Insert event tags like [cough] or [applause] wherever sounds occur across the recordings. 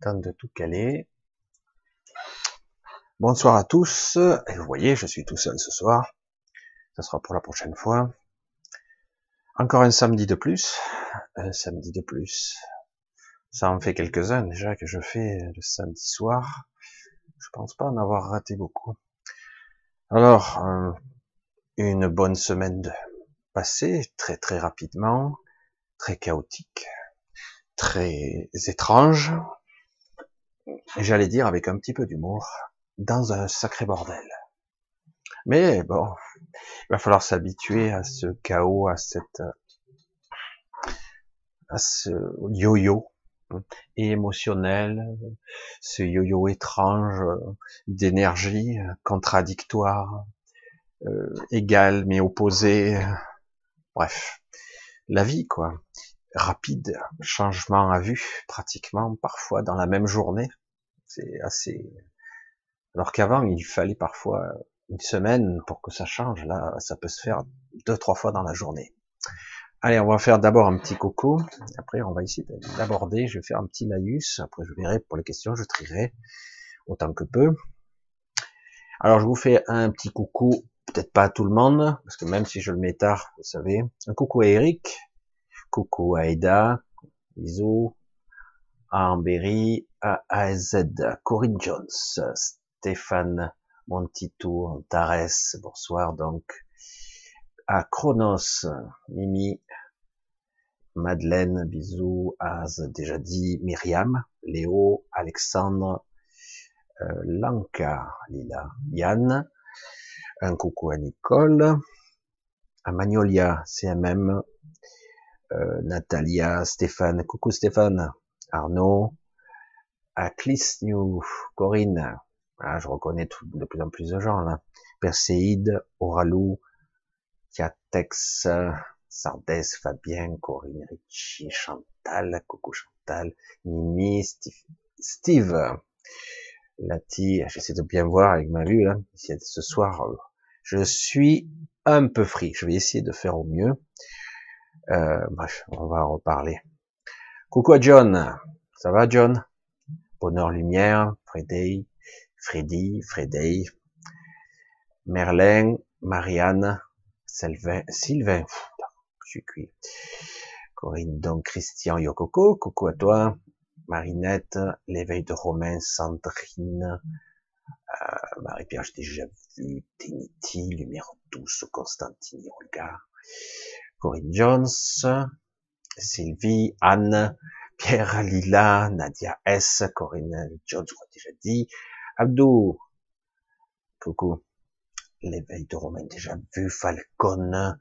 Temps de tout caler. Bonsoir à tous. Et vous voyez, je suis tout seul ce soir. Ça sera pour la prochaine fois. Encore un samedi de plus. Un samedi de plus. Ça en fait quelques-uns déjà que je fais le samedi soir. Je pense pas en avoir raté beaucoup. Alors, euh, une bonne semaine passée, très très rapidement, très chaotique très étrange, j'allais dire avec un petit peu d'humour, dans un sacré bordel. Mais bon, il va falloir s'habituer à ce chaos, à cette, à ce yo-yo émotionnel, ce yo-yo étrange d'énergie contradictoire, euh, égale mais opposée. Bref, la vie quoi rapide, changement à vue, pratiquement, parfois dans la même journée. C'est assez. Alors qu'avant, il fallait parfois une semaine pour que ça change. Là, ça peut se faire deux, trois fois dans la journée. Allez, on va faire d'abord un petit coco. Après, on va essayer d'aborder. Je vais faire un petit laïus. Après, je verrai pour les questions. Je trierai autant que peu. Alors, je vous fais un petit coucou. Peut-être pas à tout le monde, parce que même si je le mets tard, vous savez. Un coucou à Eric, Coucou Aida, bisous. à Amberi, à AZ, Corinne Jones, Stéphane Montito, Antares, bonsoir donc. À Chronos, Mimi, Madeleine, bisous, Az, déjà dit, Myriam, Léo, Alexandre, euh, Lanka, Lila, Yann, un coucou à Nicole, à Magnolia, CMM, euh, Natalia, Stéphane, coucou Stéphane, Arnaud, à New, Corinne, ah, je reconnais de plus en plus de gens là, Perséide, Oralou, Kiatex, Sardes, Fabien, Corinne, Richie, Chantal, coucou Chantal, Mimi, Steve, Steve. Lati, j'essaie de bien voir avec ma vue là, ce soir, euh, je suis un peu free, je vais essayer de faire au mieux. Euh, bref, on va en reparler. Coucou à John. Ça va, John? Bonheur Lumière, Freddy, Freddy, Freddy, Merlin, Marianne, Sylvain, Sylvain, je suis cuit. Corinne, donc Christian Yokoko, coucou à toi. Marinette, l'éveil de Romain, Sandrine, euh, Marie-Pierre, j'ai déjà vu, Teniti, Lumière douce, Constantine, Olga, Corinne Jones, Sylvie, Anne, Pierre Lila, Nadia S, Corinne Jones, crois déjà dit, Abdou, coucou, l'éveil de Romain déjà vu, Falcon,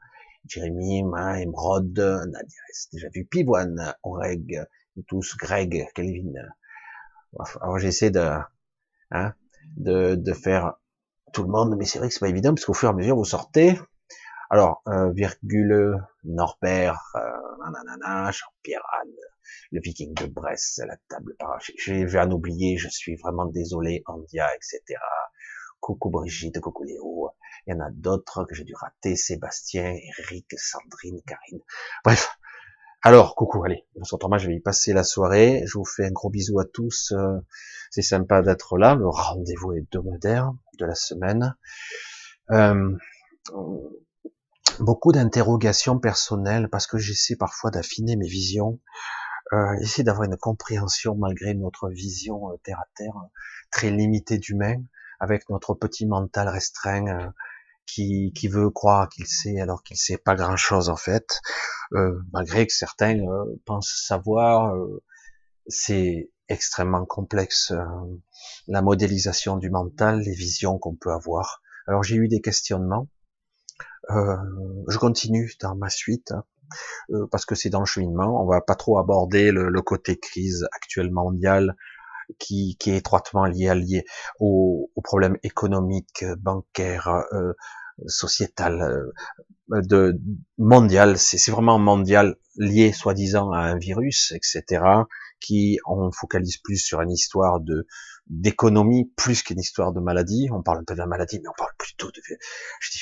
Jérémy, Ma, Emerald, Nadia S, déjà vu, Pivoine, Oreg, tous, Greg, Kelvin. Alors j'essaie de, hein, de, de faire tout le monde, mais c'est vrai que c'est pas évident parce qu'au fur et à mesure vous sortez, alors, euh, virgule, Norbert, euh, nanana, Jean-Pierre Anne, le viking de Brest, la table parachute. J'ai vu en oublier, je suis vraiment désolé, Andia, etc. Coucou Brigitte, coucou Léo. Il y en a d'autres que j'ai dû rater, Sébastien, Eric, Sandrine, Karine. Bref. Alors, coucou, allez, bonsoir Thomas, je vais y passer la soirée. Je vous fais un gros bisou à tous. Euh, c'est sympa d'être là. Le rendez-vous hebdomadaire de la semaine. Euh, beaucoup d'interrogations personnelles parce que j'essaie parfois d'affiner mes visions, euh, d'avoir une compréhension malgré notre vision euh, terre à terre très limitée d'humain, avec notre petit mental restreint euh, qui, qui veut croire qu'il sait alors qu'il sait pas grand chose en fait, euh, malgré que certains euh, pensent savoir. c'est extrêmement complexe la modélisation du mental, les visions qu'on peut avoir. Alors j'ai eu des questionnements euh, je continue dans ma suite hein, euh, parce que c'est dans le cheminement. On va pas trop aborder le, côté crise actuelle mondiale qui, qui est étroitement lié, aux, problèmes économiques, bancaires, euh, sociétal, euh, de mondial. C'est vraiment mondial, lié soi-disant à un virus, etc. Qui on focalise plus sur une histoire de d'économie plus qu'une histoire de maladie. On parle un peu de la maladie, mais on parle plutôt de. Je dis,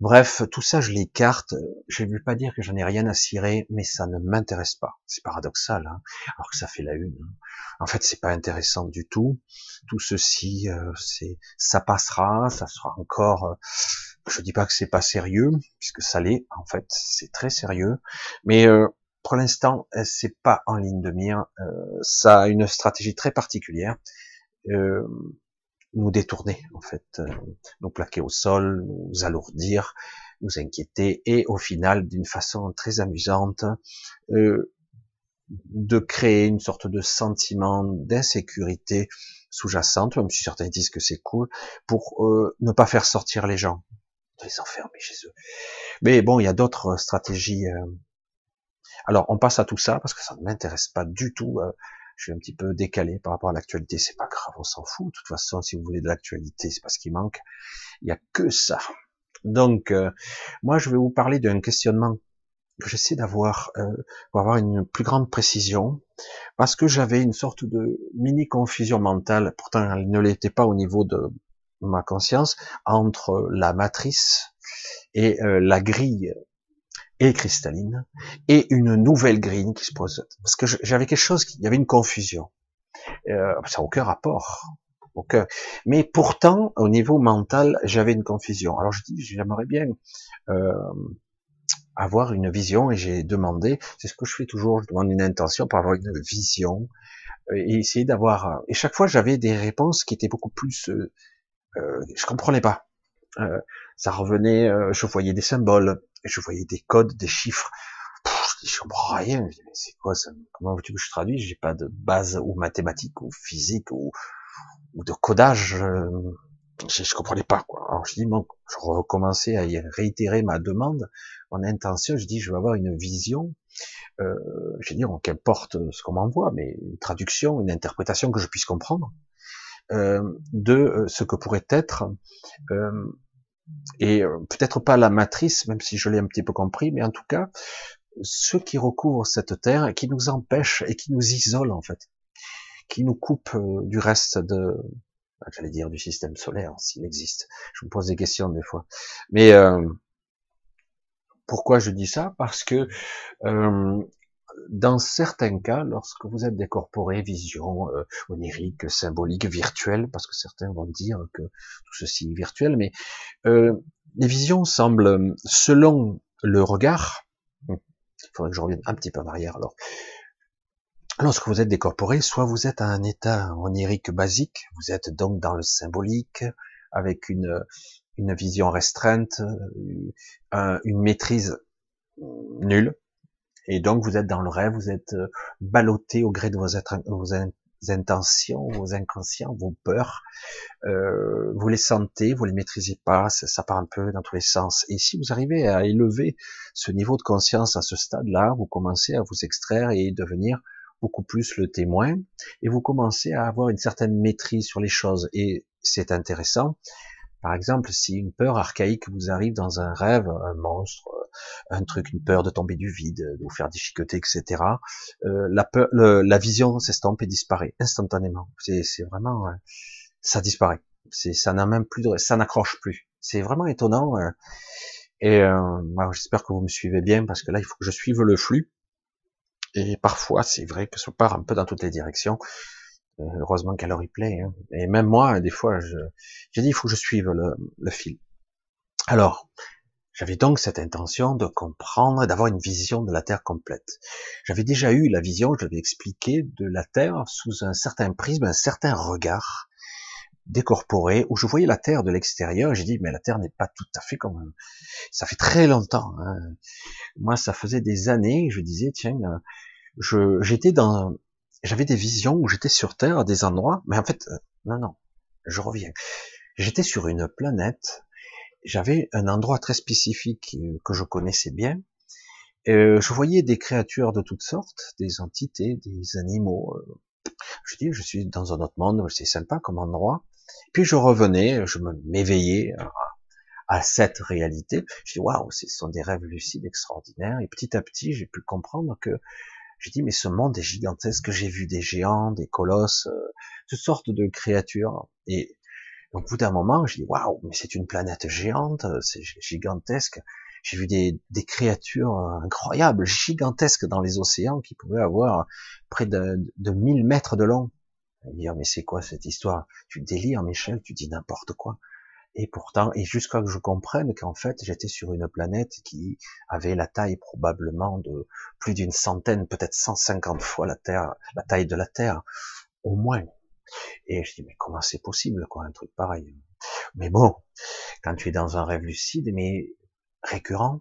Bref, tout ça, je l'écarte. Je ne veux pas dire que j'en ai rien à cirer, mais ça ne m'intéresse pas. C'est paradoxal, hein alors que ça fait la une. Hein. En fait, c'est pas intéressant du tout. Tout ceci, euh, ça passera, ça sera encore. Euh, je dis pas que c'est pas sérieux, puisque ça l'est. En fait, c'est très sérieux. Mais euh, pour l'instant, c'est pas en ligne de mire. ça a une stratégie très particulière nous détourner, en fait, euh, nous plaquer au sol, nous alourdir, nous inquiéter, et au final, d'une façon très amusante, euh, de créer une sorte de sentiment d'insécurité sous-jacente, même si certains disent que c'est cool, pour euh, ne pas faire sortir les gens, les enfermer chez eux. Mais bon, il y a d'autres stratégies. Alors, on passe à tout ça parce que ça ne m'intéresse pas du tout je suis un petit peu décalé par rapport à l'actualité, c'est pas grave, on s'en fout. De toute façon, si vous voulez de l'actualité, c'est pas ce qui manque. Il y a que ça. Donc, euh, moi, je vais vous parler d'un questionnement que j'essaie d'avoir euh, pour avoir une plus grande précision, parce que j'avais une sorte de mini confusion mentale. Pourtant, elle ne l'était pas au niveau de ma conscience entre la matrice et euh, la grille et cristalline, et une nouvelle grille qui se pose. Parce que j'avais quelque chose, il y avait une confusion. Euh, ça n'a aucun rapport. Aucun. Mais pourtant, au niveau mental, j'avais une confusion. Alors je dis, j'aimerais bien euh, avoir une vision, et j'ai demandé, c'est ce que je fais toujours, je demande une intention pour avoir une vision, euh, et essayer d'avoir... Et chaque fois, j'avais des réponses qui étaient beaucoup plus... Euh, euh je comprenais pas. Euh, ça revenait, euh, je voyais des symboles, je voyais des codes, des chiffres. je, je comprends rien. mais c'est quoi ça? Comment veux-tu que je traduis J'ai pas de base ou mathématique ou physique ou, ou de codage. Euh, je, je comprenais pas quoi. Alors je dis bon, je recommençais à y réitérer ma demande, mon intention. Je dis je vais avoir une vision. Euh, je dis qu'importe ce qu'on m'envoie, mais une traduction, une interprétation que je puisse comprendre euh, de euh, ce que pourrait être euh, et euh, peut-être pas la matrice, même si je l'ai un petit peu compris, mais en tout cas, ce qui recouvre cette terre et qui nous empêche et qui nous isole en fait, qui nous coupe euh, du reste de, j'allais dire du système solaire s'il existe. Je me pose des questions des fois, mais euh, pourquoi je dis ça? Parce que euh, dans certains cas, lorsque vous êtes décorporé, vision euh, onirique, symbolique, virtuelle, parce que certains vont dire que tout ceci est virtuel, mais euh, les visions semblent, selon le regard, il faudrait que je revienne un petit peu en arrière alors, lorsque vous êtes décorporé, soit vous êtes à un état onirique basique, vous êtes donc dans le symbolique, avec une, une vision restreinte, euh, une maîtrise nulle, et donc vous êtes dans le rêve, vous êtes euh, ballotté au gré de vos, intentions, vos inconscients, vos peurs. Euh, vous les sentez, vous les maîtrisez pas, ça, ça, part un peu dans tous les sens. Et si vous arrivez à élever ce niveau de conscience à ce stade-là, vous commencez à vous extraire et devenir beaucoup plus le témoin, et vous commencez à avoir une certaine maîtrise sur les choses. Et c'est intéressant. Par exemple, si une peur archaïque vous arrive dans un rêve, un monstre, un truc, une peur de tomber du vide, de vous faire déchiqueter, etc. Euh, la, peur, la vision s'estompe et disparaît instantanément. C'est vraiment, euh, ça disparaît. Ça n'a même plus de, ça n'accroche plus. C'est vraiment étonnant. Euh, et j'espère que vous me suivez bien parce que là, il faut que je suive le flux. Et parfois, c'est vrai que ça part un peu dans toutes les directions. Heureusement qu'elle replay. Hein. Et même moi, des fois, j'ai dit, il faut que je suive le, le fil. Alors, j'avais donc cette intention de comprendre, d'avoir une vision de la Terre complète. J'avais déjà eu la vision, je l'avais expliqué, de la Terre sous un certain prisme, un certain regard décorporé, où je voyais la Terre de l'extérieur, j'ai dit, mais la Terre n'est pas tout à fait comme... Ça fait très longtemps. Hein. Moi, ça faisait des années, je disais, tiens, je, j'étais dans... J'avais des visions où j'étais sur Terre, à des endroits, mais en fait, euh, non, non, je reviens. J'étais sur une planète j'avais un endroit très spécifique euh, que je connaissais bien. Euh, je voyais des créatures de toutes sortes, des entités, des animaux. Euh. Je dis, je suis dans un autre monde, c'est sympa comme endroit. Puis je revenais, je m'éveillais à, cette réalité. Je dis, waouh, ce sont des rêves lucides extraordinaires. Et petit à petit, j'ai pu comprendre que j'ai dit, mais ce monde est gigantesque. J'ai vu des géants, des colosses, toutes sortes de créatures. Et au bout d'un moment, je dis waouh, mais c'est une planète géante, c'est gigantesque. J'ai vu des, des, créatures incroyables, gigantesques dans les océans qui pouvaient avoir près de, de 1000 mètres de long. Dire mais c'est quoi cette histoire? Tu délires, Michel, tu dis n'importe quoi. Et pourtant, et jusqu'à que je comprenne qu'en fait, j'étais sur une planète qui avait la taille probablement de plus d'une centaine, peut-être 150 fois la Terre, la taille de la Terre, au moins. Et je dis, mais comment c'est possible, quoi, un truc pareil? Mais bon, quand tu es dans un rêve lucide, mais récurrent,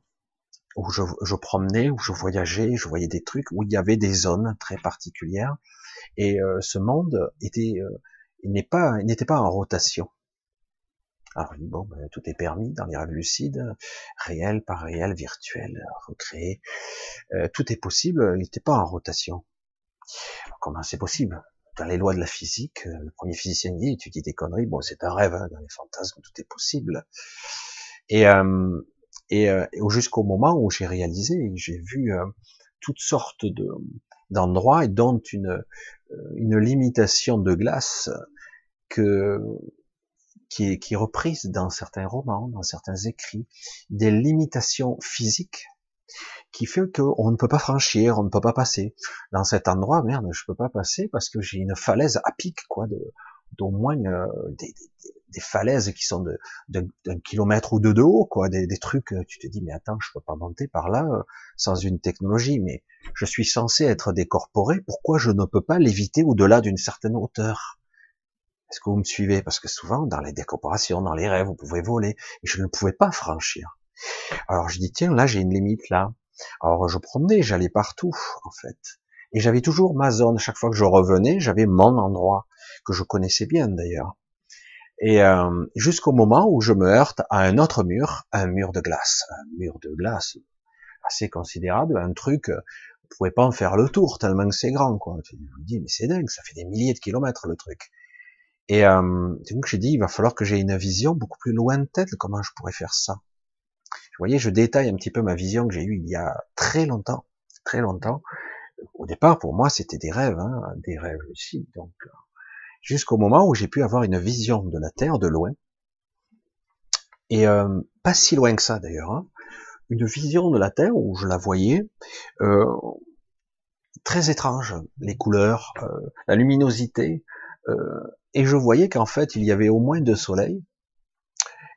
où je, promenais, où je voyageais, je voyais des trucs, où il y avait des zones très particulières, et euh, ce monde était, euh, pas, il n'était pas en rotation. Alors bon, ben, tout est permis dans les rêves lucides, réel, pas réel, virtuel, recréé, euh, tout est possible. Il n'était pas en rotation. comment c'est possible? Dans les lois de la physique, le premier physicien dit tu dis des conneries. Bon, c'est un rêve. Hein, dans les fantasmes, tout est possible. Et et, jusqu'au moment où j'ai réalisé, j'ai vu toutes sortes de d'endroits et dont une euh, une limitation de glace que qui est, reprise dans certains romans, dans certains écrits, des limitations physiques qui fait qu'on ne peut pas franchir, on ne peut pas passer. Dans cet endroit, merde, je peux pas passer parce que j'ai une falaise à pic, quoi, de, d'au moins euh, des, falaises qui sont de, d'un kilomètre ou deux de haut, quoi, des, des, trucs, euh, tu te dis, mais attends, je peux pas monter par là euh, sans une technologie, mais je suis censé être décorporé, pourquoi je ne peux pas l'éviter au-delà d'une certaine hauteur? Est-ce que vous me suivez? Parce que souvent, dans les décorporations, dans les rêves, vous pouvez voler, et je ne pouvais pas franchir. Alors je dis, tiens, là j'ai une limite là. Alors je promenais, j'allais partout, en fait. Et j'avais toujours ma zone. Chaque fois que je revenais, j'avais mon endroit que je connaissais bien d'ailleurs. Et euh, jusqu'au moment où je me heurte à un autre mur, un mur de glace, un mur de glace assez considérable, un truc, vous pouvez pas en faire le tour tellement que c'est grand, quoi. Je me dis, mais c'est dingue, ça fait des milliers de kilomètres le truc. Et euh, donc j'ai dit, il va falloir que j'ai une vision beaucoup plus lointaine comment je pourrais faire ça. Vous voyez, je détaille un petit peu ma vision que j'ai eue il y a très longtemps, très longtemps. Au départ, pour moi, c'était des rêves, hein, des rêves lucides. Donc, jusqu'au moment où j'ai pu avoir une vision de la Terre de loin, et euh, pas si loin que ça d'ailleurs, hein, une vision de la Terre où je la voyais euh, très étrange, les couleurs, euh, la luminosité, et je voyais qu'en fait il y avait au moins deux soleils,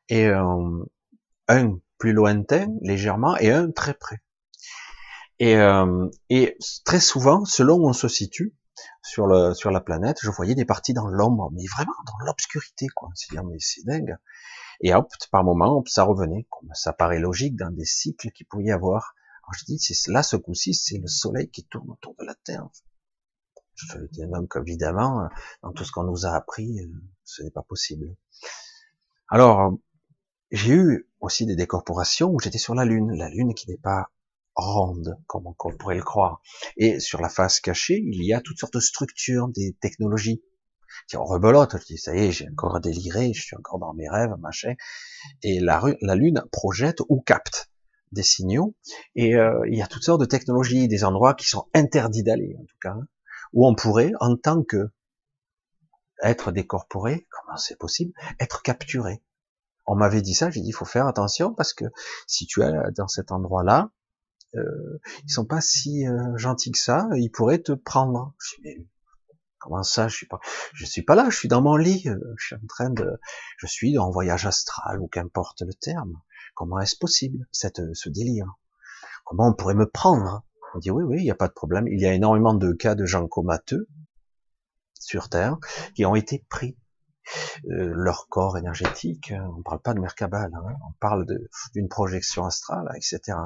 et un plus lointain légèrement et un très près. Et, et très souvent, selon où on se situe, sur la planète, je voyais des parties dans l'ombre, mais vraiment dans l'obscurité, quoi. C'est dingue. Et hop, par moment, ça revenait. Ça paraît logique dans des cycles qu'il pouvait y avoir. Alors je dis, là ce coup-ci, c'est le Soleil qui tourne autour de la Terre. Donc évidemment, dans tout ce qu'on nous a appris, euh, ce n'est pas possible. Alors, j'ai eu aussi des décorporations où j'étais sur la Lune, la Lune qui n'est pas ronde, comme on pourrait le croire. Et sur la face cachée, il y a toutes sortes de structures, des technologies. on rebelote, je dis, ça y est, j'ai encore déliré, je suis encore dans mes rêves, machin. Et la, la Lune projette ou capte des signaux. Et euh, il y a toutes sortes de technologies, des endroits qui sont interdits d'aller, en tout cas, où on pourrait, en tant que être décorporé, comment c'est possible, être capturé. On m'avait dit ça, j'ai dit, il faut faire attention parce que si tu es dans cet endroit-là, euh, ils sont pas si euh, gentils que ça, ils pourraient te prendre. Je dis, mais comment ça, je suis pas, je suis pas là, je suis dans mon lit, euh, je suis en train de, je suis en voyage astral ou qu'importe le terme. Comment est-ce possible, cette, ce délire? Comment on pourrait me prendre? On dit oui, oui, il n'y a pas de problème. Il y a énormément de cas de gens comateux sur Terre qui ont été pris. Euh, leur corps énergétique, on parle pas de Merkabah, hein, on parle d'une projection astrale, etc.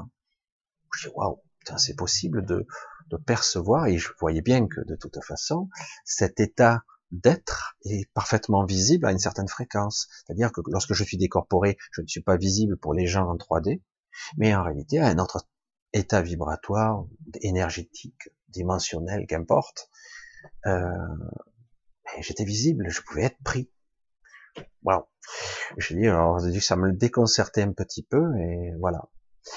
Je dis, waouh, c'est possible de, de percevoir, et je voyais bien que de toute façon, cet état d'être est parfaitement visible à une certaine fréquence. C'est-à-dire que lorsque je suis décorporé, je ne suis pas visible pour les gens en 3D, mais en réalité, à un autre état vibratoire, énergétique, dimensionnel, qu'importe, euh, j'étais visible, je pouvais être pris. Waouh. J'ai dit, alors, ça me déconcertait un petit peu, et voilà.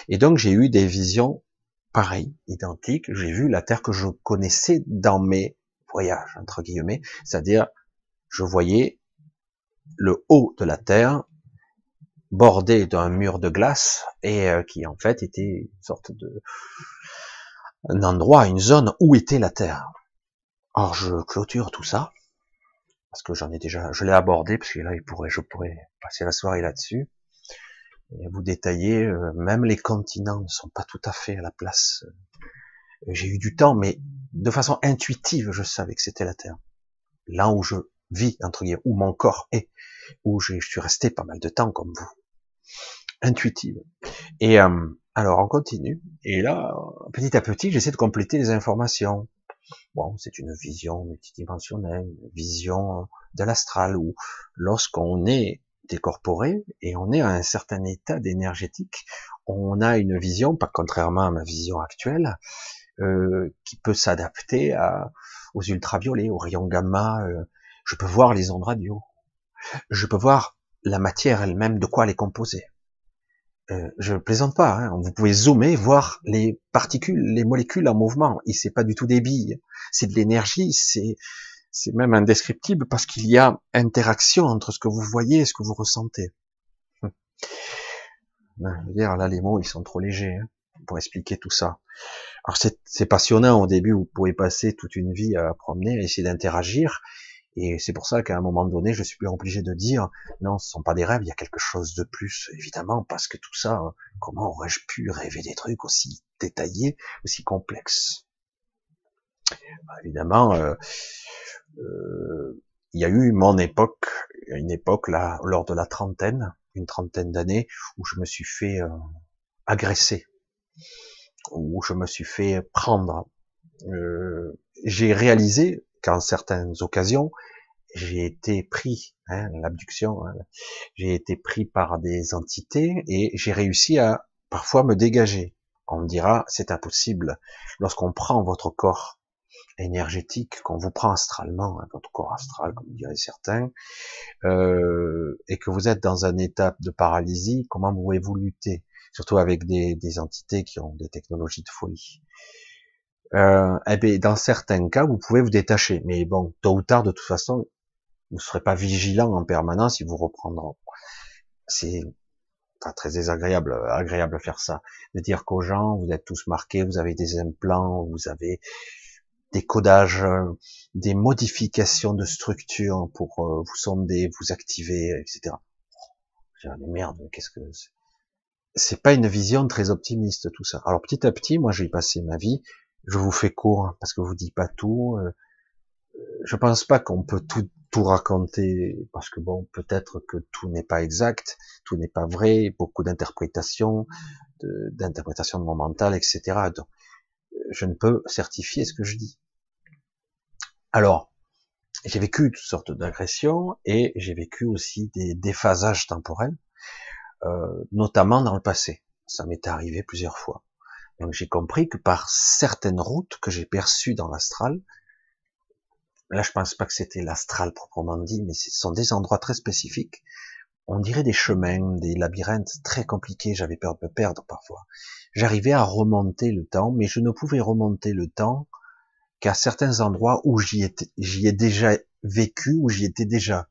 Et donc j'ai eu des visions pareilles, identiques. J'ai vu la Terre que je connaissais dans mes voyages, entre guillemets. C'est-à-dire, je voyais le haut de la Terre, bordé d'un mur de glace, et euh, qui en fait était une sorte de un endroit, une zone où était la Terre. Alors je clôture tout ça, parce que j'en ai déjà, je l'ai abordé, parce que là, il pourrait, je pourrais passer la soirée là-dessus, et vous détailler, euh, même les continents ne sont pas tout à fait à la place. J'ai eu du temps, mais de façon intuitive, je savais que c'était la Terre. Là où je vis, entre guillemets, où mon corps est, où je suis resté pas mal de temps comme vous. Intuitive. Et euh, alors on continue, et là, petit à petit, j'essaie de compléter les informations. Bon, c'est une vision multidimensionnelle, une vision de l'astral, où lorsqu'on est décorporé et on est à un certain état d'énergétique, on a une vision, pas contrairement à ma vision actuelle, euh, qui peut s'adapter aux ultraviolets, aux rayons gamma. Euh, je peux voir les ondes radio. Je peux voir la matière elle-même, de quoi elle est composée. Euh, je plaisante pas. Hein. Vous pouvez zoomer, voir les particules, les molécules en mouvement. Et c'est pas du tout des billes. C'est de l'énergie. C'est c'est même indescriptible parce qu'il y a interaction entre ce que vous voyez et ce que vous ressentez. Hum. Ben, là, les mots, ils sont trop légers hein, pour expliquer tout ça. Alors c'est passionnant au début, vous pouvez passer toute une vie à promener, à essayer d'interagir, et c'est pour ça qu'à un moment donné, je suis plus obligé de dire, non, ce sont pas des rêves, il y a quelque chose de plus, évidemment, parce que tout ça, comment aurais-je pu rêver des trucs aussi détaillés, aussi complexes? Bah, Évidemment, euh, euh, il y a eu mon époque, une époque là, lors de la trentaine, une trentaine d'années, où je me suis fait euh, agresser, où je me suis fait prendre. J'ai réalisé qu'en certaines occasions, j'ai été pris, hein, l'abduction, hein, j'ai été pris par des entités et j'ai réussi à parfois me dégager. On me dira, c'est impossible. Lorsqu'on prend votre corps énergétique, qu'on vous prend astralement, hein, votre corps astral, comme diraient certains, euh, et que vous êtes dans un état de paralysie, comment pouvez-vous lutter? Surtout avec des, des entités qui ont des technologies de folie euh, eh bien, dans certains cas, vous pouvez vous détacher. Mais bon, tôt ou tard, de toute façon, vous ne serez pas vigilant en permanence, ils vous reprendront. C'est très désagréable, agréable à faire ça. De dire qu'aux gens, vous êtes tous marqués, vous avez des implants, vous avez des codages, des modifications de structure pour euh, vous sonder, vous activer, etc. J'ai mais merde, qu'est-ce que c'est pas une vision très optimiste tout ça. Alors petit à petit, moi j'ai passé ma vie je vous fais court hein, parce que je vous dis pas tout. Euh, je pense pas qu'on peut tout, tout raconter parce que bon, peut-être que tout n'est pas exact, tout n'est pas vrai, beaucoup d'interprétations, d'interprétations de, mon mental, etc. Donc, je ne peux certifier ce que je dis. Alors, j'ai vécu toutes sortes d'agressions et j'ai vécu aussi des déphasages temporels, euh, notamment dans le passé. Ça m'est arrivé plusieurs fois. Donc j'ai compris que par certaines routes que j'ai perçues dans l'astral, là je pense pas que c'était l'astral proprement dit, mais ce sont des endroits très spécifiques. On dirait des chemins, des labyrinthes très compliqués, j'avais peur de me perdre parfois. J'arrivais à remonter le temps, mais je ne pouvais remonter le temps qu'à certains endroits où j'y ai déjà vécu, où j'y étais déjà.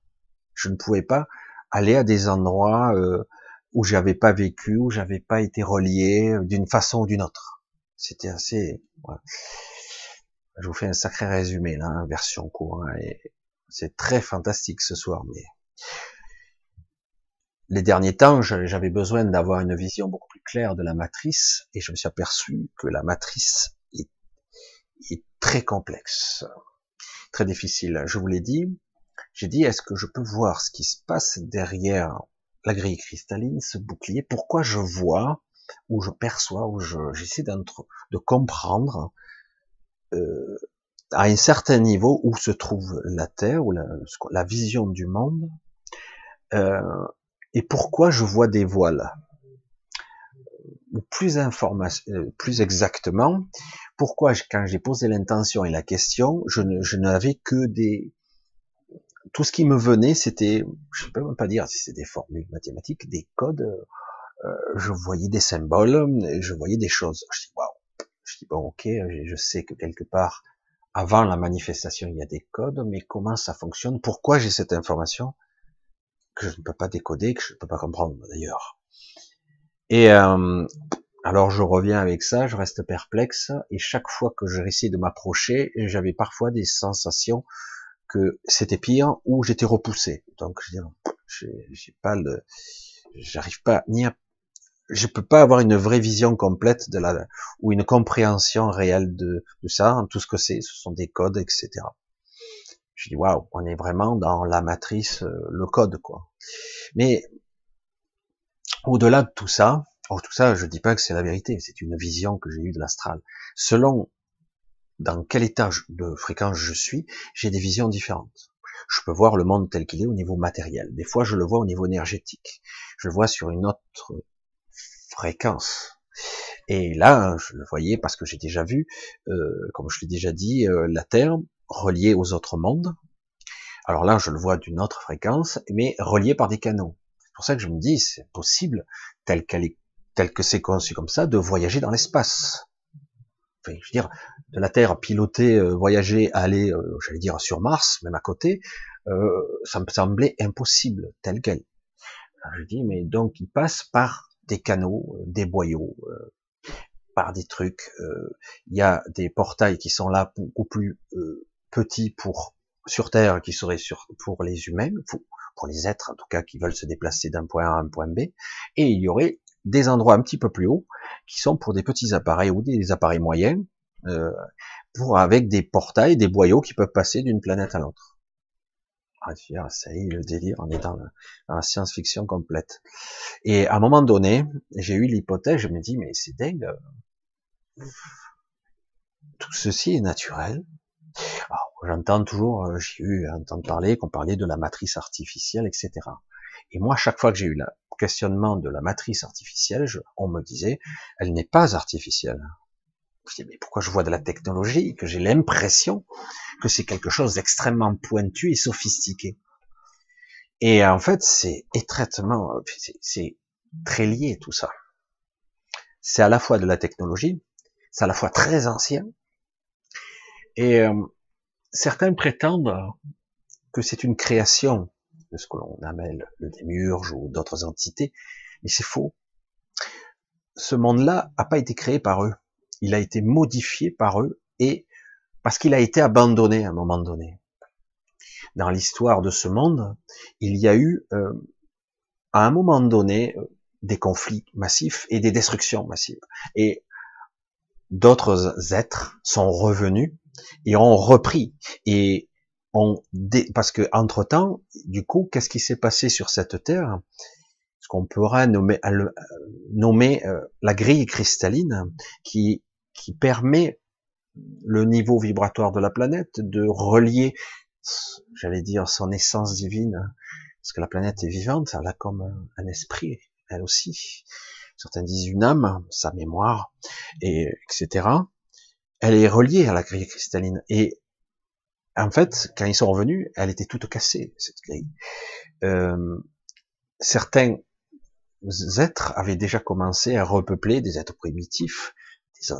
Je ne pouvais pas aller à des endroits euh, où j'avais pas vécu, où j'avais pas été relié euh, d'une façon ou d'une autre. C'était assez. Je vous fais un sacré résumé là, hein, version courte, hein, et c'est très fantastique ce soir. Mais les derniers temps, j'avais besoin d'avoir une vision beaucoup plus claire de la matrice, et je me suis aperçu que la matrice est très complexe, très difficile. Je vous l'ai dit. J'ai dit, est-ce que je peux voir ce qui se passe derrière la grille cristalline, ce bouclier, pourquoi je vois, ou je perçois, ou j'essaie de comprendre euh, à un certain niveau où se trouve la Terre, ou la, vision du monde, euh, et pourquoi je vois des voiles. Plus, euh, plus exactement, pourquoi quand j'ai posé l'intention et la question, je n'avais que des, tout ce qui me venait, c'était, je ne peux même pas dire si c'est des formules mathématiques, des codes. Euh, je voyais des symboles, je voyais des choses. Je dis waouh. Je dis bon ok, je sais que quelque part avant la manifestation il y a des codes, mais comment ça fonctionne? Pourquoi j'ai cette information que je ne peux pas décoder, que je ne peux pas comprendre d'ailleurs? Et euh, alors je reviens avec ça, je reste perplexe, et chaque fois que je réussis de m'approcher, j'avais parfois des sensations que c'était pire ou j'étais repoussé. Donc je j'ai pas le, j'arrive pas ni à, je peux pas avoir une vraie vision complète de la ou une compréhension réelle de, de ça, tout ce que c'est, ce sont des codes, etc. Je dis waouh, on est vraiment dans la matrice, euh, le code quoi. Mais au-delà de tout ça, oh, tout ça, je dis pas que c'est la vérité, c'est une vision que j'ai eue de l'astral. Selon dans quel état de fréquence je suis, j'ai des visions différentes. Je peux voir le monde tel qu'il est au niveau matériel. Des fois, je le vois au niveau énergétique. Je le vois sur une autre fréquence. Et là, je le voyais parce que j'ai déjà vu, euh, comme je l'ai déjà dit, euh, la Terre reliée aux autres mondes. Alors là, je le vois d'une autre fréquence, mais reliée par des canaux. C'est pour ça que je me dis, c'est possible, tel qu'elle est, tel que c'est conçu comme ça, de voyager dans l'espace je veux dire, la Terre, piloter, euh, voyager, aller, euh, j'allais dire sur Mars, même à côté, euh, ça me semblait impossible, tel quel. je dis, mais donc il passe par des canaux, des boyaux, par des trucs. Il y a des portails qui sont là beaucoup plus petits pour sur Terre, qui seraient sur, pour les humains, pour, pour les êtres en tout cas qui veulent se déplacer d'un point A à un point B, et il y aurait des endroits un petit peu plus hauts qui sont pour des petits appareils ou des appareils moyens, euh, pour avec des portails, des boyaux qui peuvent passer d'une planète à l'autre. Ah, ça y est, le délire, on est dans science-fiction complète. Et à un moment donné, j'ai eu l'hypothèse, je me dis, mais c'est dingue, tout ceci est naturel. J'entends toujours, euh, j'ai eu à entendre parler qu'on parlait de la matrice artificielle, etc. Et moi, chaque fois que j'ai eu le questionnement de la matrice artificielle, on me disait, elle n'est pas artificielle. Mais pourquoi je vois de la technologie, que j'ai l'impression que c'est quelque chose d'extrêmement pointu et sophistiqué. Et en fait, c'est étraitement, c'est très lié tout ça. C'est à la fois de la technologie, c'est à la fois très ancien, et euh, certains prétendent que c'est une création de ce que l'on appelle le démiurge ou d'autres entités, mais c'est faux. Ce monde-là n'a pas été créé par eux. Il a été modifié par eux et parce qu'il a été abandonné à un moment donné. Dans l'histoire de ce monde, il y a eu euh, à un moment donné euh, des conflits massifs et des destructions massives. Et d'autres êtres sont revenus et ont repris. Et parce que entre temps, du coup, qu'est-ce qui s'est passé sur cette terre? Ce qu'on pourra nommer, euh, nommer euh, la grille cristalline, qui qui permet le niveau vibratoire de la planète de relier, j'allais dire, son essence divine, parce que la planète est vivante, elle a comme un esprit, elle aussi. Certains disent une âme, sa mémoire, et etc. Elle est reliée à la grille cristalline. Et en fait, quand ils sont revenus, elle était toute cassée, cette grille. Euh, certains êtres avaient déjà commencé à repeupler des êtres primitifs,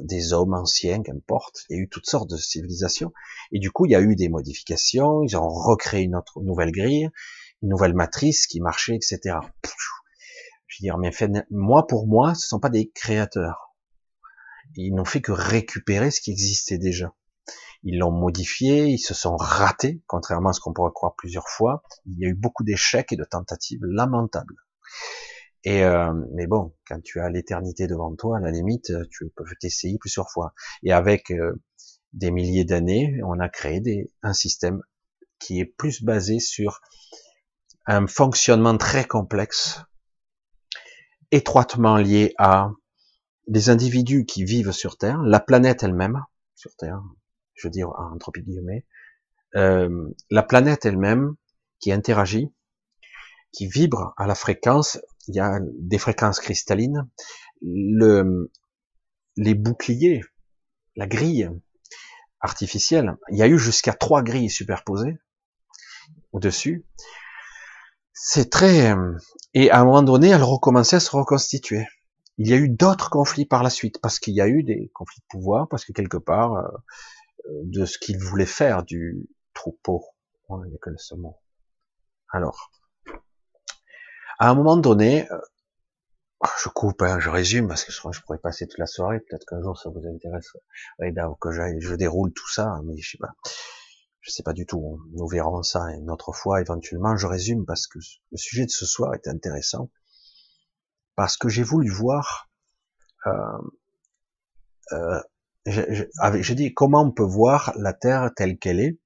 des, hommes anciens, qu'importe. Il y a eu toutes sortes de civilisations. Et du coup, il y a eu des modifications. Ils ont recréé une autre nouvelle grille, une nouvelle matrice qui marchait, etc. Je veux dire, mais moi, pour moi, ce sont pas des créateurs. Ils n'ont fait que récupérer ce qui existait déjà ils l'ont modifié, ils se sont ratés, contrairement à ce qu'on pourrait croire plusieurs fois. Il y a eu beaucoup d'échecs et de tentatives lamentables. Et euh, mais bon, quand tu as l'éternité devant toi, à la limite, tu peux t'essayer plusieurs fois. Et avec euh, des milliers d'années, on a créé des, un système qui est plus basé sur un fonctionnement très complexe, étroitement lié à des individus qui vivent sur Terre, la planète elle-même sur Terre, je veux dire entre guillemets, euh, la planète elle-même qui interagit, qui vibre à la fréquence, il y a des fréquences cristallines, le, les boucliers, la grille artificielle, il y a eu jusqu'à trois grilles superposées au-dessus. C'est très... Et à un moment donné, elle recommençait à se reconstituer. Il y a eu d'autres conflits par la suite, parce qu'il y a eu des conflits de pouvoir, parce que quelque part, euh, de ce qu'il voulait faire du troupeau. il n'y a que ce mot. Alors, À un moment donné, euh, je coupe, hein, je résume parce que je, je pourrais passer toute la soirée. Peut-être qu'un jour ça vous intéresse, et que je déroule tout ça, mais je sais pas. Je sais pas du tout. Nous verrons ça une autre fois éventuellement. Je résume parce que le sujet de ce soir est intéressant parce que j'ai voulu voir. Euh, euh, j'ai dit comment on peut voir la Terre telle qu'elle est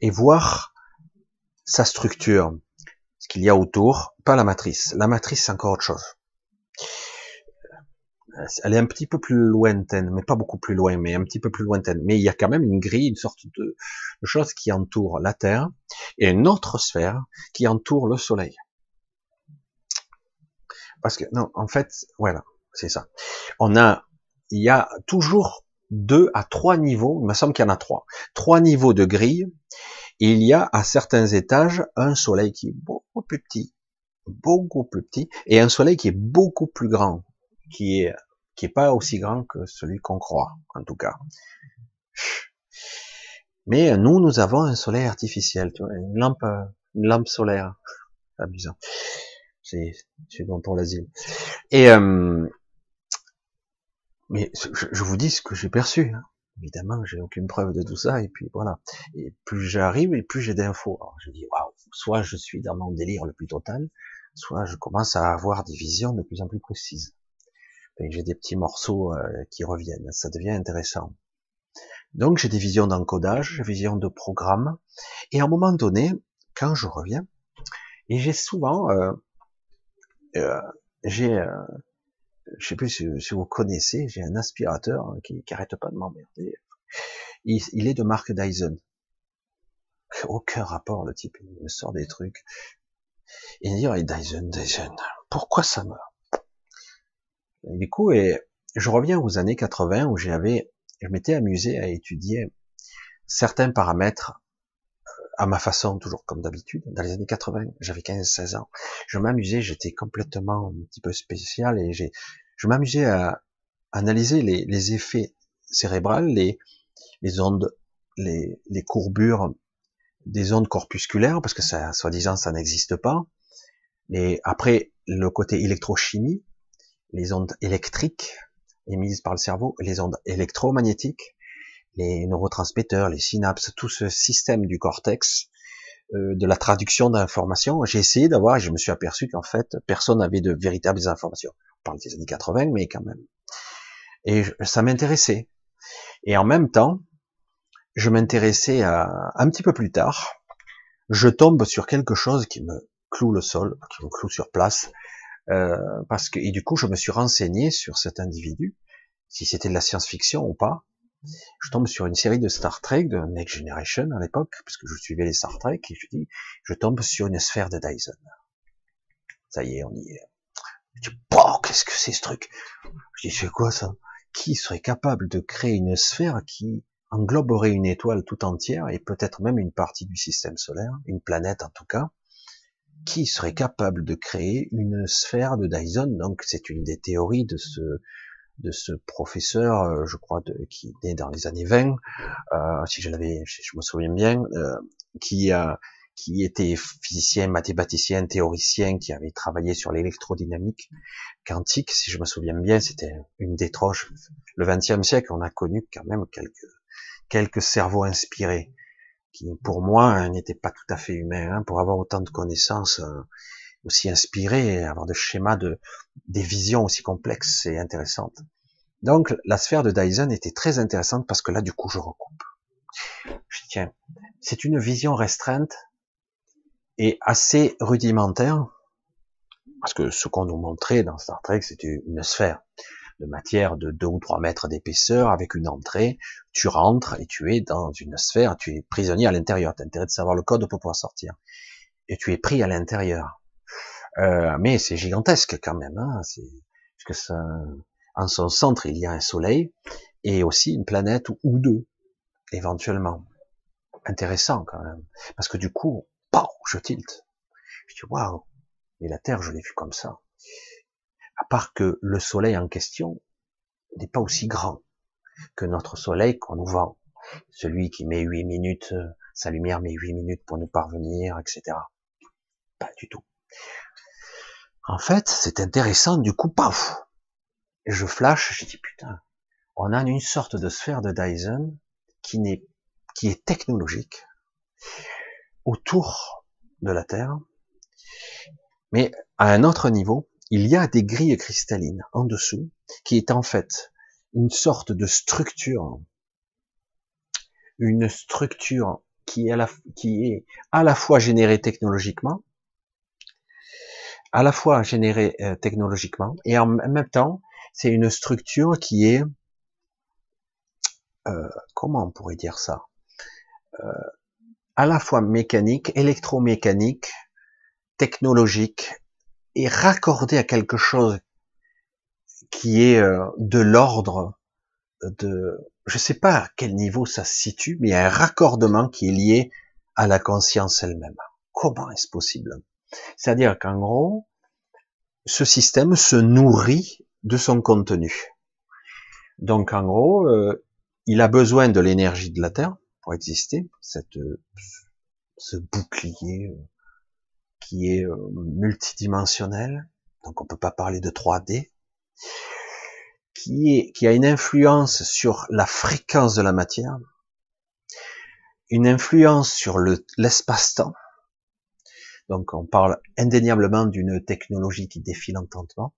et voir sa structure, ce qu'il y a autour, pas la matrice. La matrice, c'est encore autre chose. Elle est un petit peu plus lointaine, mais pas beaucoup plus loin, mais un petit peu plus lointaine. Mais il y a quand même une grille, une sorte de, chose qui entoure la Terre et une autre sphère qui entoure le Soleil. Parce que, non, en fait, voilà, c'est ça. On a, il y a toujours deux à trois niveaux, il me semble qu'il y en a trois, trois niveaux de grille, il y a à certains étages un soleil qui est beaucoup plus petit, beaucoup plus petit, et un soleil qui est beaucoup plus grand, qui est qui est pas aussi grand que celui qu'on croit, en tout cas. Mais nous, nous avons un soleil artificiel, tu vois, une lampe, une lampe solaire, amusant. C'est bon pour l'asile. Et euh, mais je, je, vous dis ce que j'ai perçu. Hein. Évidemment, j'ai aucune preuve de tout ça, et puis voilà. Et plus j'arrive, et plus j'ai d'infos. Alors je dis waouh, soit je suis dans mon délire le plus total, soit je commence à avoir des visions de plus en plus précises. J'ai des petits morceaux euh, qui reviennent, ça devient intéressant. Donc j'ai des visions d'encodage, des visions de programme, et à un moment donné, quand je reviens, et j'ai souvent, euh, euh, j'ai, euh, je sais plus si, vous connaissez, j'ai un aspirateur hein, qui, qui arrête pas de m'emmerder. Il, il, est de marque Dyson. Aucun rapport, le type, il me sort des trucs. Et il dit, Dyson, Dyson, pourquoi ça meurt? Du coup, je reviens aux années 80 où j'avais, je m'étais amusé à étudier certains paramètres à ma façon, toujours comme d'habitude. Dans les années 80, j'avais 15-16 ans. Je m'amusais, j'étais complètement un petit peu spécial et j'ai, je m'amusais à analyser les, les effets cérébrales, les, les ondes, les, les courbures des ondes corpusculaires, parce que ça, soi-disant, ça n'existe pas. Et après, le côté électrochimie, les ondes électriques émises par le cerveau, les ondes électromagnétiques, les neurotransmetteurs, les synapses, tout ce système du cortex, euh, de la traduction d'informations. J'ai essayé d'avoir et je me suis aperçu qu'en fait, personne n'avait de véritables informations. On parle des années 80, mais quand même. Et ça m'intéressait. Et en même temps, je m'intéressais à un petit peu plus tard. Je tombe sur quelque chose qui me cloue le sol, qui me cloue sur place, euh, parce que et du coup je me suis renseigné sur cet individu, si c'était de la science-fiction ou pas. Je tombe sur une série de Star Trek, de Next Generation à l'époque, puisque je suivais les Star Trek, et je dis, je tombe sur une sphère de Dyson. Ça y est, on y est. Je dis, qu'est-ce que c'est ce truc? Je dis, c'est quoi ça? Qui serait capable de créer une sphère qui engloberait une étoile tout entière et peut-être même une partie du système solaire, une planète en tout cas, qui serait capable de créer une sphère de Dyson? Donc c'est une des théories de ce de ce professeur, euh, je crois, de, qui est né dans les années 20, euh, si je l'avais, je, me souviens bien, euh, qui qui était physicien, mathématicien, théoricien, qui avait travaillé sur l'électrodynamique quantique, si je me souviens bien, c'était une des troches. Le XXe siècle, on a connu quand même quelques quelques cerveaux inspirés qui pour moi n'était pas tout à fait humain, hein, pour avoir autant de connaissances euh, aussi inspirées, avoir des schémas de des visions aussi complexes et intéressantes. Donc la sphère de Dyson était très intéressante parce que là du coup je recoupe. Je tiens, c'est une vision restreinte et assez rudimentaire parce que ce qu'on nous montrait dans Star Trek c'était une sphère de matière de 2 ou 3 mètres d'épaisseur avec une entrée. Tu rentres et tu es dans une sphère, tu es prisonnier à l'intérieur. Tu as intérêt de savoir le code pour pouvoir sortir. Et tu es pris à l'intérieur. Euh, mais c'est gigantesque quand même. Hein c'est que ça, en son centre, il y a un soleil et aussi une planète ou deux, éventuellement. Intéressant quand même. Parce que du coup, je tilte. Je dis, waouh, mais la Terre, je l'ai vue comme ça à part que le soleil en question n'est pas aussi grand que notre soleil qu'on nous vend. Celui qui met huit minutes, sa lumière met huit minutes pour nous parvenir, etc. Pas du tout. En fait, c'est intéressant, du coup, paf, je flash, je dis putain, on a une sorte de sphère de Dyson qui est technologique autour de la Terre, mais à un autre niveau, il y a des grilles cristallines en dessous, qui est en fait une sorte de structure, une structure qui est à la fois générée technologiquement, à la fois générée euh, technologiquement, et en même temps, c'est une structure qui est, euh, comment on pourrait dire ça, euh, à la fois mécanique, électromécanique, technologique, et raccordée à quelque chose qui est de l'ordre de, je sais pas à quel niveau ça se situe, mais il y a un raccordement qui est lié à la conscience elle-même. Comment est-ce possible C'est-à-dire qu'en gros, ce système se nourrit de son contenu. Donc en gros, euh, il a besoin de l'énergie de la Terre pour exister, cette, ce bouclier euh, qui est euh, multidimensionnel, donc on peut pas parler de 3D, qui, est, qui a une influence sur la fréquence de la matière, une influence sur l'espace-temps. Donc on parle indéniablement d'une technologie qui défie l'entendement.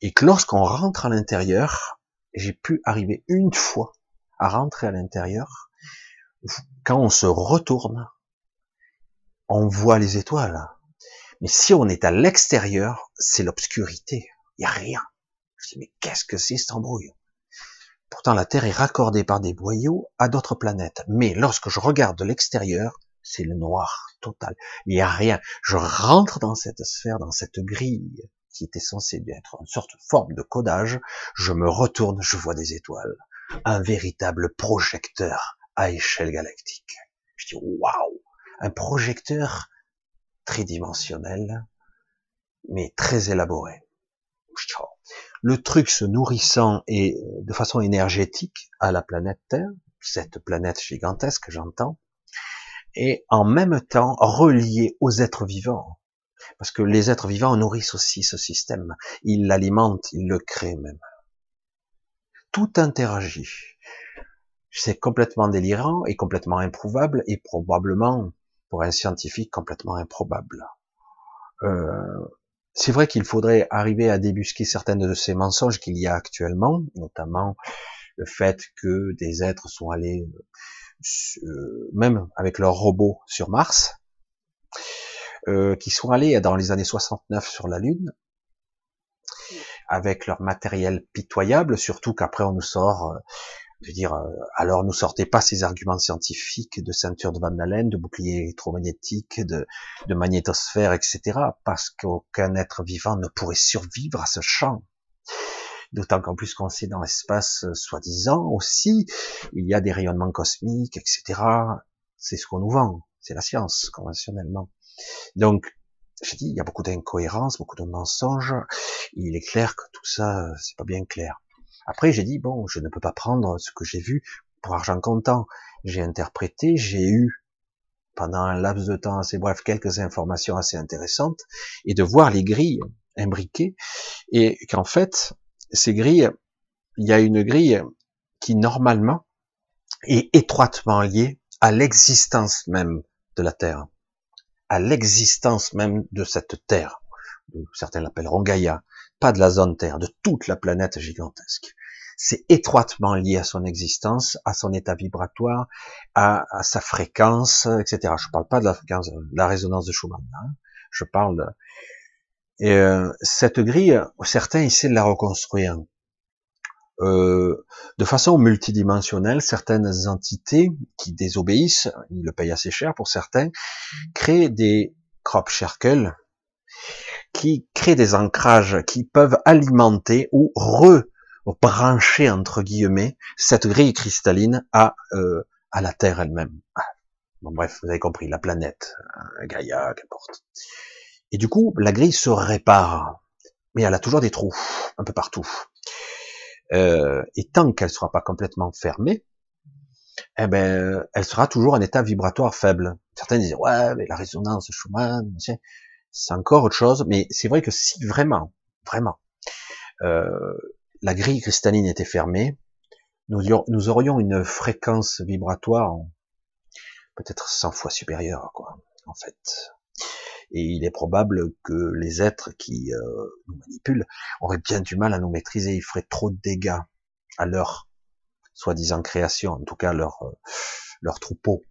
Et que lorsqu'on rentre à l'intérieur, j'ai pu arriver une fois à rentrer à l'intérieur, quand on se retourne, on voit les étoiles. Mais si on est à l'extérieur, c'est l'obscurité. Il n'y a rien. Je dis, mais qu'est-ce que c'est cette embrouille? Pourtant, la Terre est raccordée par des boyaux à d'autres planètes. Mais lorsque je regarde de l'extérieur, c'est le noir total. Il n'y a rien. Je rentre dans cette sphère, dans cette grille qui était censée être une sorte de forme de codage. Je me retourne, je vois des étoiles. Un véritable projecteur à échelle galactique. Je dis, waouh Un projecteur tridimensionnel, mais très élaboré le truc se nourrissant et euh, de façon énergétique à la planète Terre, cette planète gigantesque, j'entends, et en même temps relié aux êtres vivants. Parce que les êtres vivants nourrissent aussi ce système. Ils l'alimentent, ils le créent même. Tout interagit. C'est complètement délirant et complètement improuvable et probablement, pour un scientifique, complètement improbable. Euh, c'est vrai qu'il faudrait arriver à débusquer certaines de ces mensonges qu'il y a actuellement, notamment le fait que des êtres sont allés, même avec leurs robots sur Mars, euh, qui sont allés dans les années 69 sur la Lune, avec leur matériel pitoyable, surtout qu'après on nous sort euh, je veux dire, euh, alors ne sortez pas ces arguments scientifiques de ceinture de Van Allen, de bouclier électromagnétique, de magnétosphère, etc. Parce qu'aucun être vivant ne pourrait survivre à ce champ. D'autant qu'en plus qu'on sait dans l'espace, euh, soi-disant aussi, il y a des rayonnements cosmiques, etc. C'est ce qu'on nous vend, c'est la science conventionnellement. Donc, je dis, il y a beaucoup d'incohérences, beaucoup de mensonges. Il est clair que tout ça, euh, c'est pas bien clair. Après, j'ai dit, bon, je ne peux pas prendre ce que j'ai vu pour argent comptant. J'ai interprété, j'ai eu, pendant un laps de temps assez bref, quelques informations assez intéressantes, et de voir les grilles imbriquées, et qu'en fait, ces grilles, il y a une grille qui, normalement, est étroitement liée à l'existence même de la Terre, à l'existence même de cette Terre. Certains l'appelleront Gaïa, pas de la zone Terre, de toute la planète gigantesque c'est étroitement lié à son existence, à son état vibratoire, à, sa fréquence, etc. Je parle pas de la fréquence, de la résonance de Schumann. Hein. Je parle. Et euh, cette grille, certains essaient de la reconstruire. Euh, de façon multidimensionnelle, certaines entités qui désobéissent, ils le payent assez cher pour certains, créent des crop circles qui créent des ancrages qui peuvent alimenter ou re brancher entre guillemets cette grille cristalline à euh, à la Terre elle-même. Bon bref, vous avez compris, la planète, euh, Gaïa, qu'importe. Et du coup, la grille se répare, mais elle a toujours des trous un peu partout. Euh, et tant qu'elle sera pas complètement fermée, eh ben, elle sera toujours en état vibratoire faible. Certains disent ouais, mais la résonance Schumann, c'est encore autre chose, mais c'est vrai que si vraiment, vraiment, euh, la grille cristalline était fermée, nous, nous aurions une fréquence vibratoire peut-être 100 fois supérieure, quoi, en fait. Et il est probable que les êtres qui euh, nous manipulent auraient bien du mal à nous maîtriser. Ils feraient trop de dégâts à leur soi-disant création, en tout cas leur euh, leur troupeau.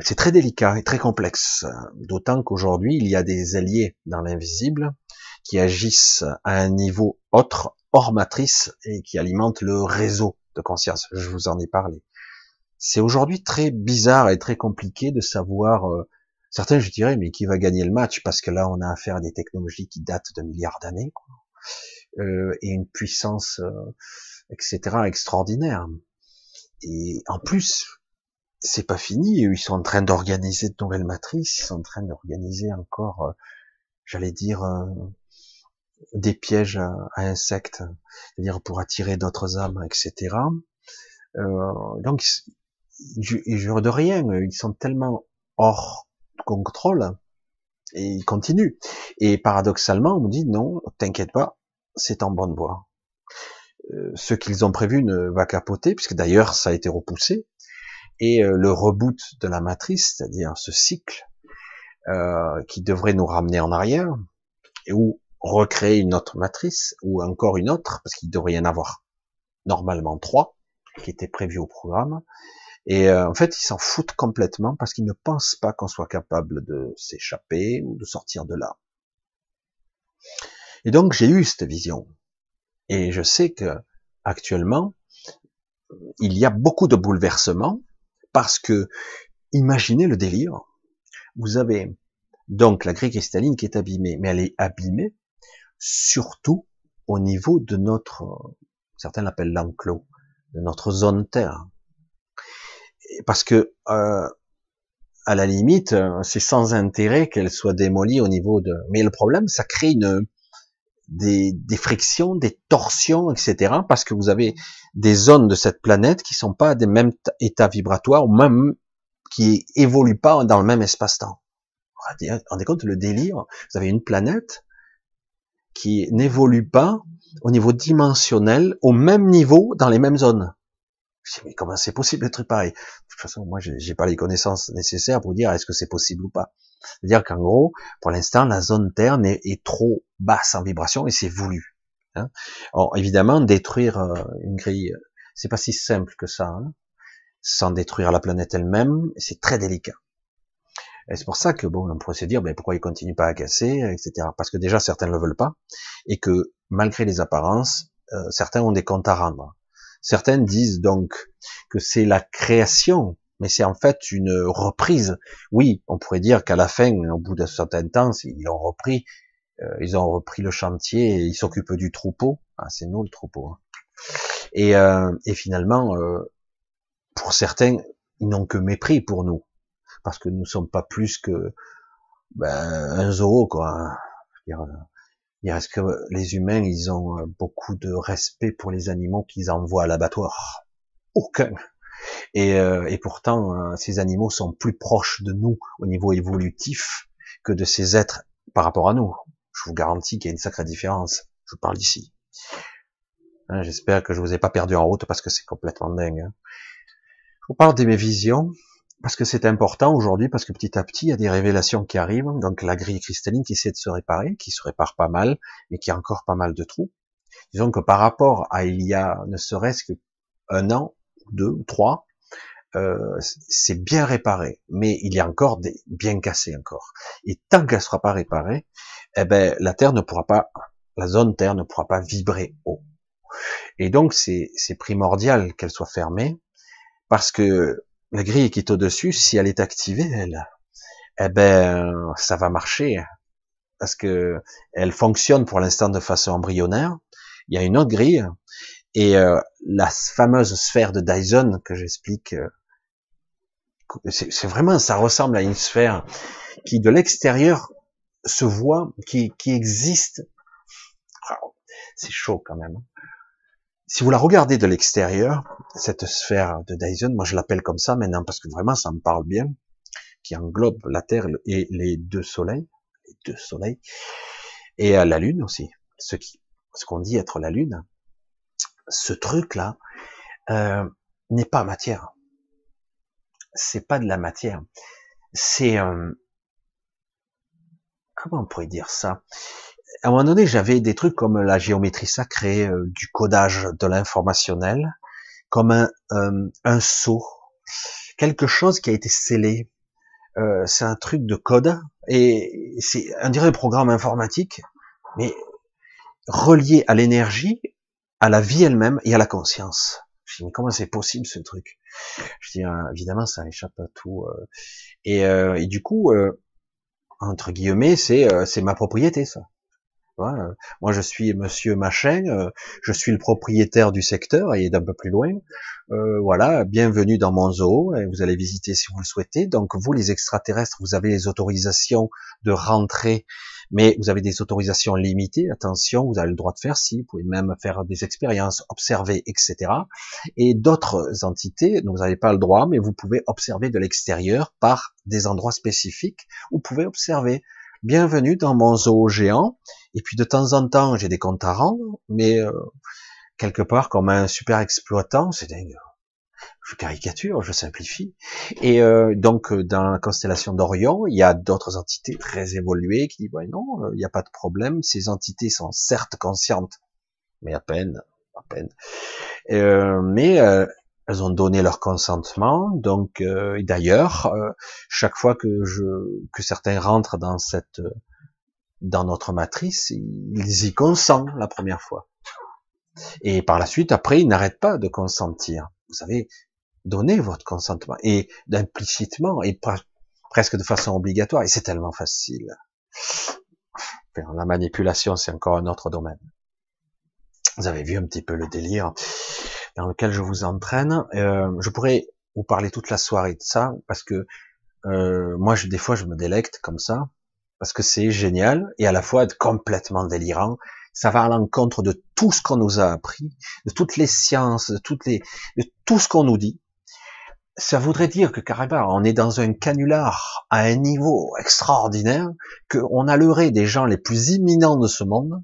C'est très délicat et très complexe, d'autant qu'aujourd'hui il y a des alliés dans l'invisible qui agissent à un niveau autre, hors matrice, et qui alimentent le réseau de conscience. Je vous en ai parlé. C'est aujourd'hui très bizarre et très compliqué de savoir, euh, certains je dirais, mais qui va gagner le match, parce que là on a affaire à des technologies qui datent de milliards d'années, euh, et une puissance, euh, etc., extraordinaire. Et en plus, c'est pas fini, ils sont en train d'organiser de nouvelles matrices, ils sont en train d'organiser encore, euh, j'allais dire, euh, des pièges à, insectes, c'est-à-dire pour attirer d'autres âmes, etc. Euh, donc, ils jurent de rien, ils sont tellement hors contrôle, et ils continuent. Et paradoxalement, on dit non, t'inquiète pas, c'est en bonne voie. Euh, ce qu'ils ont prévu ne va capoter, puisque d'ailleurs ça a été repoussé, et euh, le reboot de la matrice, c'est-à-dire ce cycle euh, qui devrait nous ramener en arrière, et ou recréer une autre matrice, ou encore une autre, parce qu'il devrait y en avoir normalement trois, qui étaient prévus au programme, et en fait ils s'en foutent complètement parce qu'ils ne pensent pas qu'on soit capable de s'échapper ou de sortir de là. Et donc j'ai eu cette vision. Et je sais que actuellement, il y a beaucoup de bouleversements parce que, imaginez le délire. Vous avez donc la grille cristalline qui est abîmée, mais elle est abîmée surtout au niveau de notre, certains l'appellent l'enclos, de notre zone Terre. Parce que euh, à la limite, c'est sans intérêt qu'elle soit démolie au niveau de. Mais le problème, ça crée une des, frictions, des torsions, etc. Parce que vous avez des zones de cette planète qui sont pas des mêmes états vibratoires ou même qui évoluent pas dans le même espace-temps. Vous rendez compte le délire Vous avez une planète qui n'évolue pas au niveau dimensionnel, au même niveau dans les mêmes zones. Je mais comment c'est possible d'être pareil? De toute façon, moi, j'ai pas les connaissances nécessaires pour dire est-ce que c'est possible ou pas? C'est-à-dire qu'en gros, pour l'instant, la zone Terre est, trop basse en vibration et c'est voulu. Hein. Alors, évidemment, détruire euh, une grille, c'est pas si simple que ça, hein, sans détruire la planète elle-même, c'est très délicat. Et c'est pour ça que bon, on pourrait se dire, ben, pourquoi ils continuent pas à casser, etc. Parce que déjà certains ne le veulent pas, et que malgré les apparences, euh, certains ont des comptes à rendre. Certains disent donc que c'est la création mais c'est en fait une reprise. Oui, on pourrait dire qu'à la fin, au bout d'un certain temps, ils ont repris, euh, ils ont repris le chantier et ils s'occupent du troupeau. Ah, c'est nous le troupeau. Hein. Et, euh, et, finalement, euh, pour certains, ils n'ont que mépris pour nous, parce que nous ne sommes pas plus que ben, un zoo, quoi. Il reste que les humains, ils ont beaucoup de respect pour les animaux qu'ils envoient à l'abattoir. Aucun. Et, euh, pourtant, euh, ces animaux sont plus proches de nous au niveau évolutif que de ces êtres par rapport à nous. Je vous garantis qu'il y a une sacrée différence. Je parle ici. Hein, j'espère que je vous ai pas perdu en route parce que c'est complètement dingue. Hein. Je vous parle de mes visions parce que c'est important aujourd'hui, parce que petit à petit, il y a des révélations qui arrivent. Donc la grille cristalline qui essaie de se réparer, qui se répare pas mal, mais qui a encore pas mal de trous. Disons que par rapport à il y a ne serait-ce qu'un an, deux trois, euh, c'est bien réparé, mais il y a encore des bien cassés encore. Et tant qu'elle sera pas réparée, eh ben la Terre ne pourra pas, la zone Terre ne pourra pas vibrer haut. Et donc c'est primordial qu'elle soit fermée, parce que la grille qui est au-dessus, si elle est activée, elle, eh ben ça va marcher, parce que elle fonctionne pour l'instant de façon embryonnaire. Il y a une autre grille et euh, la fameuse sphère de Dyson que j'explique, euh, c'est vraiment, ça ressemble à une sphère qui de l'extérieur se voit, qui, qui existe. C'est chaud quand même. Si vous la regardez de l'extérieur, cette sphère de Dyson, moi je l'appelle comme ça maintenant parce que vraiment ça me parle bien, qui englobe la Terre et les deux soleils, les deux soleils, et à la lune aussi, ce qui, ce qu'on dit être la lune, ce truc-là euh, n'est pas matière. C'est pas de la matière. C'est euh, comment on pourrait dire ça? À un moment donné, j'avais des trucs comme la géométrie sacrée, euh, du codage de l'informationnel, comme un, euh, un sceau, quelque chose qui a été scellé. Euh, c'est un truc de code et c'est un dirait un programme informatique, mais relié à l'énergie, à la vie elle-même et à la conscience. Je dis mais comment c'est possible ce truc? Je dis ah, évidemment ça échappe à tout. Euh. Et, euh, et du coup, entre guillemets, c'est c'est ma propriété ça. Euh, moi, je suis Monsieur Machin, euh, je suis le propriétaire du secteur et d'un peu plus loin. Euh, voilà, bienvenue dans mon zoo. Et vous allez visiter si vous le souhaitez. Donc, vous, les extraterrestres, vous avez les autorisations de rentrer, mais vous avez des autorisations limitées. Attention, vous avez le droit de faire si, vous pouvez même faire des expériences, observer, etc. Et d'autres entités, vous n'avez pas le droit, mais vous pouvez observer de l'extérieur par des endroits spécifiques. Vous pouvez observer bienvenue dans mon zoo géant. Et puis de temps en temps, j'ai des comptes à rendre, mais euh, quelque part, comme un super exploitant, c'est dingue. Je caricature, je simplifie. Et euh, donc, dans la constellation d'Orion, il y a d'autres entités très évoluées qui disent, ouais, non, il n'y a pas de problème. Ces entités sont certes conscientes, mais à peine, à peine. Euh, mais elles ont donné leur consentement. Donc, euh, d'ailleurs, euh, chaque fois que je que certains rentrent dans cette dans notre matrice, ils y consentent la première fois. Et par la suite, après, ils n'arrêtent pas de consentir. Vous avez donné votre consentement et implicitement et presque de façon obligatoire. Et c'est tellement facile. la manipulation, c'est encore un autre domaine. Vous avez vu un petit peu le délire dans lequel je vous entraîne. Euh, je pourrais vous parler toute la soirée de ça parce que euh, moi, je, des fois, je me délecte comme ça parce que c'est génial et à la fois complètement délirant. Ça va à l'encontre de tout ce qu'on nous a appris, de toutes les sciences, de toutes les, de tout ce qu'on nous dit. Ça voudrait dire que carrément, on est dans un canular à un niveau extraordinaire, qu'on a leurré des gens les plus imminents de ce monde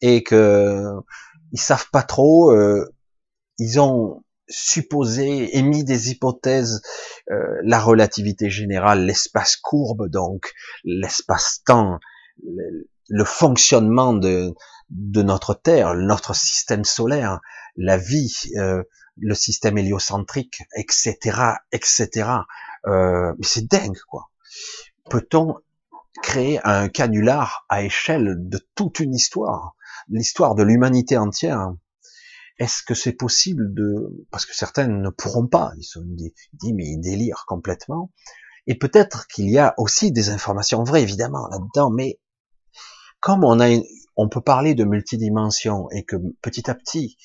et que ils savent pas trop euh, ils ont supposé, émis des hypothèses, euh, la relativité générale, l'espace courbe, donc l'espace-temps, le, fonctionnement de, de notre Terre, notre système solaire, la vie, euh, le système héliocentrique, etc., etc. Euh, mais c'est dingue, quoi. Peut-on créer un canular à échelle de toute une histoire, l'histoire de l'humanité entière est-ce que c'est possible de, parce que certains ne pourront pas, ils sont dit, mais ils délirent complètement. Et peut-être qu'il y a aussi des informations vraies, évidemment, là-dedans, mais comme on a, on peut parler de multidimension et que petit à petit,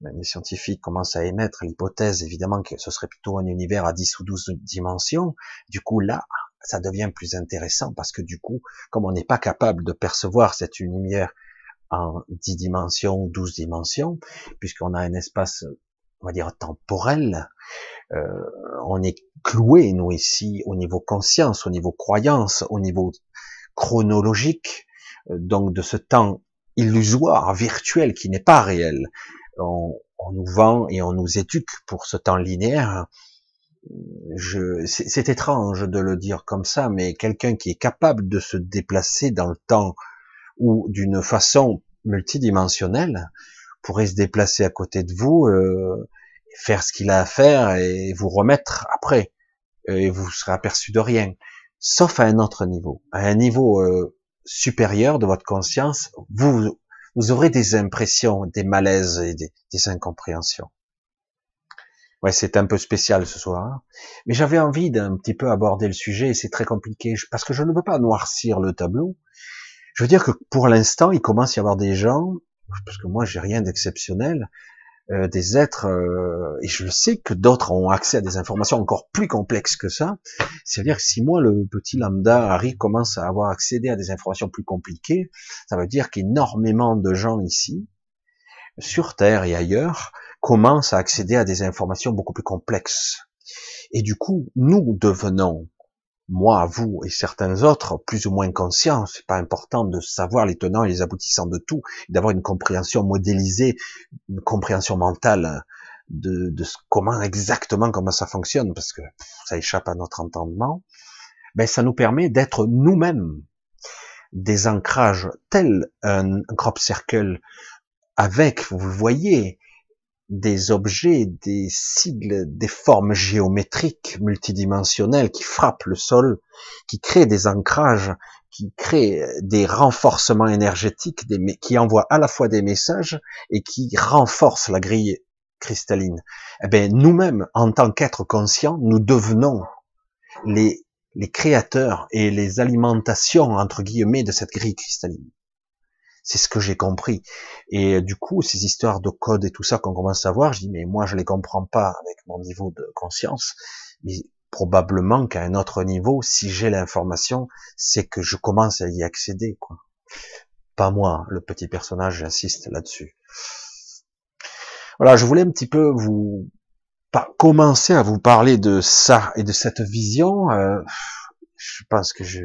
les scientifiques commencent à émettre l'hypothèse, évidemment, que ce serait plutôt un univers à 10 ou 12 dimensions, du coup, là, ça devient plus intéressant parce que du coup, comme on n'est pas capable de percevoir cet univers en 10 dimensions, 12 dimensions, puisqu'on a un espace, on va dire, temporel. Euh, on est cloué, nous, ici, au niveau conscience, au niveau croyance, au niveau chronologique, euh, donc de ce temps illusoire, virtuel, qui n'est pas réel. On, on, nous vend et on nous éduque pour ce temps linéaire. C'est étrange de le dire comme ça, mais quelqu'un qui est capable de se déplacer dans le temps ou d'une façon multidimensionnelle pourrait se déplacer à côté de vous, euh, faire ce qu'il a à faire et vous remettre après. Et vous serez aperçu de rien. Sauf à un autre niveau. À un niveau euh, supérieur de votre conscience, vous, vous aurez des impressions, des malaises et des, des incompréhensions. Ouais, c'est un peu spécial ce soir. Hein. Mais j'avais envie d'un petit peu aborder le sujet et c'est très compliqué parce que je ne veux pas noircir le tableau. Je veux dire que pour l'instant, il commence à y avoir des gens, parce que moi j'ai rien d'exceptionnel, euh, des êtres, euh, et je sais que d'autres ont accès à des informations encore plus complexes que ça. C'est-à-dire que si moi, le petit lambda, Harry, commence à avoir accédé à des informations plus compliquées, ça veut dire qu'énormément de gens ici, sur Terre et ailleurs, commencent à accéder à des informations beaucoup plus complexes. Et du coup, nous devenons moi, vous et certains autres, plus ou moins conscients, c'est pas important de savoir les tenants et les aboutissants de tout, d'avoir une compréhension modélisée, une compréhension mentale de, de comment exactement comment ça fonctionne, parce que ça échappe à notre entendement, ben ça nous permet d'être nous-mêmes. Des ancrages tels un, crop circle avec, vous voyez, des objets, des sigles, des formes géométriques multidimensionnelles qui frappent le sol, qui créent des ancrages, qui créent des renforcements énergétiques, qui envoient à la fois des messages et qui renforcent la grille cristalline. Eh bien, nous-mêmes, en tant qu'êtres conscients, nous devenons les, les créateurs et les alimentations, entre guillemets, de cette grille cristalline. C'est ce que j'ai compris. Et du coup, ces histoires de code et tout ça qu'on commence à voir, je dis, mais moi, je les comprends pas avec mon niveau de conscience. Mais probablement qu'à un autre niveau, si j'ai l'information, c'est que je commence à y accéder, quoi. Pas moi, le petit personnage, j'insiste là-dessus. Voilà, je voulais un petit peu vous commencer à vous parler de ça et de cette vision. Euh, je pense que je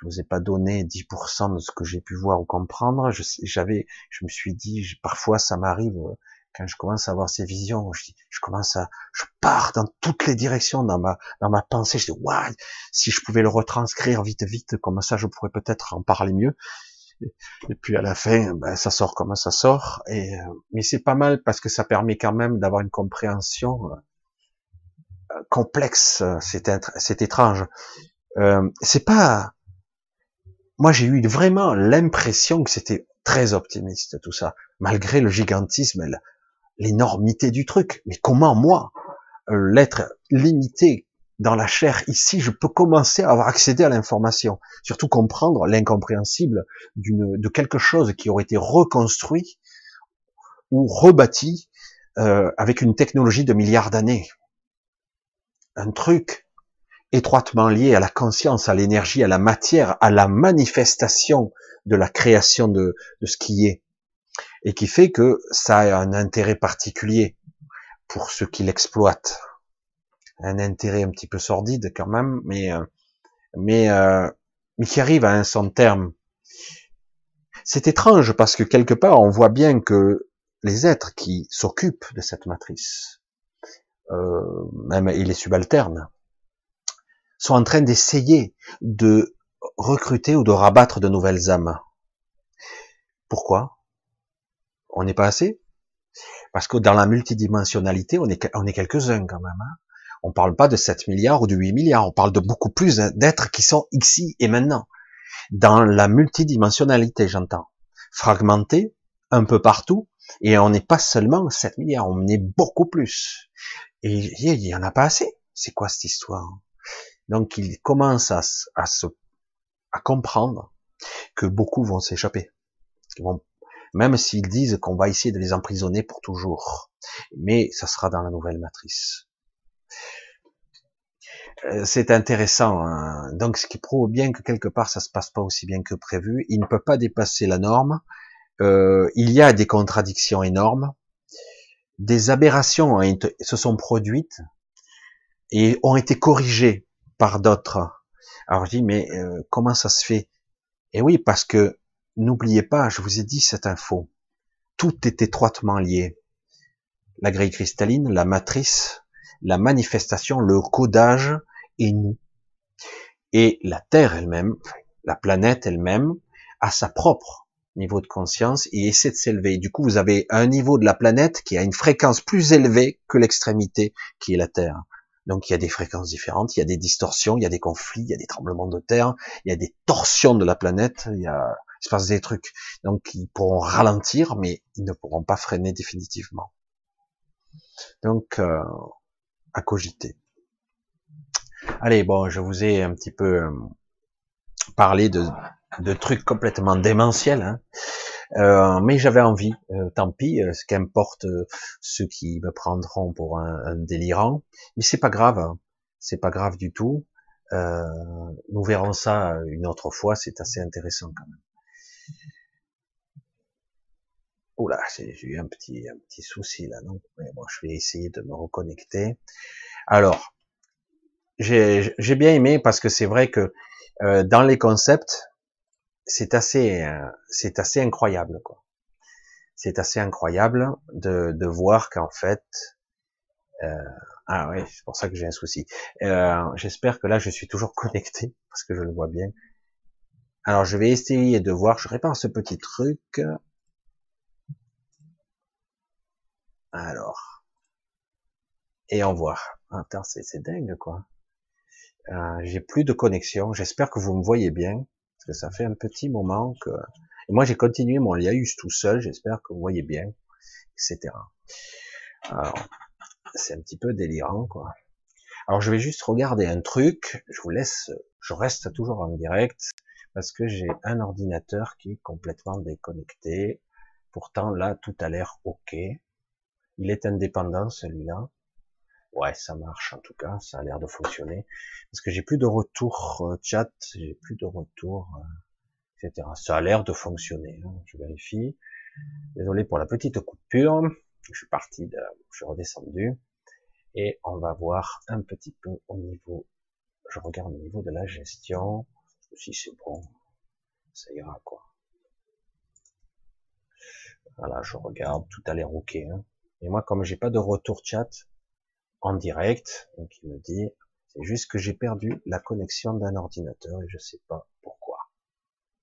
je vous ai pas donné 10% de ce que j'ai pu voir ou comprendre. J'avais, je, me suis dit, parfois ça m'arrive euh, quand je commence à avoir ces visions, je, je, commence à, je pars dans toutes les directions dans ma dans ma pensée. Je dis, waouh, si je pouvais le retranscrire vite vite, comme ça, je pourrais peut-être en parler mieux. Et, puis à la fin, ben, ça sort comme ça sort. Et euh, mais c'est pas mal parce que ça permet quand même d'avoir une compréhension euh, complexe. C'est étrange. Euh, c'est pas moi j'ai eu vraiment l'impression que c'était très optimiste tout ça, malgré le gigantisme, l'énormité du truc. Mais comment moi, euh, l'être limité dans la chair ici, je peux commencer à avoir accédé à l'information, surtout comprendre l'incompréhensible d'une de quelque chose qui aurait été reconstruit ou rebâti euh, avec une technologie de milliards d'années. Un truc étroitement lié à la conscience, à l'énergie, à la matière, à la manifestation de la création de, ce qui est, et qui fait que ça a un intérêt particulier pour ceux qui l'exploitent, un intérêt un petit peu sordide quand même, mais euh, mais euh, mais qui arrive à un son terme. C'est étrange parce que quelque part on voit bien que les êtres qui s'occupent de cette matrice, euh, même il est subalterne, sont en train d'essayer de recruter ou de rabattre de nouvelles âmes. Pourquoi? On n'est pas assez? Parce que dans la multidimensionnalité, on est, on est quelques-uns quand même. Hein on parle pas de 7 milliards ou de 8 milliards, on parle de beaucoup plus d'êtres qui sont ici et maintenant. Dans la multidimensionnalité, j'entends. Fragmenté, un peu partout, et on n'est pas seulement 7 milliards, on est beaucoup plus. Et il y en a pas assez. C'est quoi cette histoire? Donc il commence à, à, se, à comprendre que beaucoup vont s'échapper. Même s'ils disent qu'on va essayer de les emprisonner pour toujours. Mais ça sera dans la nouvelle matrice. Euh, c'est intéressant. Hein. Donc, ce qui prouve bien que quelque part, ça se passe pas aussi bien que prévu. Il ne peut pas dépasser la norme. Euh, il y a des contradictions énormes. Des aberrations se sont produites et ont été corrigées par d'autres. Alors je dis, mais euh, comment ça se fait? Eh oui, parce que n'oubliez pas, je vous ai dit cette info, tout est étroitement lié. La grille cristalline, la matrice, la manifestation, le codage et nous. Et la Terre elle-même, la planète elle-même, a sa propre niveau de conscience et essaie de s'élever. Du coup, vous avez un niveau de la planète qui a une fréquence plus élevée que l'extrémité qui est la Terre. Donc il y a des fréquences différentes, il y a des distorsions, il y a des conflits, il y a des tremblements de terre, il y a des torsions de la planète, il y a il se passe des trucs. Donc ils pourront ralentir, mais ils ne pourront pas freiner définitivement. Donc euh, à cogiter. Allez, bon, je vous ai un petit peu euh, parlé de, trucs complètement démentiels. Hein. Euh, mais j'avais envie, euh, tant pis, euh, ce qu'importe ceux qui me prendront pour un, délirant, mais c'est pas grave, hein. c'est pas grave du tout. nous verrons ça une autre fois, c'est assez intéressant quand même. Oula, j'ai eu un petit, un petit souci là, non? Mais bon, je vais essayer de me reconnecter. Alors, j'ai bien aimé parce que c'est vrai que euh, dans les concepts, c'est assez, euh, c'est assez incroyable, quoi. C'est assez incroyable de, voir qu'en fait, euh, ah oui, c'est pour ça que j'ai un souci. Euh, J'espère que là, je suis toujours [laughs] connecté parce que je le vois bien. Alors, je vais essayer de voir. Je répare ce petit truc. Alors, et on voit. Attends, c'est dingue, quoi. J'ai plus de connexion. J'espère que vous me voyez bien, que ça fait un petit moment que. Et moi, j'ai continué mon liaïus tout seul. J'espère que vous voyez bien, etc. Alors, c'est un petit peu délirant, quoi. Alors, je vais juste regarder un truc. Je vous laisse. Je reste toujours en direct parce que j'ai un ordinateur qui est complètement déconnecté. Pourtant, là, tout a l'air ok. Il est indépendant, celui-là. Ouais, ça marche en tout cas, ça a l'air de fonctionner. Parce que j'ai plus de retour euh, chat, j'ai plus de retour, euh, etc. Ça a l'air de fonctionner, hein, je vérifie. Désolé pour la petite coupure. Je suis parti, de, je suis redescendu. Et on va voir un petit peu au niveau, je regarde au niveau de la gestion. Si c'est bon, ça ira quoi. Voilà, je regarde, tout a l'air ok. Hein. Et moi, comme j'ai pas de retour chat, en direct. Donc il me dit, c'est juste que j'ai perdu la connexion d'un ordinateur et je sais pas pourquoi.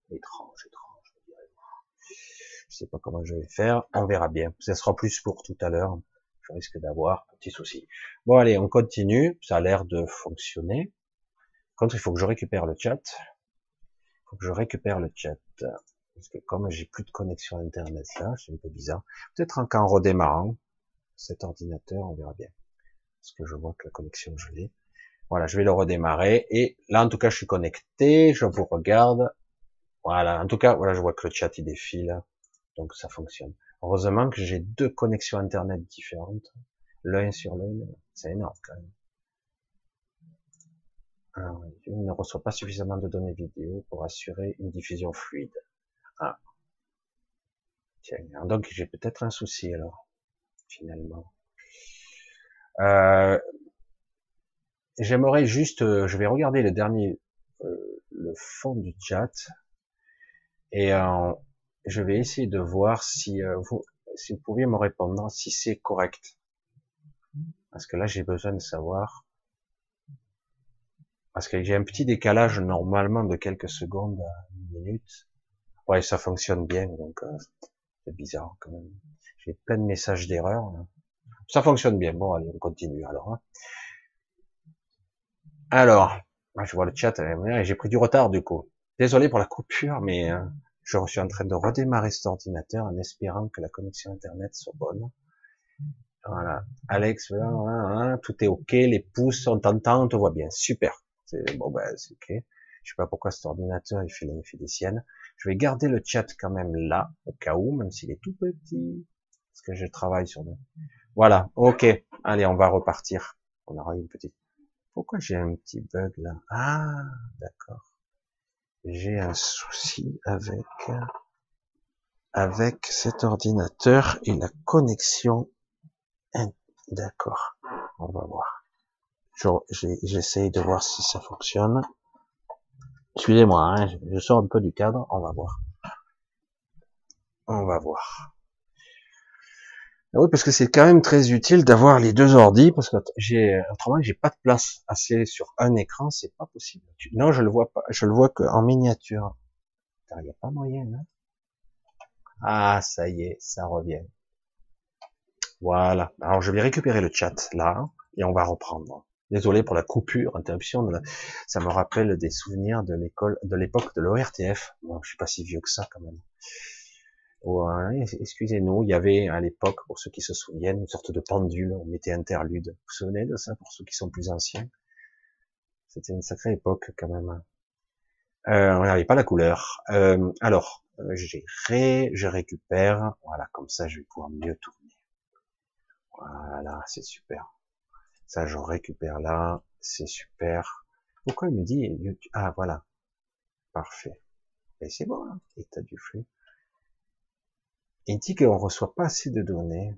Étrange, étrange, je sais pas comment je vais faire. On verra bien. Ça sera plus pour tout à l'heure. Je risque d'avoir un petit souci. Bon allez, on continue. Ça a l'air de fonctionner. Contre, il faut que je récupère le chat. Il faut que je récupère le chat. Parce que comme j'ai plus de connexion internet là, c'est un peu bizarre. Peut-être qu'en redémarrant cet ordinateur, on verra bien parce que je vois que la connexion je l'ai. Voilà, je vais le redémarrer et là en tout cas je suis connecté, je vous regarde. Voilà, en tout cas voilà, je vois que le chat il défile, donc ça fonctionne. Heureusement que j'ai deux connexions internet différentes, l'un sur l'un, c'est énorme quand même. Alors, ne reçoit pas suffisamment de données vidéo pour assurer une diffusion fluide. Ah. Tiens, donc j'ai peut-être un souci alors, finalement. Euh, J'aimerais juste, euh, je vais regarder le dernier, euh, le fond du chat, et euh, je vais essayer de voir si vous, si vous pouviez me répondre si c'est correct, parce que là j'ai besoin de savoir, parce que j'ai un petit décalage normalement de quelques secondes une minute. Ouais, ça fonctionne bien, donc c'est bizarre quand même. J'ai plein de messages d'erreur. Ça fonctionne bien. Bon, allez, on continue alors. Hein. Alors, je vois le chat, euh, j'ai pris du retard du coup. Désolé pour la coupure, mais euh, je suis en train de redémarrer cet ordinateur en espérant que la connexion internet soit bonne. Voilà. Alex, tout est ok, les pouces, on t'entend, on te voit bien. Super. Bon, ben, c'est ok. Je sais pas pourquoi cet ordinateur, il fait l'effet des siennes. Je vais garder le chat quand même là, au cas où, même s'il est tout petit. Parce que je travaille sur le, voilà, ok. Allez, on va repartir. On aura une petite... Pourquoi j'ai un petit bug là? Ah, d'accord. J'ai un souci avec avec cet ordinateur et la connexion. D'accord. On va voir. J'essaye de voir si ça fonctionne. Excusez-moi, hein, je sors un peu du cadre. On va voir. On va voir. Ah oui, parce que c'est quand même très utile d'avoir les deux ordis, parce que j'ai, autrement, j'ai pas de place assez sur un écran, c'est pas possible. Non, je le vois pas, je le vois qu'en miniature. Il n'y a pas moyen, hein Ah, ça y est, ça revient. Voilà. Alors, je vais récupérer le chat, là, et on va reprendre. Désolé pour la coupure, interruption. Ça me rappelle des souvenirs de l'école, de l'époque de l'ORTF. Bon, je suis pas si vieux que ça, quand même. Excusez-nous, il y avait à l'époque, pour ceux qui se souviennent, une sorte de pendule, on mettait interlude. Vous vous souvenez de ça pour ceux qui sont plus anciens? C'était une sacrée époque quand même. Euh, on n'avait pas la couleur. Euh, alors, euh, j'ai ré, je récupère, voilà, comme ça je vais pouvoir mieux tourner. Voilà, c'est super. Ça, je récupère là, c'est super. Pourquoi il me dit, ah voilà, parfait. Et c'est bon, hein, état du flux. Il dit qu'on ne reçoit pas assez de données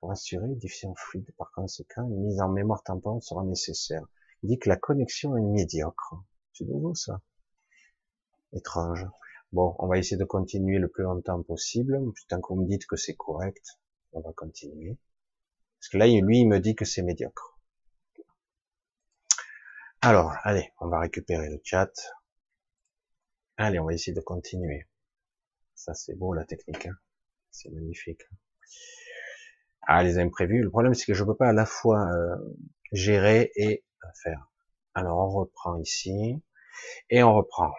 pour assurer une diffusion fluide. Par conséquent, une mise en mémoire tampon sera nécessaire. Il dit que la connexion est médiocre. C'est nouveau ça. Étrange. Bon, on va essayer de continuer le plus longtemps possible. Tant que vous me dites que c'est correct, on va continuer. Parce que là, lui, il me dit que c'est médiocre. Alors, allez, on va récupérer le chat. Allez, on va essayer de continuer. Ça, c'est beau, la technique. Hein. c'est magnifique. Ah, les imprévus. Le problème, c'est que je peux pas à la fois euh, gérer et faire. Alors, on reprend ici. Et on reprend.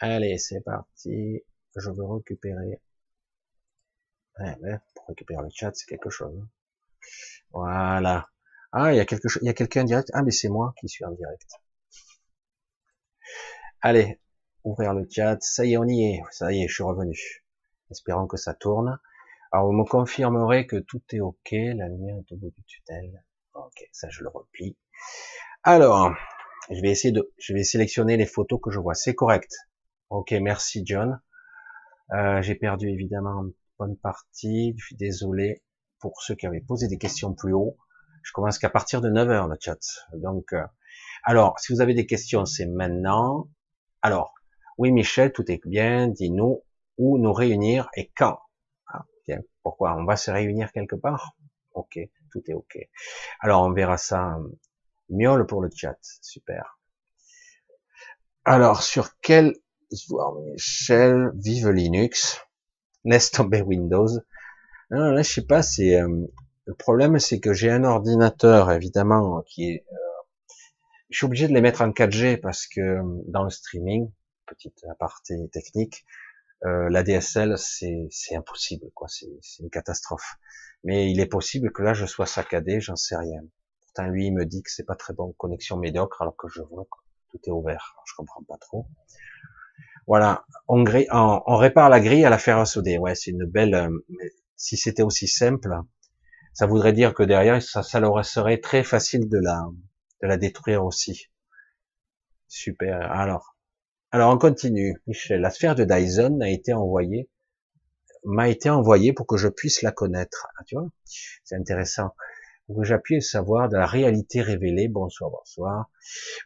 Allez, c'est parti. Je veux récupérer. pour récupérer le chat, c'est quelque chose. Hein. Voilà. Ah, il y a quelque chose, il y a quelqu'un direct. Ah, mais c'est moi qui suis en direct. Allez, ouvrir le chat. Ça y est, on y est. Ça y est, je suis revenu. Espérons que ça tourne. Alors, vous me confirmerez que tout est OK. La lumière est au bout du tunnel. OK, ça, je le replie. Alors, je vais essayer de, je vais sélectionner les photos que je vois. C'est correct. Ok, merci John. Euh, j'ai perdu évidemment une bonne partie. Je suis désolé pour ceux qui avaient posé des questions plus haut. Je commence qu'à partir de 9h le chat. Donc, euh, alors, si vous avez des questions, c'est maintenant. Alors, oui Michel, tout est bien. Dis-nous où nous réunir et quand. Ah, pourquoi On va se réunir quelque part? Ok, tout est ok. Alors, on verra ça. Miole pour le chat, super. Alors, sur quel voir Michel, vive Linux, laisse tomber Windows. Non, là, je sais pas, c'est euh, le problème, c'est que j'ai un ordinateur évidemment qui est, euh, je suis obligé de les mettre en 4G parce que euh, dans le streaming, petite aparté technique, la DSL c'est impossible, quoi, c'est une catastrophe. Mais il est possible que là je sois saccadé, j'en sais rien. Pourtant lui il me dit que c'est pas très bon connexion médiocre alors que je vois que tout est ouvert. Je comprends pas trop. Voilà, on, on, répare la grille à la fer à souder. Ouais, c'est une belle. Euh, si c'était aussi simple, ça voudrait dire que derrière, ça, ça leur serait très facile de la, de la détruire aussi. Super. Alors, alors on continue. Michel, la sphère de Dyson a été envoyée, m'a été envoyée pour que je puisse la connaître. Ah, tu vois, c'est intéressant. Pour que j'appuie savoir de la réalité révélée. Bonsoir, bonsoir.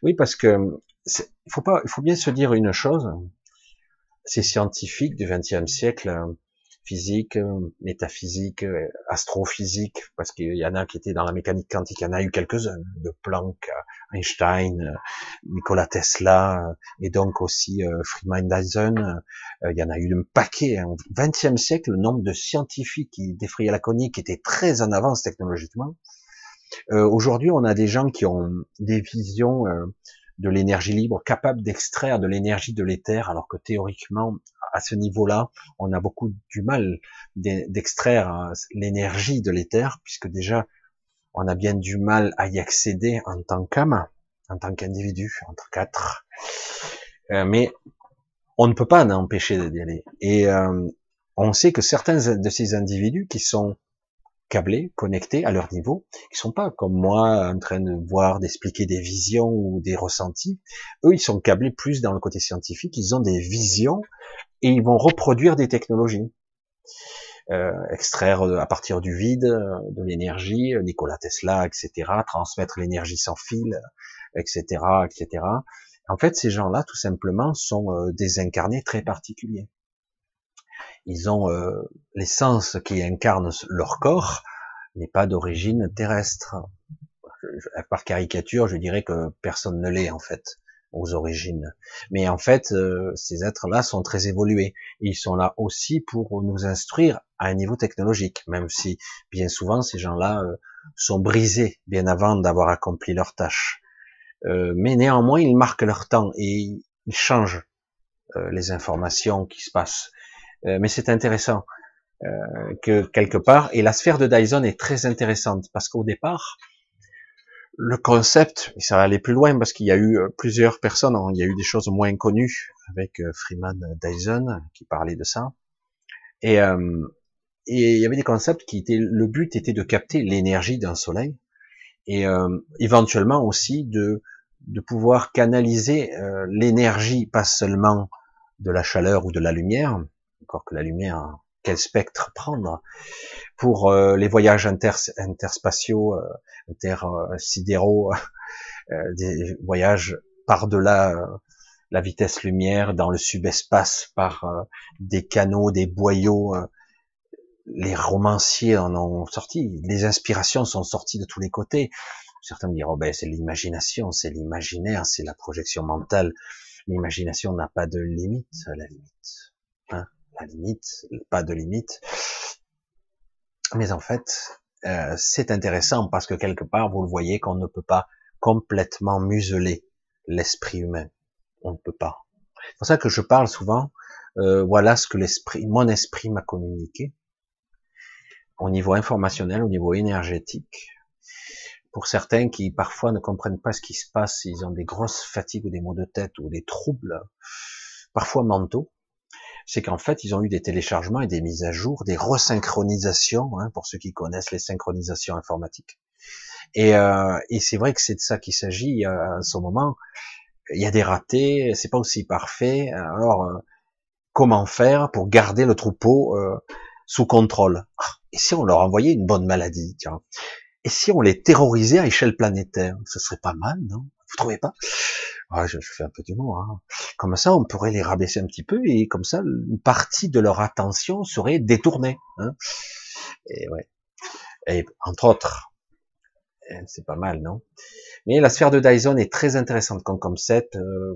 Oui, parce que il faut pas, il faut bien se dire une chose ces scientifiques du XXe siècle, euh, physique, euh, métaphysique, euh, astrophysique, parce qu'il y en a qui étaient dans la mécanique quantique, il y en a eu quelques-uns, de Planck, Einstein, Nikola Tesla, et donc aussi Freeman Dyson, il y en a eu un paquet. Hein. Au XXe siècle, le nombre de scientifiques qui défrayaient la conique était très en avance technologiquement. Aujourd'hui, on a des gens qui ont des visions de l'énergie libre, capable d'extraire de l'énergie de l'éther, alors que théoriquement, à ce niveau-là, on a beaucoup du mal d'extraire euh, l'énergie de l'éther, puisque déjà, on a bien du mal à y accéder en tant qu'âme, en tant qu'individu, entre quatre. Euh, mais on ne peut pas en empêcher d'y aller. Et euh, on sait que certains de ces individus qui sont câblés, connectés à leur niveau, qui sont pas comme moi en train de voir, d'expliquer des visions ou des ressentis. Eux, ils sont câblés plus dans le côté scientifique, ils ont des visions et ils vont reproduire des technologies. Euh, extraire euh, à partir du vide euh, de l'énergie, Nikola Tesla, etc., transmettre l'énergie sans fil, etc., etc. En fait, ces gens-là, tout simplement, sont des incarnés très particuliers ils ont euh, l'essence qui incarne leur corps n'est pas d'origine terrestre. Par caricature, je dirais que personne ne l'est en fait aux origines. Mais en fait, euh, ces êtres-là sont très évolués. ils sont là aussi pour nous instruire à un niveau technologique, même si bien souvent ces gens-là euh, sont brisés bien avant d'avoir accompli leur tâche. mais néanmoins, ils marquent leur temps et ils changent les informations qui se passent. Euh, mais c'est intéressant euh, que quelque part, et la sphère de Dyson est très intéressante parce qu'au départ, le concept, ça va aller plus loin parce qu'il y a eu euh, plusieurs personnes, hein, il y a eu des choses moins connues avec Freeman Dyson qui parlait de ça, et, et il y avait des concepts qui étaient, le but était de capter l'énergie d'un soleil et éventuellement aussi de de pouvoir canaliser l'énergie, pas seulement de la chaleur ou de la lumière, encore que la lumière, quel spectre prendre pour euh, les voyages inter, interspatiaux, euh, intersidéraux, euh, [laughs] des voyages par-delà euh, la vitesse lumière, dans le subespace, par euh, des canaux, des boyaux. les romanciers en ont sorti, les inspirations sont sorties de tous les côtés. Certains me diront, oh ben, c'est l'imagination, c'est l'imaginaire, c'est la projection mentale. L'imagination n'a pas de limite, la limite. Hein la limite, pas de limite. Mais en fait, euh, c'est intéressant parce que quelque part, vous le voyez, qu'on ne peut pas complètement museler l'esprit humain. On ne peut pas. C'est pour ça que je parle souvent, euh, voilà ce que l'esprit, mon esprit m'a communiqué au niveau informationnel, au niveau énergétique. Pour certains qui parfois ne comprennent pas ce qui se passe, ils ont des grosses fatigues ou des maux de tête ou des troubles, parfois mentaux, c'est qu'en fait, ils ont eu des téléchargements et des mises à jour, des resynchronisations, hein, pour ceux qui connaissent les synchronisations informatiques. Et, euh, et c'est vrai que c'est de ça qu'il s'agit à ce moment. Il y a des ratés, c'est pas aussi parfait. Alors, euh, comment faire pour garder le troupeau euh, sous contrôle? Et si on leur envoyait une bonne maladie, Et si on les terrorisait à échelle planétaire? Ce serait pas mal, non? Vous trouvez pas? Je, fais un peu d'humour. Hein. Comme ça, on pourrait les rabaisser un petit peu et comme ça, une partie de leur attention serait détournée. Hein. Et ouais. Et entre autres, eh, c'est pas mal, non? Mais la sphère de Dyson est très intéressante comme concept. Euh,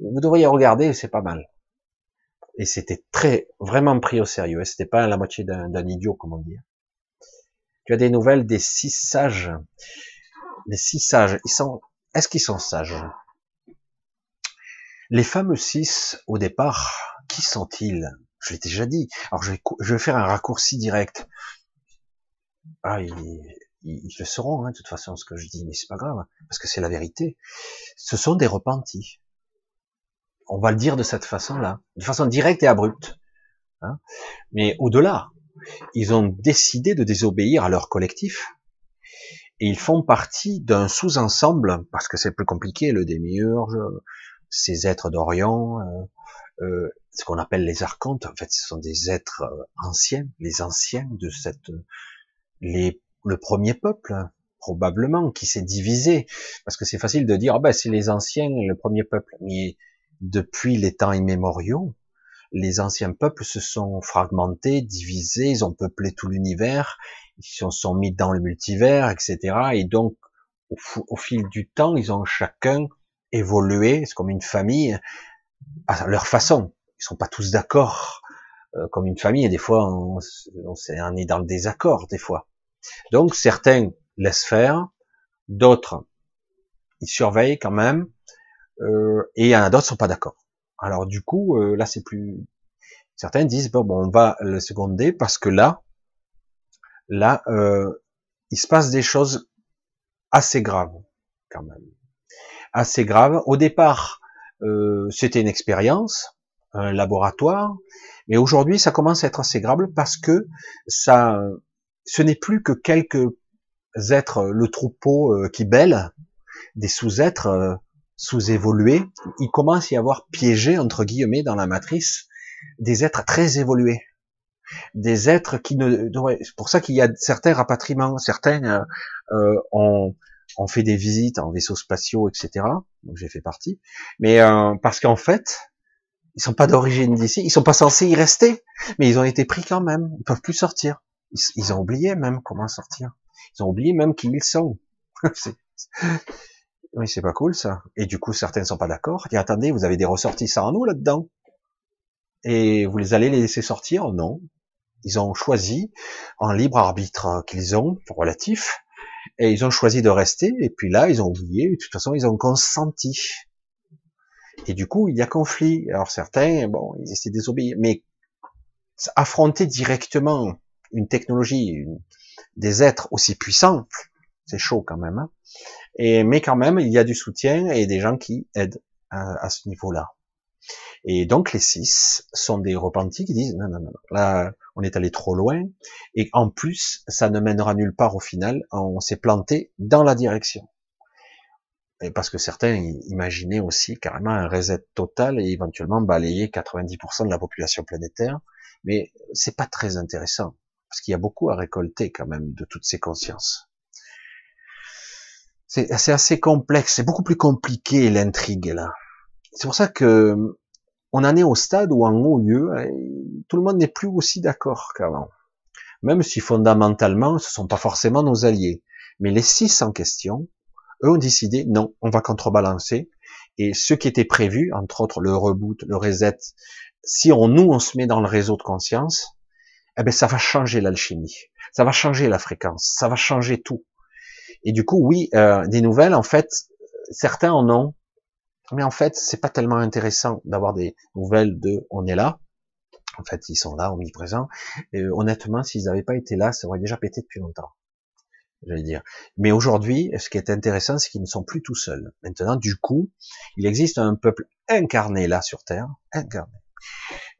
vous devriez regarder, c'est pas mal. Et c'était très, vraiment pris au sérieux. C'était pas la moitié d'un idiot, comment dire. Tu as des nouvelles des six sages? Les six sages, ils sont est-ce qu'ils sont sages? Les fameux six, au départ, qui sont-ils? Je l'ai déjà dit. Alors je vais, faire un raccourci direct. Ah, ils, le sauront, hein, de toute façon, ce que je dis, mais c'est pas grave, parce que c'est la vérité. Ce sont des repentis. On va le dire de cette façon-là, de façon directe et abrupte. Hein. Mais au-delà, ils ont décidé de désobéir à leur collectif, et ils font partie d'un sous-ensemble, parce que c'est plus compliqué, le démiurge, ces êtres d'Orient, euh, euh, ce qu'on appelle les archontes, en fait, ce sont des êtres euh, anciens, les anciens de cette, les, le premier peuple, probablement, qui s'est divisé, parce que c'est facile de dire, ah ben, c'est les anciens, le premier peuple, mais depuis les temps immémoriaux, les anciens peuples se sont fragmentés, divisés, ils ont peuplé tout l'univers, ils se sont mis dans le multivers, etc. Et donc, au, fil du temps, ils ont chacun évolué, c'est comme une famille, à leur façon. Ils sont pas tous d'accord euh, comme une famille, et des fois, on, on, est dans le désaccord, des fois. Donc, certains laissent faire, d'autres, ils surveillent quand même, euh, et il y en a d'autres sont pas d'accord. Alors du coup, euh, là c'est plus. Certains disent bon, bon, on va le seconder parce que là, là, euh, il se passe des choses assez graves quand même, assez graves. Au départ, euh, c'était une expérience, un laboratoire, mais aujourd'hui, ça commence à être assez grave parce que ça, ce n'est plus que quelques êtres, le troupeau qui bêle, des sous-êtres sous-évolués, il commence à y avoir piégé, entre guillemets, dans la matrice, des êtres très évolués. Des êtres qui ne... C'est pour ça qu'il y a certains rapatriements, certains euh, euh ont, ont, fait des visites en vaisseaux spatiaux, etc. Donc j'ai fait partie. Mais euh, parce qu'en fait, ils sont pas d'origine d'ici, ils sont pas censés y rester, mais ils ont été pris quand même. Ils peuvent plus sortir. Ils, ont oublié même comment sortir. Ils ont oublié même qui ils sont. [laughs] Oui, c'est pas cool ça. Et du coup, certains ne sont pas d'accord. Et attendez, vous avez des ressortissants en nous là-dedans. Et vous les allez les laisser sortir? Non. Ils ont choisi, en libre arbitre qu'ils ont, relatif, et ils ont choisi de rester, et puis là, ils ont oublié, de toute façon, ils ont consenti. Et du coup, il y a conflit. Alors certains, bon, ils essaient de désobéir, mais affronter directement une technologie, des êtres aussi puissants, c'est chaud quand même. Hein et, mais quand même, il y a du soutien et des gens qui aident à, ce niveau-là. Et donc les six sont des repentis qui disent non, non, non, là on est allé trop loin. Et en plus ça ne mènera nulle part au final, on s'est planté dans la direction. Et parce que certains imaginaient aussi carrément un reset total et éventuellement balayer 90% de la population planétaire, mais c'est pas très intéressant parce qu'il y a beaucoup à récolter quand même de toutes ces consciences. C'est assez complexe, c'est beaucoup plus compliqué l'intrigue là. C'est pour ça que on en est au stade où en haut lieu, tout le monde n'est plus aussi d'accord qu'avant. Même si fondamentalement, ce sont pas forcément nos alliés. Mais les six en question, eux ont décidé, non, on va contrebalancer. Et ce qui était prévu, entre autres le reboot, le reset, si on, nous, on se met dans le réseau de conscience, eh ben, ça va changer l'alchimie. Ça va changer la fréquence. Ça va changer tout. Et du coup, oui, euh, des nouvelles, en fait, certains en ont, mais en fait, c'est pas tellement intéressant d'avoir des nouvelles de on est là. En fait, ils sont là, omniprésents. Et euh, honnêtement, s'ils n'avaient pas été là, ça aurait déjà pété depuis longtemps. J'allais dire. Mais aujourd'hui, ce qui est intéressant, c'est qu'ils ne sont plus tout seuls. Maintenant, du coup, il existe un peuple incarné là sur Terre, incarné,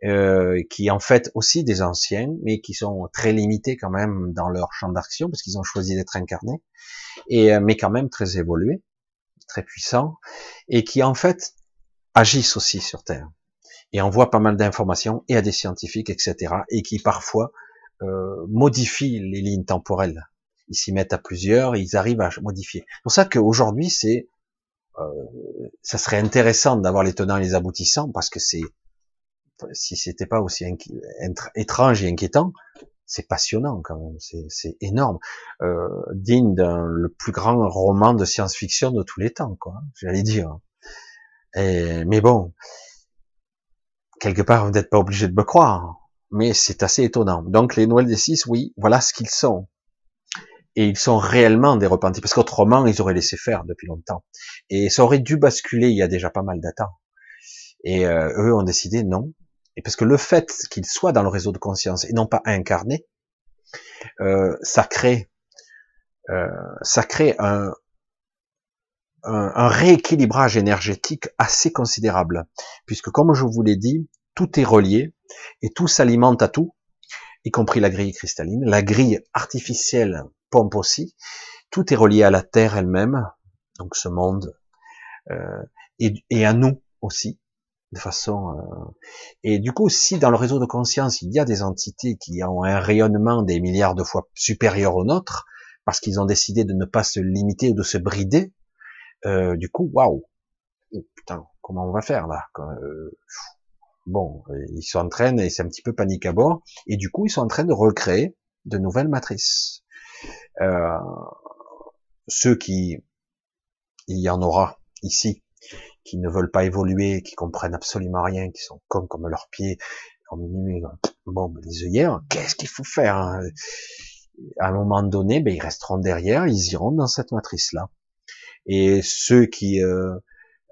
euh, qui en fait aussi des anciens, mais qui sont très limités quand même dans leur champ d'action parce qu'ils ont choisi d'être incarnés, et euh, mais quand même très évolués très puissants, et qui en fait agissent aussi sur Terre, et envoient pas mal d'informations, et à des scientifiques, etc., et qui parfois euh, modifient les lignes temporelles. Ils s'y mettent à plusieurs, et ils arrivent à modifier. C'est pour ça qu'aujourd'hui, c'est euh, ça serait intéressant d'avoir les tenants et les aboutissants, parce que c'est si c'était pas aussi étrange et inquiétant, c'est passionnant quand même, c'est énorme, euh, digne d'un le plus grand roman de science-fiction de tous les temps, quoi. J'allais dire. Mais bon, quelque part, vous n'êtes pas obligé de me croire, mais c'est assez étonnant. Donc les Noëls des Six, oui, voilà ce qu'ils sont. Et ils sont réellement des repentis, parce qu'autrement, ils auraient laissé faire depuis longtemps. Et ça aurait dû basculer il y a déjà pas mal de Et euh, eux ont décidé non, et parce que le fait qu'il soit dans le réseau de conscience et non pas incarné, euh, ça crée, euh, ça crée un, rééquilibrage énergétique assez considérable, puisque comme je vous l'ai dit, tout est relié et tout s'alimente à tout, y compris la grille cristalline, la grille artificielle pompe aussi, tout est relié à la Terre elle-même, donc ce monde, euh, et à nous aussi de façon euh, et du coup si dans le réseau de conscience il y a des entités qui ont un rayonnement des milliards de fois supérieur au nôtre parce qu'ils ont décidé de ne pas se limiter ou de se brider euh, du coup waouh! Oh, putain comment on va faire là? Euh, bon ils sont en train et c'est un petit peu panique à bord et du coup ils sont en train de recréer de nouvelles matrices. Euh, ceux qui il y en aura ici qui ne veulent pas évoluer, qui comprennent absolument rien, qui sont comme comme leurs pieds. Bon, les œillères, qu'est-ce qu'il faut faire hein? À un moment donné, ben, ils resteront derrière, ils iront dans cette matrice-là. Et ceux qui, euh,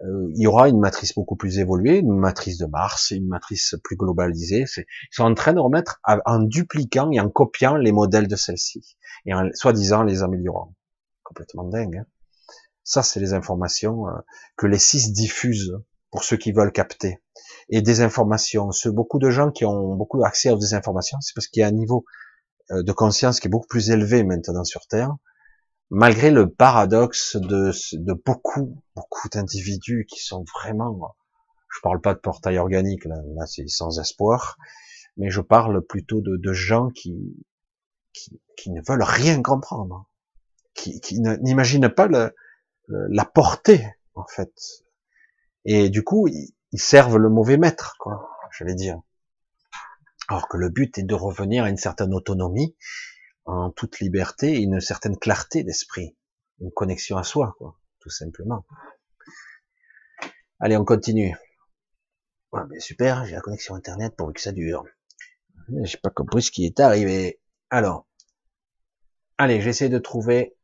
euh, il y aura une matrice beaucoup plus évoluée, une matrice de Mars, une matrice plus globalisée. Ils sont en train de remettre en dupliquant et en copiant les modèles de celle-ci et en soi-disant les améliorant. Complètement dingue. Hein ça, c'est les informations euh, que les six diffusent pour ceux qui veulent capter. Et des informations, ce, beaucoup de gens qui ont beaucoup accès à des informations, c'est parce qu'il y a un niveau euh, de conscience qui est beaucoup plus élevé maintenant sur Terre, malgré le paradoxe de, de beaucoup, beaucoup d'individus qui sont vraiment, je parle pas de portail organique, là, là c'est sans espoir, mais je parle plutôt de, de gens qui, qui, qui, ne veulent rien comprendre, qui, qui n'imaginent pas le, la portée en fait. Et du coup, ils, servent le mauvais maître, quoi, je vais dire. Alors que le but est de revenir à une certaine autonomie, en toute liberté et une certaine clarté d'esprit, une connexion à soi, quoi, tout simplement. Allez, on continue. Ouais, ben super, j'ai la connexion internet pour que ça dure. J'ai pas compris ce qui est arrivé. Alors, allez, j'essaie de trouver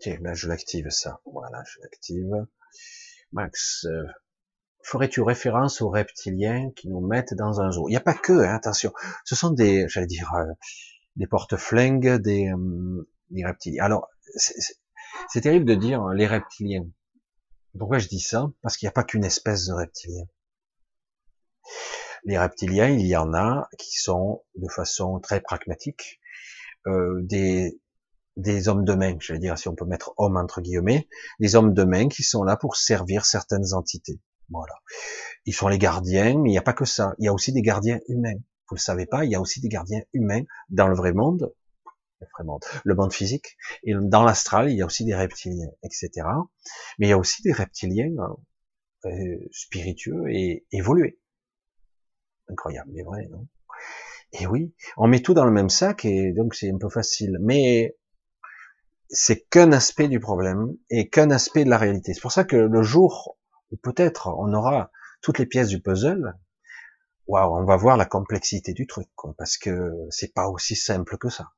Tiens, là, je l'active ça. Voilà, je l'active. Max, euh, ferais-tu référence aux reptiliens qui nous mettent dans un zoo? Il n'y a pas que, hein, attention. Ce sont des, j'allais dire, euh, des porte-flingues, des, euh, des reptiliens. Alors, c'est terrible de dire hein, les reptiliens. Pourquoi je dis ça? Parce qu'il n'y a pas qu'une espèce de reptilien. Les reptiliens, il y en a qui sont de façon très pragmatique euh, des des hommes de main, je vais dire, si on peut mettre homme entre guillemets, des hommes de main qui sont là pour servir certaines entités. Voilà. Ils sont les gardiens, mais il n'y a pas que ça. Il y a aussi des gardiens humains. Vous le savez pas, il y a aussi des gardiens humains dans le vrai monde. le monde physique. Et dans l'astral, il y a aussi des reptiliens, etc. Mais il y a aussi des reptiliens euh, spiritueux et évolués. Incroyable, mais vrai, non? Et oui, on met tout dans le même sac et donc c'est un peu facile. Mais c'est qu'un aspect du problème et qu'un aspect de la réalité. C'est pour ça que le jour où peut-être on aura toutes les pièces du puzzle, waouh, on va voir la complexité du truc, quoi, parce que c'est pas aussi simple que ça.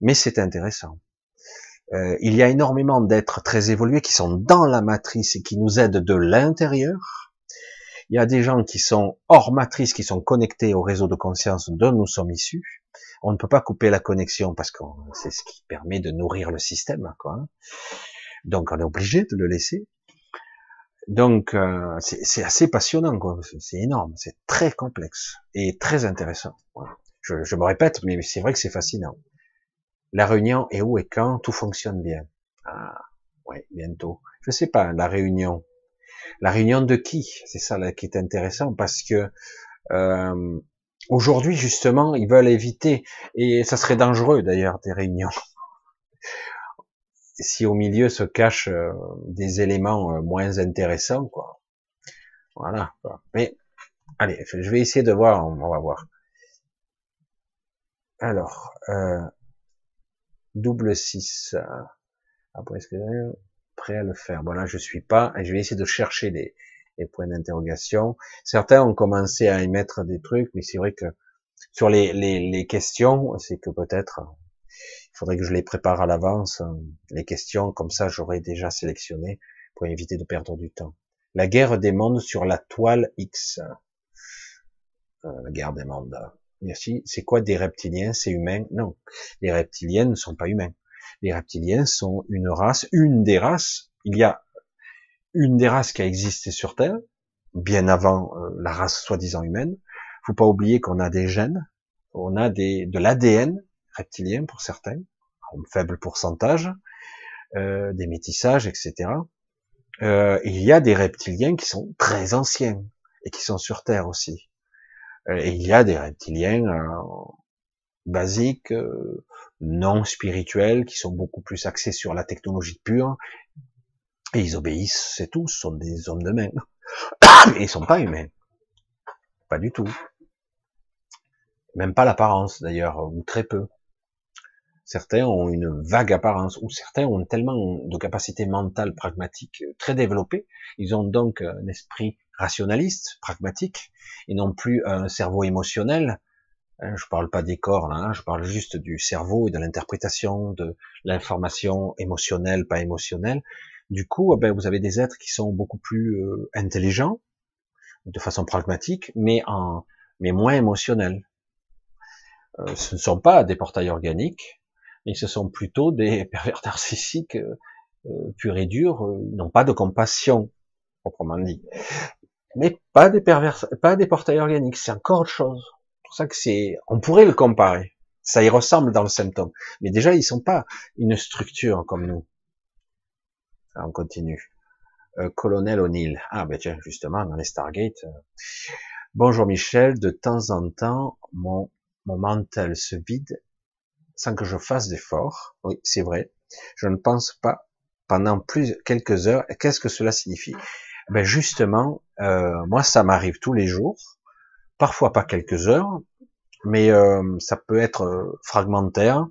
Mais c'est intéressant. Euh, il y a énormément d'êtres très évolués qui sont dans la matrice et qui nous aident de l'intérieur. Il y a des gens qui sont hors matrice, qui sont connectés au réseau de conscience dont nous sommes issus. On ne peut pas couper la connexion parce que c'est ce qui permet de nourrir le système, quoi. Donc on est obligé de le laisser. Donc euh, c'est assez passionnant, quoi. C'est énorme, c'est très complexe et très intéressant. Je, je me répète, mais c'est vrai que c'est fascinant. La réunion est où et quand tout fonctionne bien. Ah, ouais, bientôt. Je sais pas, la réunion. La réunion de qui? C'est ça qui est intéressant parce que euh, aujourd'hui justement ils veulent éviter et ça serait dangereux d'ailleurs des réunions [laughs] si au milieu se cachent euh, des éléments euh, moins intéressants, quoi. Voilà. Mais allez, je vais essayer de voir, on va voir. Alors, double 6. Après, est-ce que prêt à le faire Bon là, je suis pas. Et je vais essayer de chercher des, des points d'interrogation. Certains ont commencé à émettre des trucs, mais c'est vrai que sur les, les, les questions, c'est que peut-être il faudrait que je les prépare à l'avance, hein, les questions, comme ça j'aurais déjà sélectionné pour éviter de perdre du temps. La guerre des mondes sur la toile X. Euh, la guerre des mondes. Merci. C'est quoi des reptiliens? C'est humain? Non. Les reptiliens ne sont pas humains. Les reptiliens sont une race, une des races. Il y a une des races qui a existé sur Terre, bien avant euh, la race soi-disant humaine. Faut pas oublier qu'on a des gènes, on a des, de l'ADN reptiliens pour certains, un faible pourcentage, euh, des métissages, etc. Euh, il y a des reptiliens qui sont très anciens et qui sont sur Terre aussi. Et il y a des reptiliens basiques, non spirituels, qui sont beaucoup plus axés sur la technologie pure. Et ils obéissent, c'est tout, sont des hommes de main. [coughs] Et ils sont pas humains. Pas du tout. Même pas l'apparence d'ailleurs, ou très peu. Certains ont une vague apparence, ou certains ont tellement de capacité mentale pragmatique très développée, ils ont donc un esprit rationaliste, pragmatique, et non plus un cerveau émotionnel. Hein, je parle pas des corps là, hein, je parle juste du cerveau et de l'interprétation de l'information émotionnelle, pas émotionnelle. Du coup, eh ben, vous avez des êtres qui sont beaucoup plus euh, intelligents, de façon pragmatique, mais en mais moins émotionnels. Euh, ce ne sont pas des portails organiques, mais ce sont plutôt des [laughs] pervers narcissiques euh, euh, purs et durs, euh, n'ont pas de compassion, proprement dit. Mais pas des pervers, pas des portails organiques, c'est encore autre chose. Pour ça que c'est, on pourrait le comparer. Ça y ressemble dans le symptôme. Mais déjà, ils sont pas une structure comme nous. on continue. Euh, Colonel O'Neill. Ah, ben tiens, justement, dans les Stargate. Bonjour Michel, de temps en temps, mon, mon mental se vide sans que je fasse d'efforts. Oui, c'est vrai. Je ne pense pas pendant plus quelques heures. Qu'est-ce que cela signifie? Ben justement, euh, moi ça m'arrive tous les jours, parfois pas quelques heures, mais euh, ça peut être euh, fragmentaire,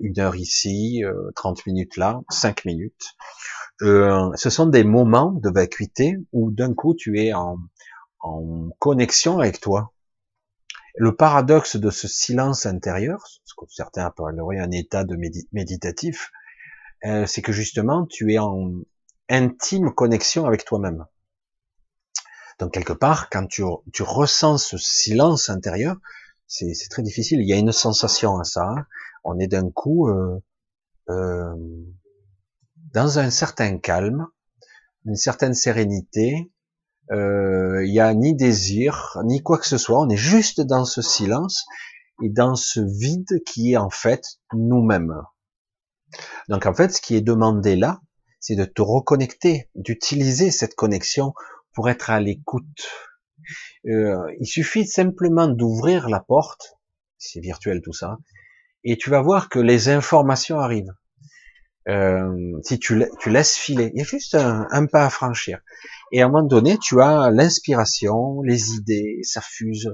une heure ici, 30 minutes là, 5 minutes. ce sont des moments de vacuité où d'un coup tu es en, connexion avec toi. Le paradoxe de ce silence intérieur, ce que certains appelleraient un état de méditatif, euh, c'est que justement tu es en intime connexion avec toi-même. Donc quelque part, quand tu, tu ressens ce silence intérieur, c'est très difficile. Il y a une sensation à ça. Hein. On est d'un coup euh, euh, dans un certain calme, une certaine sérénité, euh, il n'y a ni désir, ni quoi que ce soit. On est juste dans ce silence et dans ce vide qui est en fait nous-mêmes. Donc en fait, ce qui est demandé là, c'est de te reconnecter, d'utiliser cette connexion pour être à l'écoute. Euh, il suffit simplement d'ouvrir la porte, c'est virtuel tout ça, et tu vas voir que les informations arrivent. Euh, si tu, laisses filer, il y a juste un, pas à franchir. Et à un moment donné, tu as l'inspiration, les idées, ça fuse,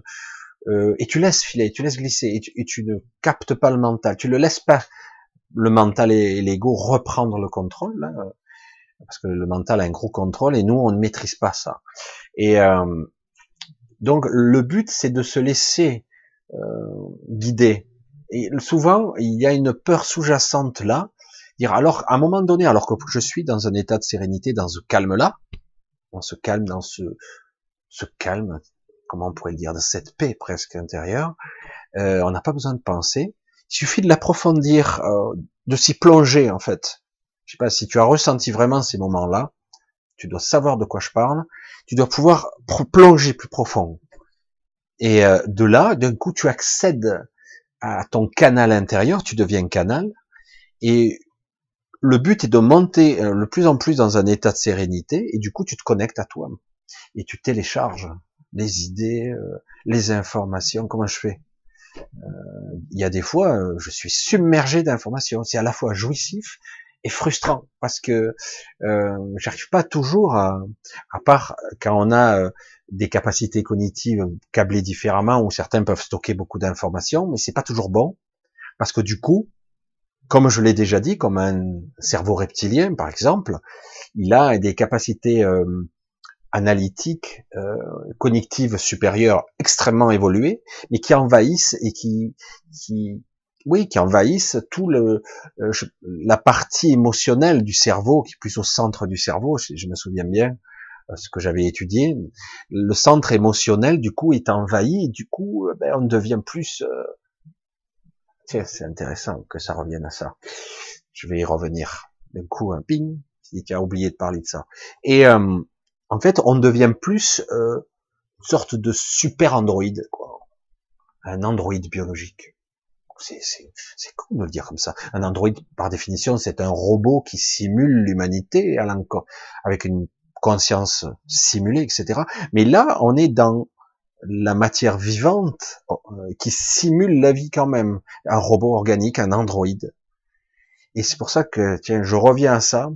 euh, et tu laisses filer, tu laisses glisser, et tu, ne captes pas le mental, tu le laisses pas le mental et l'ego reprendre le contrôle, là, parce que le mental a un gros contrôle et nous on ne maîtrise pas ça. Et euh, donc le but c'est de se laisser euh, guider. Et souvent il y a une peur sous-jacente là, alors à un moment donné, alors que je suis dans un état de sérénité, dans ce calme là, on se calme dans ce, ce calme, comment on pourrait le dire, de cette paix presque intérieure, euh, on n'a pas besoin de penser. Il suffit de l'approfondir, euh, de s'y plonger en fait. Je sais pas si tu as ressenti vraiment ces moments-là. Tu dois savoir de quoi je parle. Tu dois pouvoir plonger plus profond. Et euh, de là, d'un coup, tu accèdes à ton canal intérieur. Tu deviens canal. Et le but est de monter euh, le plus en plus dans un état de sérénité. Et du coup, tu te connectes à toi. Et tu télécharges les idées, euh, les informations. Comment je fais? Il y a des fois, je suis submergé d'informations. C'est à la fois jouissif frustrant parce que euh, j'arrive pas toujours à, à part quand on a euh, des capacités cognitives câblées différemment où certains peuvent stocker beaucoup d'informations, mais c'est pas toujours bon parce que du coup, comme je l'ai déjà dit, comme un cerveau reptilien par exemple, il a des capacités euh, analytiques, euh, cognitives supérieures extrêmement évoluées, mais qui envahissent et qui, qui oui, qui envahissent tout le euh, la partie émotionnelle du cerveau, qui est plus au centre du cerveau. Je, me souviens bien euh, ce que j'avais étudié. Le centre émotionnel, du coup, est envahi. Du coup, euh, ben, on devient plus. Tiens, c'est intéressant que ça revienne à ça. Je vais y revenir. D'un coup, un ping. Si tu as oublié de parler de ça. Et en fait, on devient plus une sorte de super androïde. Un androïde biologique c'est cool de le dire comme ça. Un android, par définition, c'est un robot qui simule l'humanité avec une conscience simulée, etc. Mais là, on est dans la matière vivante euh, qui simule la vie quand même. Un robot organique, un androïde. Et c'est pour ça que, tiens, je reviens à ça.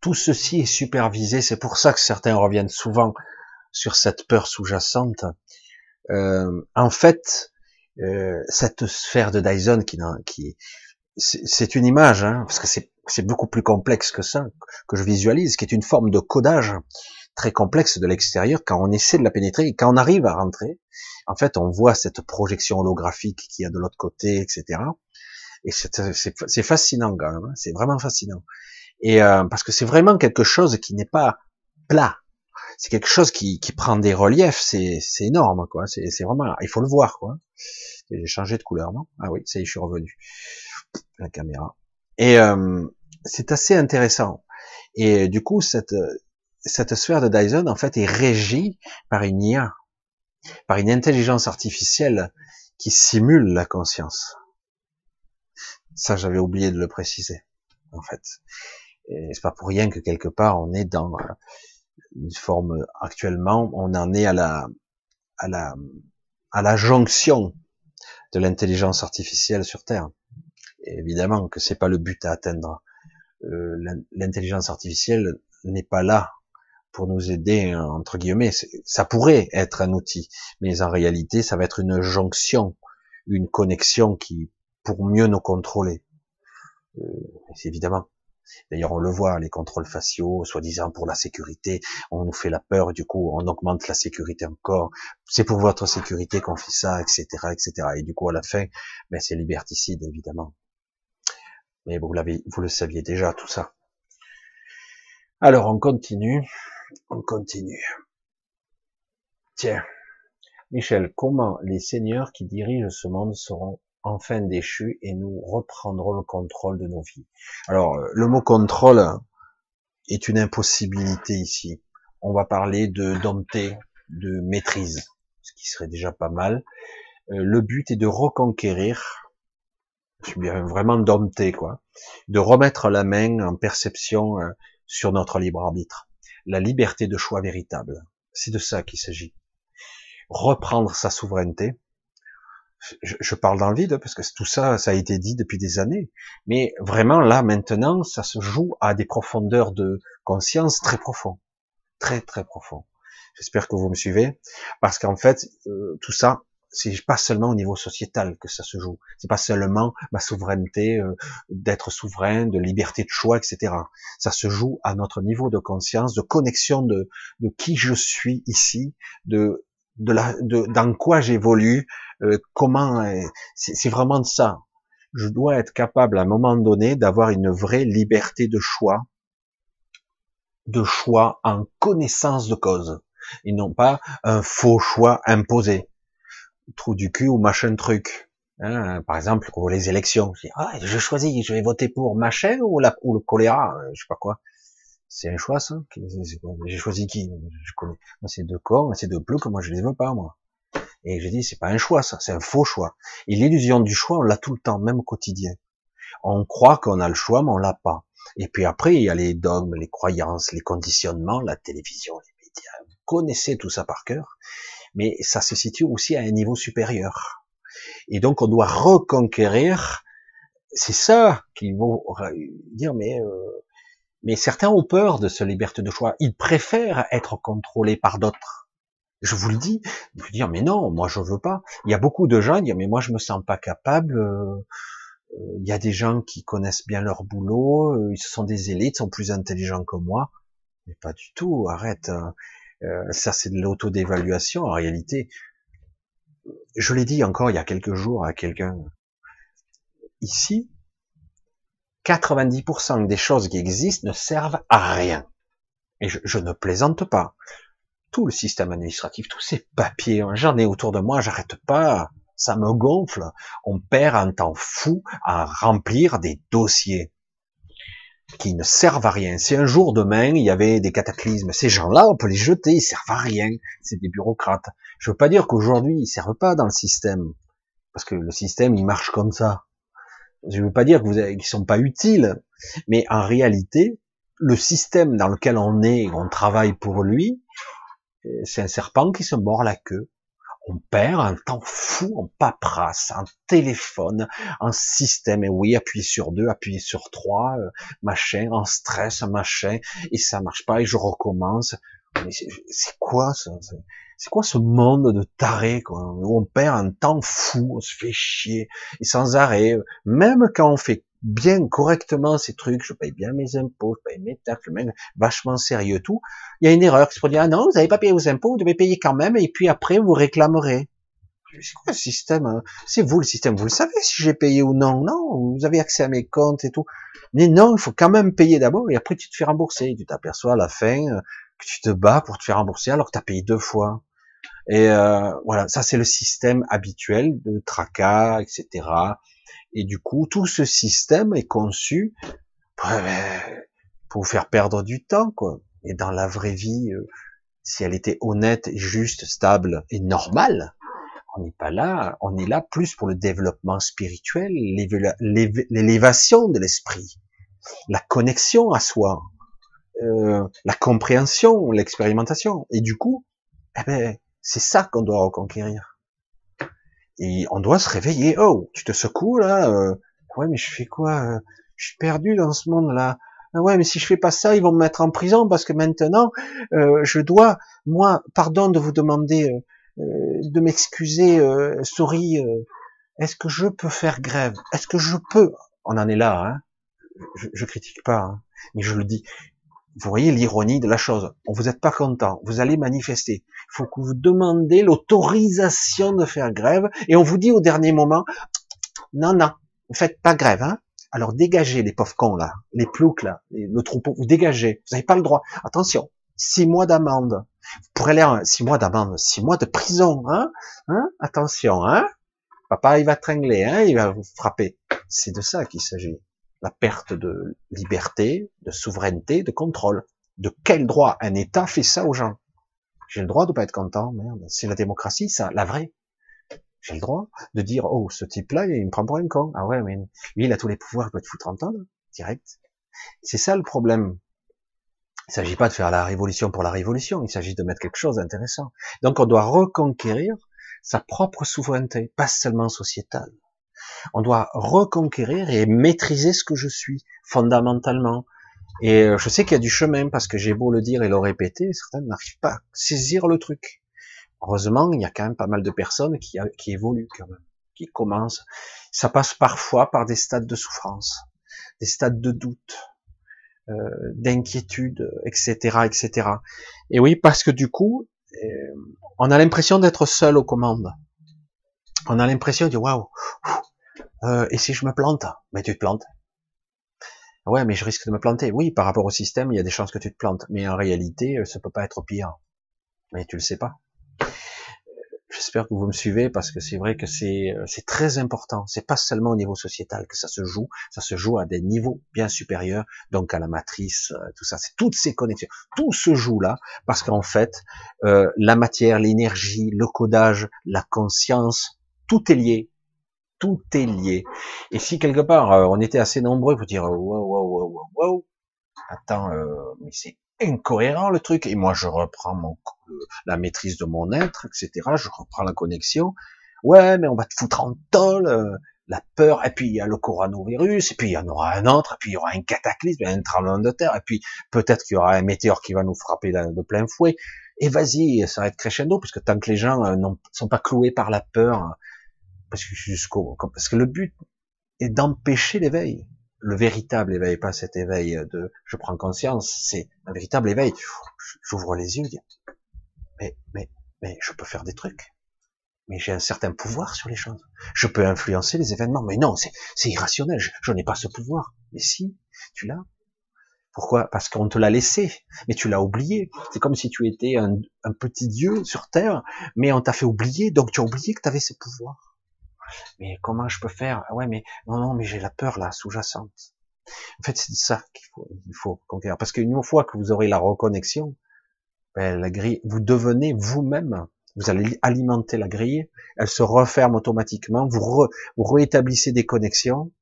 Tout ceci est supervisé. C'est pour ça que certains reviennent souvent sur cette peur sous-jacente. Euh, en fait, euh, cette sphère de Dyson qui, qui c'est une image, hein, parce que c'est beaucoup plus complexe que ça, que je visualise, qui est une forme de codage très complexe de l'extérieur quand on essaie de la pénétrer et quand on arrive à rentrer, en fait, on voit cette projection holographique qu'il y a de l'autre côté, etc. Et c'est fascinant quand même, hein, c'est vraiment fascinant. Et euh, parce que c'est vraiment quelque chose qui n'est pas plat, c'est quelque chose qui, qui, prend des reliefs, c'est énorme, quoi. C'est vraiment, il faut le voir, quoi. J'ai changé de couleur, non? Ah oui, ça y est, je suis revenu. La caméra. Et euh, c'est assez intéressant. Et du coup, cette, cette sphère de Dyson, en fait, est régie par une IA, par une intelligence artificielle qui simule la conscience. Ça, j'avais oublié de le préciser, en fait. Et c'est pas pour rien que quelque part, on est dans une forme actuellement, on en est à la à la à la jonction de l'intelligence artificielle sur Terre. évidemment que c'est pas le but à atteindre. Euh, l'intelligence artificielle n'est pas là pour nous aider entre guillemets. Ça pourrait être un outil, mais en réalité, ça va être une jonction, une connexion qui pour mieux nous contrôler. Euh, évidemment, D'ailleurs, on le voit, les contrôles faciaux, soi-disant pour la sécurité, on nous fait la peur, du coup, on augmente la sécurité encore. C'est pour votre sécurité qu'on fait ça, etc., etc. Et du coup, à la fin, ben, c'est liberticide, évidemment. Mais vous l'avez, vous le saviez déjà, tout ça. Alors, on continue. On continue. Tiens. Michel, comment les seigneurs qui dirigent ce monde seront enfin déchus et nous reprendrons le contrôle de nos vies. Alors, euh, le mot contrôle est une impossibilité ici. On va parler de dompter, de maîtrise, ce qui serait déjà pas mal. Euh, le but est de reconquérir, vraiment dompter, quoi, de remettre la main en perception euh, sur notre libre arbitre, la liberté de choix véritable. C'est de ça qu'il s'agit. Reprendre sa souveraineté, je, parle dans le vide parce que tout ça, ça a été dit depuis des années. Mais vraiment, là, maintenant, ça se joue à des profondeurs de conscience très profonds. Très, très profonds. J'espère que vous me suivez. Parce qu'en fait, euh, tout ça, c'est pas seulement au niveau sociétal que ça se joue. C'est pas seulement ma souveraineté, euh, d'être souverain, de liberté de choix, etc. Ça se joue à notre niveau de conscience, de connexion de, de qui je suis ici, de, de la, de, dans quoi j'évolue, euh, comment, euh, c'est vraiment ça. Je dois être capable à un moment donné d'avoir une vraie liberté de choix, de choix en connaissance de cause, et non pas un faux choix imposé trou du cul ou machin truc. Hein, par exemple, pour les élections, je, dis, ah, je choisis, je vais voter pour machin ou, la, ou le choléra, euh, je sais pas quoi. C'est un choix, ça J'ai choisi qui? Je. Moi, c'est deux corps, c'est deux que moi, je les veux pas, moi. Et je dis, c'est pas un choix, ça, c'est un faux choix. Et l'illusion du choix, on l'a tout le temps, même au quotidien. On croit qu'on a le choix, mais on l'a pas. Et puis après, il y a les dogmes, les croyances, les conditionnements, la télévision, les médias. Vous connaissez tout ça par cœur mais ça se situe aussi à un niveau supérieur. Et donc on doit reconquérir. C'est ça qu'il faut dire, mais euh, mais certains ont peur de cette liberté de choix. Ils préfèrent être contrôlés par d'autres. Je vous le dis, vous dire mais non, moi je veux pas. Il y a beaucoup de gens qui disent mais moi je me sens pas capable. Euh, euh, il y a des gens qui connaissent bien leur boulot, ils sont des élites, sont plus intelligents que moi. Mais pas du tout, arrête. Hein. Euh, ça, c'est de l'auto-dévaluation. En réalité, je l'ai dit encore il y a quelques jours à quelqu'un. Ici, 90% des choses qui existent ne servent à rien. Et je, ne plaisante pas. Tout le système administratif, tous ces papiers, j'en ai autour de moi, j'arrête pas, ça me gonfle. On perd un temps fou à remplir des dossiers qui ne servent à rien. Si un jour demain il y avait des cataclysmes, ces gens-là, on peut les jeter, ils servent à rien. C'est des bureaucrates. Je veux pas dire qu'aujourd'hui ils servent pas dans le système, parce que le système il marche comme ça. Je veux pas dire que vous qu'ils sont pas utiles, mais en réalité, le système dans lequel on est, on travaille pour lui, c'est un serpent qui se mord la queue on perd un temps fou en paperasse, en téléphone, en système, et oui, appuyer sur deux, appuyer sur trois, euh, machin, en stress, machin, et ça marche pas, et je recommence. C'est quoi ça? C'est quoi ce monde de taré quoi, où on perd un temps fou, on se fait chier, et sans arrêt, même quand on fait bien correctement ces trucs, je paye bien mes impôts, je paye mes taxes, même vachement sérieux tout, il y a une erreur qui se produit, ah non, vous n'avez pas payé vos impôts, vous devez payer quand même, et puis après vous réclamerez. C'est quoi le système hein? C'est vous le système, vous le savez si j'ai payé ou non, non, vous avez accès à mes comptes et tout. Mais non, il faut quand même payer d'abord, et après tu te fais rembourser. Tu t'aperçois à la fin tu te bats pour te faire rembourser alors que tu as payé deux fois. Et euh, voilà, ça c'est le système habituel de tracas, etc. Et du coup, tout ce système est conçu pour vous faire perdre du temps, quoi. Et dans la vraie vie, euh, si elle était honnête, juste, stable et normale, on n'est pas là. On est là plus pour le développement spirituel, l'élévation de l'esprit, la connexion à soi, euh, la compréhension, l'expérimentation. Et du coup, eh ben, c'est ça qu'on doit reconquérir. Et on doit se réveiller. Oh, tu te secoues là euh, Ouais, mais je fais quoi euh, Je suis perdu dans ce monde-là. Ah ouais, mais si je fais pas ça, ils vont me mettre en prison parce que maintenant, euh, je dois, moi, pardon de vous demander, de m'excuser, souris. Est-ce que je peux faire grève? Est-ce que je peux? On en est là, hein je, je critique pas, hein, mais je le dis. Vous voyez l'ironie de la chose. Vous êtes pas content, vous allez manifester. Il faut que vous demandez l'autorisation de faire grève et on vous dit au dernier moment, non, non, vous faites pas grève, hein. Alors dégagez les pauvres cons là, les ploucs là, le troupeau, vous dégagez. Vous n'avez pas le droit. Attention, six mois d'amende. Vous pourrez aller six mois d'amende, six mois de prison, hein, hein? Attention, hein Papa, il va tringler, hein Il va vous frapper. C'est de ça qu'il s'agit la perte de liberté, de souveraineté, de contrôle. De quel droit un État fait ça aux gens? J'ai le droit de pas être content, merde. C'est la démocratie, ça, la vraie. J'ai le droit de dire, oh, ce type-là, il me prend pour un con. Ah ouais, mais lui, il a tous les pouvoirs, il peut te foutre en temps, direct. C'est ça le problème. Il s'agit pas de faire la révolution pour la révolution, il s'agit de mettre quelque chose d'intéressant. Donc on doit reconquérir sa propre souveraineté, pas seulement sociétale. On doit reconquérir et maîtriser ce que je suis fondamentalement. Et euh, je sais qu'il y a du chemin parce que j'ai beau le dire et le répéter, certains n'arrivent pas à saisir le truc. Heureusement, il y a quand même pas mal de personnes qui, qui évoluent quand même, qui commencent. Ça passe parfois par des stades de souffrance, des stades de doute, euh, d'inquiétude, etc., etc. Et oui, parce que du coup, euh, on a l'impression d'être seul aux commandes. On a l'impression de waouh, euh, et si je me plante? Mais tu te plantes. Ouais, mais je risque de me planter. Oui, par rapport au système, il y a des chances que tu te plantes, mais en réalité, ça peut pas être pire. Mais tu le sais pas. J'espère que vous me suivez parce que c'est vrai que c'est euh, c'est très important. C'est pas seulement au niveau sociétal que ça se joue, ça se joue à des niveaux bien supérieurs, donc à la matrice, euh, tout ça. C'est toutes ces connexions, tout se joue là parce qu'en fait, euh, la matière, l'énergie, le codage, la conscience, tout est lié. Tout est lié. Et si quelque part on était assez nombreux pour dire wow wow wow wow wow, attends, mais c'est incohérent le truc. Et moi je reprends mon la maîtrise de mon être, etc. Je reprends la connexion. Ouais, mais on va te foutre en tôle, euh, la peur, et puis il y a le coronavirus, et puis il y en aura un autre, et puis il y aura un cataclysme, un tremblement de terre, et puis peut-être qu'il y aura un météore qui va nous frapper de plein fouet. Et vas-y, ça va être crescendo, parce que tant que les gens euh, ne sont pas cloués par la peur, parce que jusqu'au, parce que le but est d'empêcher l'éveil. Le véritable éveil, pas cet éveil de je prends conscience, c'est un véritable éveil. J'ouvre les yeux, mais, mais, mais je peux faire des trucs. Mais j'ai un certain pouvoir sur les choses. Je peux influencer les événements. Mais non, c'est irrationnel. Je, n'ai pas ce pouvoir. Mais si, tu l'as. Pourquoi? Parce qu'on te l'a laissé, mais tu l'as oublié. C'est comme si tu étais un, un, petit dieu sur Terre, mais on t'a fait oublier, donc tu as oublié que tu avais ce pouvoir. Mais comment je peux faire? Ah Ouais, mais non, non, mais j'ai la peur là, sous-jacente. En fait, c'est ça qu'il faut, il faut conquérir. Parce qu'une fois que vous aurez la reconnexion, ben, la grille, vous devenez vous-même, vous allez alimenter la grille, elle se referme automatiquement, vous, vous rétablissez des connexions,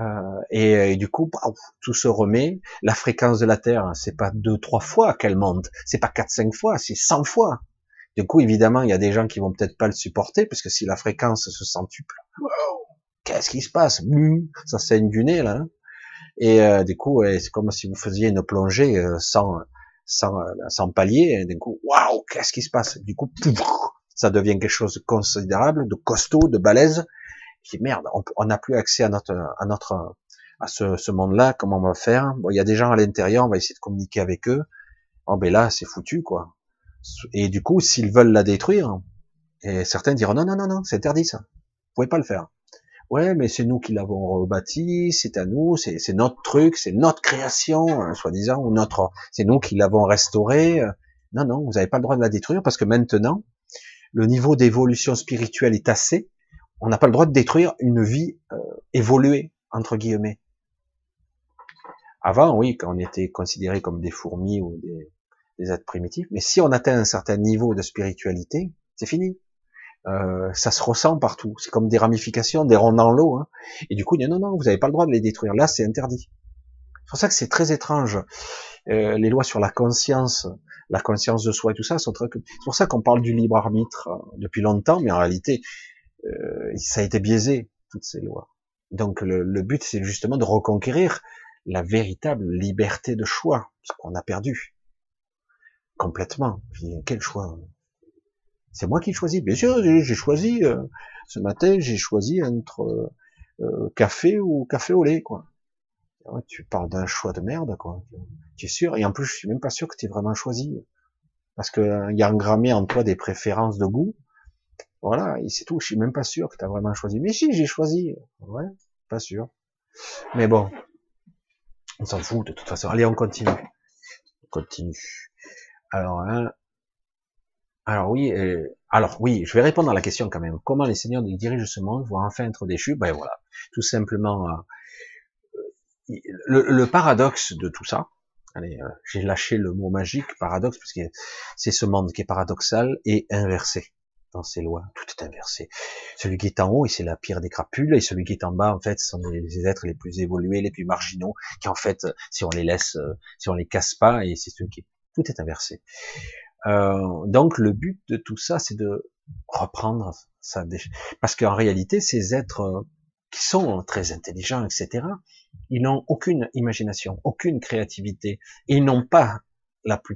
euh, et, du coup, tout se remet. La fréquence de la Terre, c'est pas deux, trois fois qu'elle monte, c'est pas quatre, cinq fois, c'est cent fois. Du coup, évidemment, il y a des gens qui vont peut-être pas le supporter, parce que si la fréquence se centuple, qu'est-ce qui se passe? Ça saigne du nez là. Hein. et euh, du coup, c'est comme si vous faisiez une plongée euh, sans sans, sans palier, et d'un coup, waouh, qu'est-ce qui se passe? Du coup, ça devient quelque chose de considérable, de costaud, de balèze. Qui merde, on n'a plus accès à notre, à notre, à ce, ce monde-là. Comment on va faire? Bon, il y a des gens à l'intérieur, on va essayer de communiquer avec eux. Oh ben là, c'est foutu, quoi. Et du coup, s'ils veulent la détruire, et certains diront non, non, non, non, c'est interdit ça. Vous pouvez pas le faire ouais, mais c'est nous qui l'avons rebâti, c'est à nous, c'est notre truc, c'est notre création, hein, soi-disant, ou notre, c'est nous qui l'avons restauré. Non, non, vous n'avez pas le droit de la détruire parce que maintenant, le niveau d'évolution spirituelle est assez. On n'a pas le droit de détruire une vie euh, évoluée entre guillemets. Avant, oui, quand on était considéré comme des fourmis ou des, des êtres primitifs, mais si on atteint un certain niveau de spiritualité, c'est fini. Euh, ça se ressent partout. C'est comme des ramifications, des ronds dans l'eau. Hein. Et du coup, il non, non, vous n'avez pas le droit de les détruire. Là, c'est interdit. C'est pour ça que c'est très étrange. Euh, les lois sur la conscience, la conscience de soi et tout ça sont très. C'est pour ça qu'on parle du libre arbitre euh, depuis longtemps, mais en réalité, euh, ça a été biaisé toutes ces lois. Donc le, le but, c'est justement de reconquérir la véritable liberté de choix, ce qu'on a perdu complètement. quel choix c'est moi qui choisis. Bien sûr, j'ai choisi euh, ce matin, j'ai choisi entre euh, euh, café ou café au lait, quoi. tu parles d'un choix de merde, quoi. Tu es sûr? Et en plus, je suis même pas sûr que tu aies vraiment choisi, parce que il y a engrammé en toi des préférences de goût. Voilà, et c'est tout. Je suis même pas sûr que tu as vraiment choisi. Mais si, j'ai choisi. Ouais, pas sûr. Mais bon, on s'en fout de toute façon. Allez, on continue. On continue. Alors, hein, alors oui, euh, alors oui, je vais répondre à la question quand même. Comment les seigneurs dirigent ce monde vont enfin être déchus? Ben voilà, tout simplement. Euh, le, paradoxe de tout ça. Allez, euh, j'ai lâché le mot magique, paradoxe, parce que c'est ce monde qui est paradoxal et inversé dans ses lois. Tout est inversé. Celui qui est en haut, c'est la pire des crapules, et celui qui est en bas, en fait, sont les êtres les plus évolués, les plus marginaux, qui en fait, si on les laisse, si on les casse pas, et c'est celui qui tout est inversé. Euh, donc le but de tout ça, c'est de, reprendre ça. Parce qu'en réalité, ces êtres euh, qui sont très intelligents, etc., ils n'ont aucune imagination, aucune créativité. Ils n'ont pas,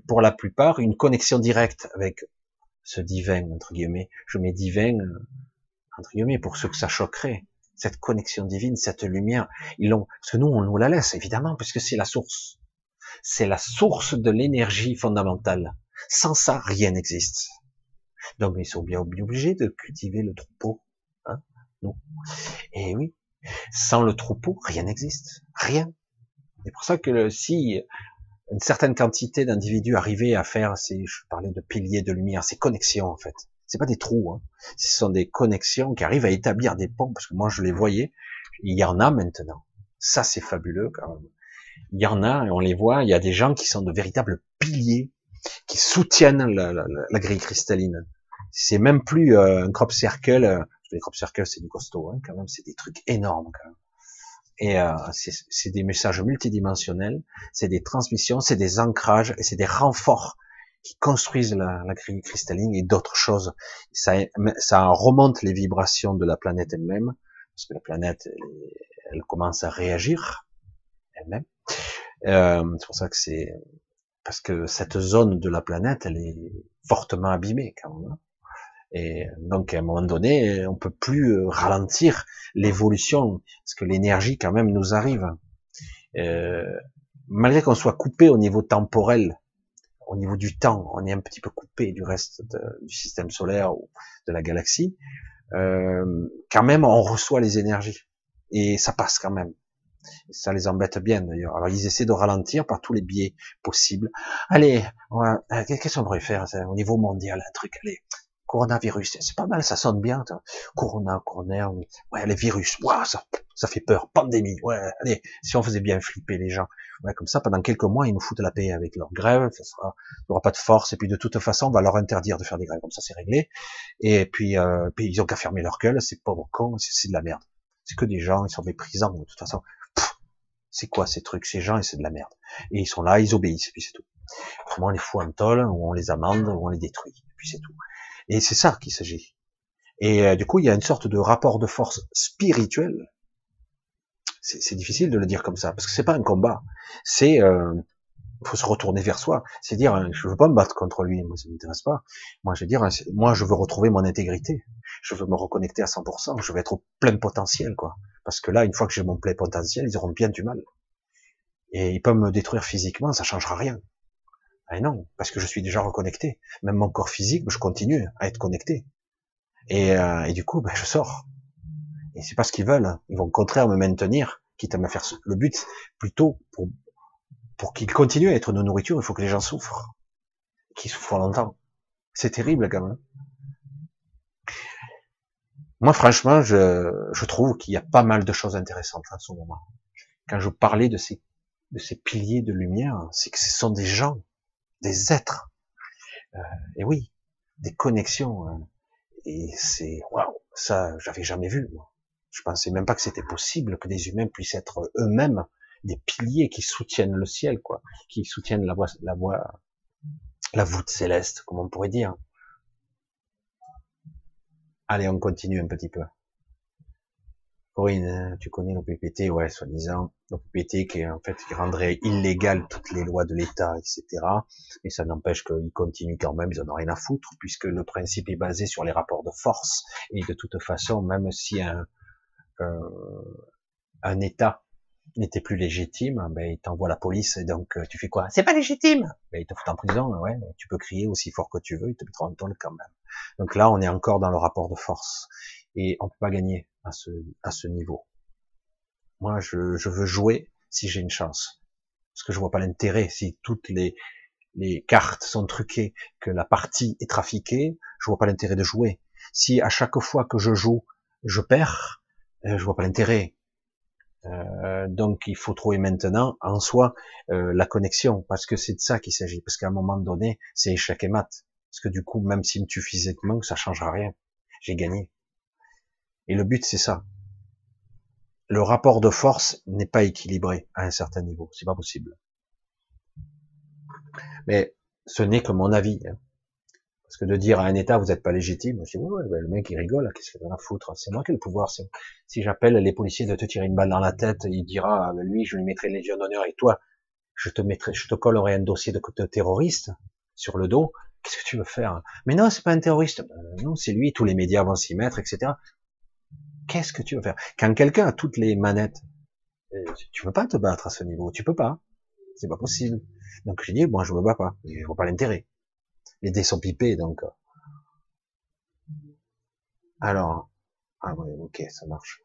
pour la plupart, une connexion directe avec ce divin, entre guillemets. Je mets divin, euh, entre guillemets, pour ceux que ça choquerait. Cette connexion divine, cette lumière, ils l'ont, parce que nous, on nous la laisse, évidemment, puisque c'est la source. C'est la source de l'énergie fondamentale. Sans ça, rien n'existe. Donc, ils sont bien obligés de cultiver le troupeau. Hein non. Et oui, sans le troupeau, rien n'existe. Rien. C'est pour ça que si une certaine quantité d'individus arrivaient à faire ces, je parlais de piliers de lumière, ces connexions en fait. C'est pas des trous, hein. ce sont des connexions qui arrivent à établir des ponts, parce que moi je les voyais, il y en a maintenant. Ça c'est fabuleux quand même. Il y en a, et on les voit, il y a des gens qui sont de véritables piliers, qui soutiennent la, grille cristalline. C'est même plus euh, un crop circle, euh, les crop circles c'est du costaud hein, quand même, c'est des trucs énormes quand même. Et euh, c'est des messages multidimensionnels, c'est des transmissions, c'est des ancrages et c'est des renforts qui construisent la, la grille cristalline et d'autres choses. Ça, ça remonte les vibrations de la planète elle-même, parce que la planète, elle, commence à réagir elle-même. Euh, c'est pour ça que c'est parce que cette zone de la planète, elle est fortement abîmée quand même. Hein. Et donc à un moment donné, on peut plus euh, ralentir l'évolution, parce que l'énergie quand même nous arrive. Euh, malgré qu'on soit coupé au niveau temporel, au niveau du temps, on est un petit peu coupé du reste du système solaire ou de la galaxie. Euh, quand même, on reçoit les énergies et ça passe quand même. Ça les embête bien d'ailleurs. Alors ils essaient de ralentir par tous les biais possibles. Allez, qu'est-ce qu'on pourrait faire au niveau mondial Un truc, allez, coronavirus, c'est pas mal, ça sonne bien. Corona, corona, ouais, les virus, ouais, ça, ça fait peur. Pandémie, ouais, allez, si on faisait bien flipper les gens, ouais, comme ça, pendant quelques mois, ils nous foutent la paix avec leur grève, ça sera, il n'y aura pas de force, et puis de toute façon, on va leur interdire de faire des grèves, comme ça, c'est réglé. Et puis, euh, puis ils ont qu'à fermer leur gueule, c'est pauvres cons, c'est de la merde. C'est que des gens, ils sont méprisants, de toute façon. C'est quoi ces trucs, ces gens, et c'est de la merde. Et ils sont là, ils obéissent, et puis c'est tout. Autrement, on les fout en tôle, ou on les amende, ou on les détruit, et puis c'est tout. Et c'est ça qu'il s'agit. Et euh, du coup, il y a une sorte de rapport de force spirituel. C'est difficile de le dire comme ça, parce que c'est pas un combat. C'est, euh, faut se retourner vers soi. C'est dire, euh, je veux pas me battre contre lui, moi ça m'intéresse pas. Moi, je veux dire, moi, je veux retrouver mon intégrité. Je veux me reconnecter à 100%. Je veux être au plein potentiel, quoi. Parce que là, une fois que j'ai mon plein potentiel, ils auront bien du mal. Et ils peuvent me détruire physiquement, ça changera rien. Ah non, parce que je suis déjà reconnecté. Même mon corps physique, je continue à être connecté. Et, euh, et du coup, ben, je sors. Et c'est pas ce qu'ils veulent. Ils vont au contraire me maintenir, quitte à me faire le but, plutôt pour, pour qu'ils continuent à être nos nourritures, il faut que les gens souffrent. Qu'ils souffrent longtemps. C'est terrible même. Moi, franchement, je, trouve qu'il y a pas mal de choses intéressantes en ce moment. Quand je parlais de ces, de ces piliers de lumière, c'est que ce sont des gens des êtres. Euh, et oui, des connexions. Hein. Et c'est waouh, ça j'avais jamais vu. Moi. Je pensais même pas que c'était possible que des humains puissent être eux-mêmes des piliers qui soutiennent le ciel, quoi, qui soutiennent la voie, la voie, la voûte céleste, comme on pourrait dire. Allez, on continue un petit peu. Corinne, hein, tu connais l'OPPT, ouais, soi-disant, l'OPPT qui en fait rendrait illégal toutes les lois de l'État, etc. Et ça n'empêche qu'ils continuent quand même, ils en ont rien à foutre, puisque le principe est basé sur les rapports de force. Et de toute façon, même si un, euh, un État n'était plus légitime, ben il t'envoie la police et donc euh, tu fais quoi? C'est pas légitime ben, il te fout en prison, ouais, tu peux crier aussi fort que tu veux, il te mettra en tôle quand même. Donc là, on est encore dans le rapport de force et on peut pas gagner à ce, niveau. Moi, je, je veux jouer si j'ai une chance. Parce que je vois pas l'intérêt si toutes les, les cartes sont truquées, que la partie est trafiquée, je vois pas l'intérêt de jouer. Si à chaque fois que je joue, je perds, euh, je vois pas l'intérêt. Euh, donc il faut trouver maintenant en soi euh, la connexion, parce que c'est de ça qu'il s'agit. Parce qu'à un moment donné, c'est échec et mat. Parce que du coup, même si me tue physiquement, ça changera rien. J'ai gagné. Et le but, c'est ça. Le rapport de force n'est pas équilibré à un certain niveau. C'est pas possible. Mais ce n'est que mon avis. Hein. Parce que de dire à un État, vous n'êtes pas légitime, je dis, ouais, ouais, le mec, il rigole, qu'est-ce qu'il va foutre? C'est moi qui ai le pouvoir. Si j'appelle les policiers de te tirer une balle dans la tête, il dira, ah, ben lui, je lui mettrai Légion d'honneur, et toi, je te mettrai, je te collerai un dossier de, terroriste sur le dos. Qu'est-ce que tu veux faire? Mais non, c'est pas un terroriste. Ben, non, c'est lui, tous les médias vont s'y mettre, etc. Qu'est-ce que tu veux faire? Quand quelqu'un a toutes les manettes, euh, tu peux pas te battre à ce niveau, tu peux pas. C'est pas possible. Donc j'ai dit, moi je me bats pas, je vois pas l'intérêt. Les dés sont pipés, donc. Alors, ah ouais, ok, ça marche.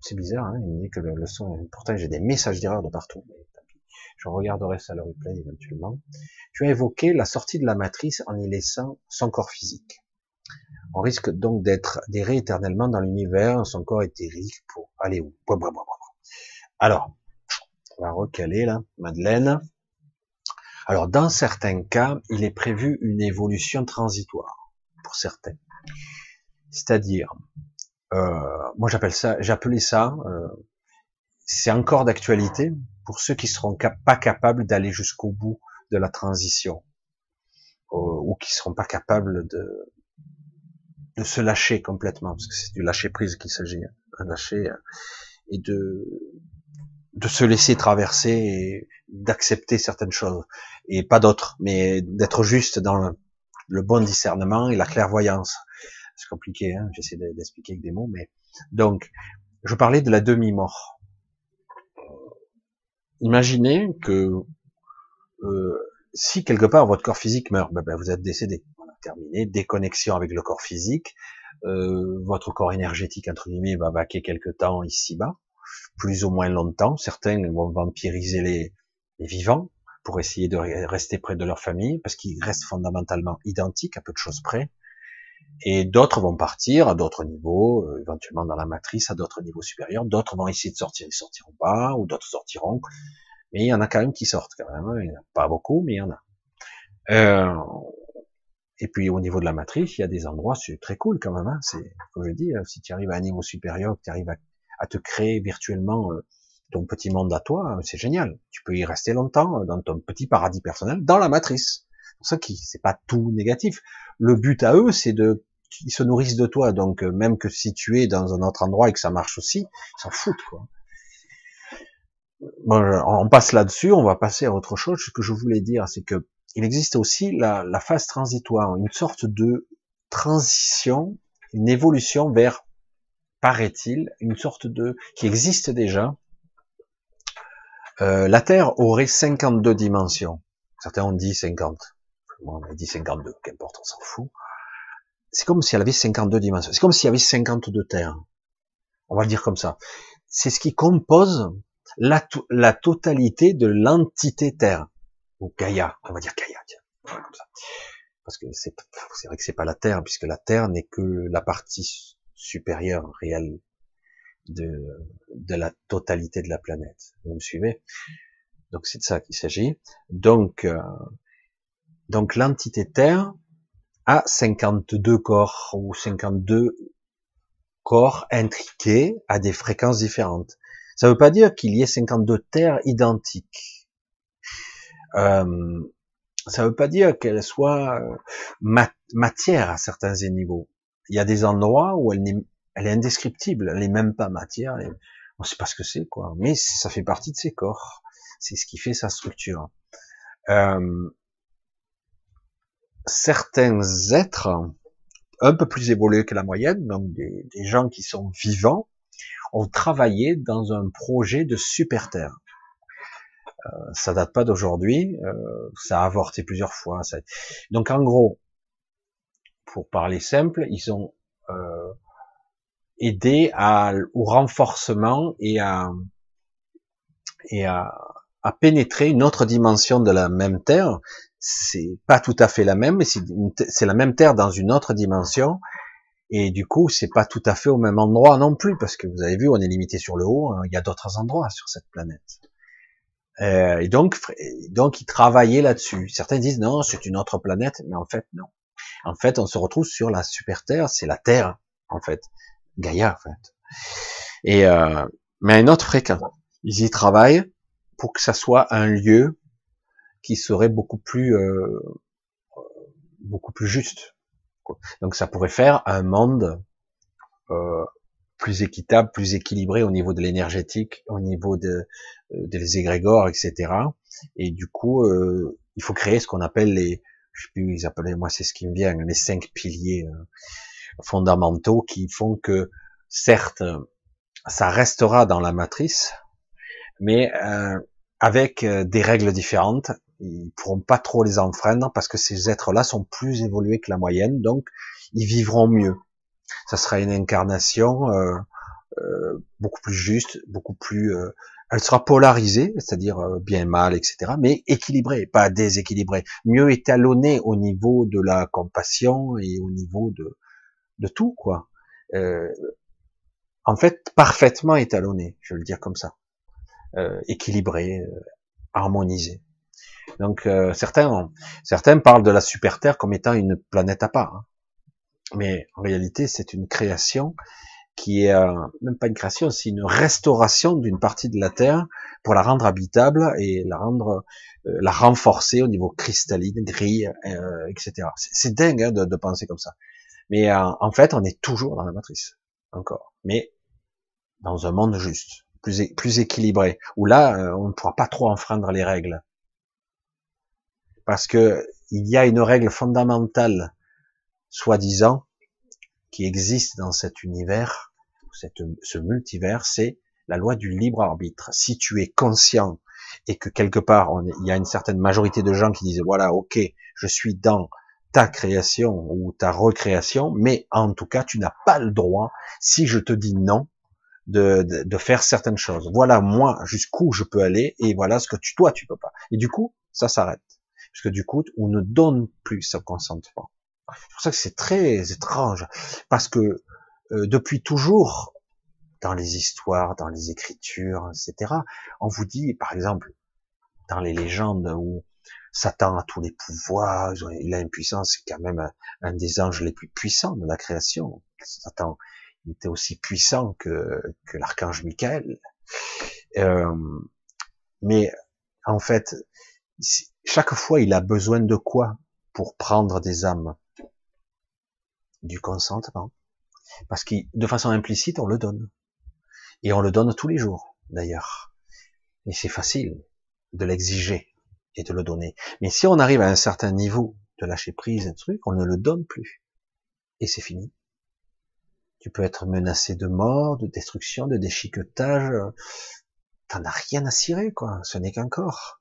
C'est bizarre, hein, il me dit que le, son, pourtant j'ai des messages d'erreur de partout. je regarderai ça le replay éventuellement. Tu as évoqué la sortie de la matrice en y laissant son corps physique. On risque donc d'être d'errer éternellement dans l'univers, son corps terrible pour aller où? Alors, on va recaler là, Madeleine. Alors, dans certains cas, il est prévu une évolution transitoire, pour certains. C'est-à-dire, euh, moi j'appelle ça, j'appelais ça, euh, c'est encore d'actualité pour ceux qui seront pas capables d'aller jusqu'au bout de la transition, euh, ou qui seront pas capables de, de se lâcher complètement, parce que c'est du lâcher prise qu'il s'agit, hein, lâcher et de de se laisser traverser et d'accepter certaines choses et pas d'autres, mais d'être juste dans le, bon discernement et la clairvoyance. C'est compliqué, hein j'essaie d'expliquer avec des mots, mais donc je parlais de la demi-mort. Imaginez que euh, si quelque part votre corps physique meurt, ben, ben vous êtes décédé. Terminé, déconnexion avec le corps physique. Euh, votre corps énergétique entre guillemets va vaquer quelque temps ici-bas plus ou moins longtemps. Certains vont vampiriser les, vivants pour essayer de rester près de leur famille, parce qu'ils restent fondamentalement identiques à peu de choses près. Et d'autres vont partir à d'autres niveaux, euh, éventuellement dans la matrice, à d'autres niveaux supérieurs. D'autres vont essayer de sortir, ils sortiront pas, ou d'autres sortiront. Mais il y en a quand même qui sortent quand même. Hein. Il n'y en a pas beaucoup, mais il y en a. Euh, et puis au niveau de la matrice, il y a des endroits c'est très cool quand même. Hein. C'est comme je dis, hein, si tu arrives à un niveau supérieur, tu arrives à à te créer virtuellement euh, ton petit monde à toi, euh, c'est génial. Tu peux y rester longtemps euh, dans ton petit paradis personnel, dans la matrice. C'est pour ça que c'est pas tout négatif. Le but à eux, c'est de qu'ils se nourrissent de toi. Donc même que si tu es dans un autre endroit et que ça marche aussi, ils s'en foutent quoi. Bon, on passe là-dessus, on va passer à autre chose. Ce que je voulais dire, c'est que il existe aussi la, la phase transitoire, une sorte de transition, une évolution vers paraît-il, une sorte de qui existe déjà. Euh, la Terre aurait 52 dimensions. Certains ont dit 50. Moi, on a dit 52, qu'importe, on s'en fout. C'est comme si elle avait 52 dimensions. C'est comme s'il y avait 52 terres. On va le dire comme ça. C'est ce qui compose la, la totalité de l'entité Terre. Ou Gaïa. On va dire Gaïa, tiens. Parce que c'est vrai que c'est pas la Terre, puisque la Terre n'est que la partie supérieur réel de, de la totalité de la planète. Vous me suivez? Donc c'est de ça qu'il s'agit. Donc, euh, donc l'entité Terre a 52 corps ou 52 corps intriqués à des fréquences différentes. Ça ne veut pas dire qu'il y ait 52 terres identiques. Euh, ça ne veut pas dire qu'elle soit euh, matière à certains niveaux il y a des endroits où elle, est, elle est indescriptible, elle n'est même pas matière, on ne sait pas ce que c'est, quoi. Mais ça fait partie de ses corps. C'est ce qui fait sa structure. Euh, certains êtres un peu plus évolués que la moyenne, donc des, gens qui sont vivants, ont travaillé dans un projet de super terre. Euh, ça date pas d'aujourd'hui, euh, ça a avorté plusieurs fois. Donc en gros, pour parler simple, ils ont euh, aidé à, au renforcement et à, et à, à, pénétrer une autre dimension de la même Terre. C'est pas tout à fait la même, mais c'est la même Terre dans une autre dimension. Et du coup, c'est pas tout à fait au même endroit non plus, parce que vous avez vu, on est limité sur le haut. Hein, il y a d'autres endroits sur cette planète. Euh, et donc, donc, ils travaillaient là-dessus. Certains disent non, c'est une autre planète, mais en fait, non. En fait, on se retrouve sur la super Terre, c'est la Terre, en fait. Gaïa, en fait. Et, euh, mais à une autre fréquence. Ils y travaillent pour que ça soit un lieu qui serait beaucoup plus, euh, beaucoup plus juste. Donc ça pourrait faire un monde euh, plus équitable, plus équilibré au niveau de l'énergétique, au niveau de, euh, des égrégores, etc. Et du coup, euh, il faut créer ce qu'on appelle les, je sais plus, ils appelaient, moi c'est ce qui me vient, les cinq piliers euh, fondamentaux qui font que, certes, ça restera dans la matrice, mais euh, avec des règles différentes. Ils pourront pas trop les enfreindre parce que ces êtres-là sont plus évolués que la moyenne, donc ils vivront mieux ça sera une incarnation euh, euh, beaucoup plus juste, beaucoup plus, euh, elle sera polarisée, c'est-à-dire bien mal, etc., mais équilibrée, pas déséquilibrée, mieux étalonnée au niveau de la compassion et au niveau de de tout, quoi. en fait, parfaitement étalonnée, je veux le dire comme ça, équilibrée, harmonisée. Donc certains, certains parlent de la super Terre comme étant une planète à part. Hein. Mais en réalité, c'est une création qui est euh, même pas une création, c'est une restauration d'une partie de la Terre pour la rendre habitable et la rendre, euh, la renforcer au niveau cristalline, gris, euh, etc. C'est dingue hein, de, de, penser comme ça. Mais en fait, on est toujours dans la matrice, encore. Mais dans un monde juste, plus, plus équilibré, où là, on ne pourra pas trop enfreindre les règles, parce que il y a une règle fondamentale soi-disant, qui existe dans cet univers, ce multivers, c'est la loi du libre arbitre. Si tu es conscient et que quelque part il y a une certaine majorité de gens qui disent voilà, ok, je suis dans ta création ou ta recréation, mais en tout cas tu n'as pas le droit, si je te dis non, de, faire certaines choses. Voilà moi jusqu'où je peux aller et voilà ce que toi tu peux pas. Et du coup ça s'arrête parce que du coup on ne donne plus ce consentement. C'est pour ça que c'est très étrange, parce que euh, depuis toujours, dans les histoires, dans les écritures, etc., on vous dit, par exemple, dans les légendes où Satan a tous les pouvoirs, il a une puissance, c'est quand même un, des anges les plus puissants de la création. Satan était aussi puissant que, que l'archange Michael. Euh, mais en fait, chaque fois, il a besoin de quoi pour prendre des âmes? Du consentement. Parce que de façon implicite, on le donne. Et on le donne tous les jours, d'ailleurs. Et c'est facile de l'exiger et de le donner. Mais si on arrive à un certain niveau de lâcher prise, un truc, on ne le donne plus. Et c'est fini. Tu peux être menacé de mort, de destruction, de déchiquetage. T'en as rien à cirer, quoi. Ce n'est qu'un corps.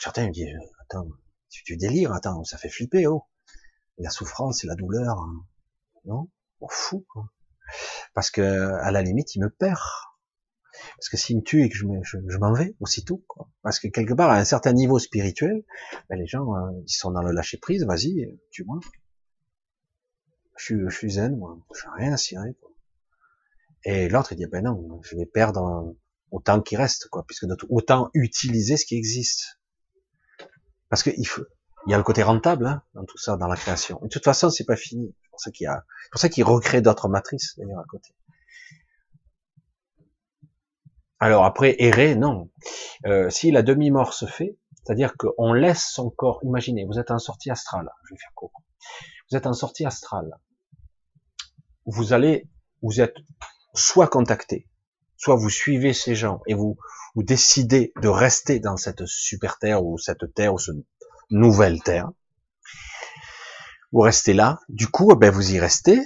certains me disent, attends, tu, tu délires, attends, ça fait flipper, oh. La souffrance et la douleur, non? Quoi. Parce que, à la limite, il me perd. Parce que s'il me tue et que je, je, m'en vais aussitôt, quoi. Parce que quelque part, à un certain niveau spirituel, ben les gens, euh, ils sont dans le lâcher prise, vas-y, tue-moi. Je suis, je suis zen, moi. J'ai rien à cirer. Et l'autre, il dit, ben non, je vais perdre autant qu'il reste, quoi, puisque autant utiliser ce qui existe. Parce que il y a le côté rentable hein, dans tout ça, dans la création. de toute façon, c'est pas fini. Pour ça qu'il a, pour ça qu'il recrée d'autres matrices d'ailleurs à côté. Alors après, errer, non. Euh, si la demi-mort se fait, c'est-à-dire qu'on laisse son corps. Imaginez, vous êtes en sortie astrale. Je vais faire court. Vous êtes en sortie astrale. Vous allez, vous êtes soit contacté, soit vous suivez ces gens et vous, vous décidez de rester dans cette super terre ou cette terre ou ce nouvelle Terre. Vous restez là. Du coup, eh ben, vous y restez.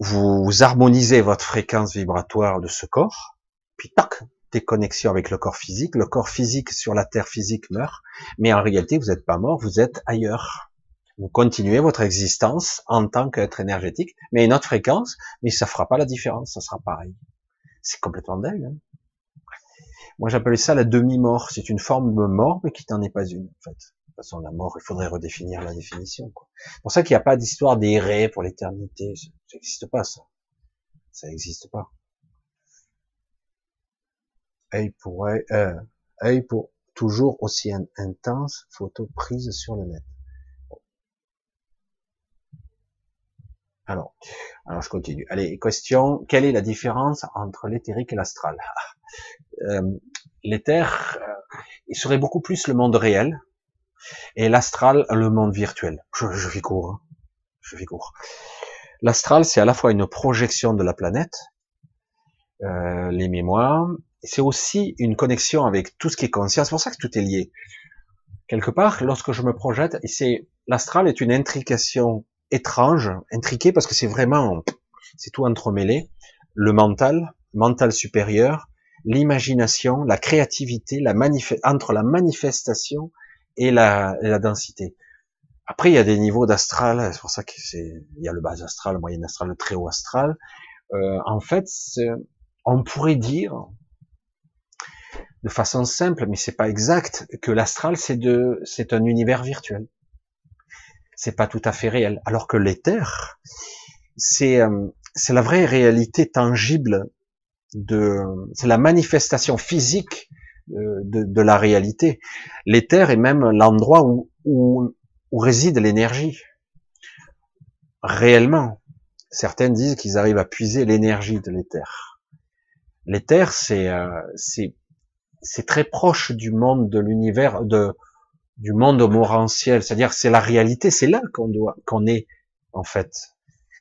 Vous harmonisez votre fréquence vibratoire de ce corps. Puis, tac, déconnexion avec le corps physique. Le corps physique sur la Terre physique meurt. Mais en réalité, vous n'êtes pas mort, vous êtes ailleurs. Vous continuez votre existence en tant qu'être énergétique, mais une autre fréquence, mais ça fera pas la différence, ça sera pareil. C'est complètement dingue. Hein Moi, j'appelais ça la demi-mort. C'est une forme de mort, mais qui n'en est pas une, en fait. De toute façon, la mort, il faudrait redéfinir la définition. C'est pour ça qu'il n'y a pas d'histoire d'errer pour l'éternité. Ça n'existe pas, ça. Ça n'existe pas. œil pour euh, œil pour toujours aussi intense, photo prise sur le net. Alors, alors je continue. Allez, question, quelle est la différence entre l'éthérique et l'astral? [laughs] Euh, L'éther, euh, il serait beaucoup plus le monde réel, Et l'astral, le monde virtuel. Je, je fais court. Hein. Je fais court. L'astral, c'est à la fois une projection de la planète, euh, les mémoires, c'est aussi une connexion avec tout ce qui est conscient. C'est pour ça que tout est lié. Quelque part, lorsque je me projette, c'est l'astral est une intrication étrange, intriquée parce que c'est vraiment, c'est tout entremêlé. Le mental, mental supérieur, l'imagination, la créativité, la entre la manifestation et la, la, densité. Après, il y a des niveaux d'astral, c'est pour ça qu'il y a le bas astral, le moyen astral, le très haut astral. Euh, en fait, on pourrait dire, de façon simple, mais c'est pas exact, que l'astral c'est c'est un univers virtuel. C'est pas tout à fait réel. Alors que l'éther, c'est, euh, c'est la vraie réalité tangible c'est la manifestation physique de, de la réalité. L'éther est même l'endroit où, où, où réside l'énergie. Réellement. Certains disent qu'ils arrivent à puiser l'énergie de l'éther. L'éther, c'est, euh, c'est très proche du monde de l'univers, de du monde morantiel, c'est-à-dire c'est la réalité, c'est là qu'on doit, qu'on est en fait.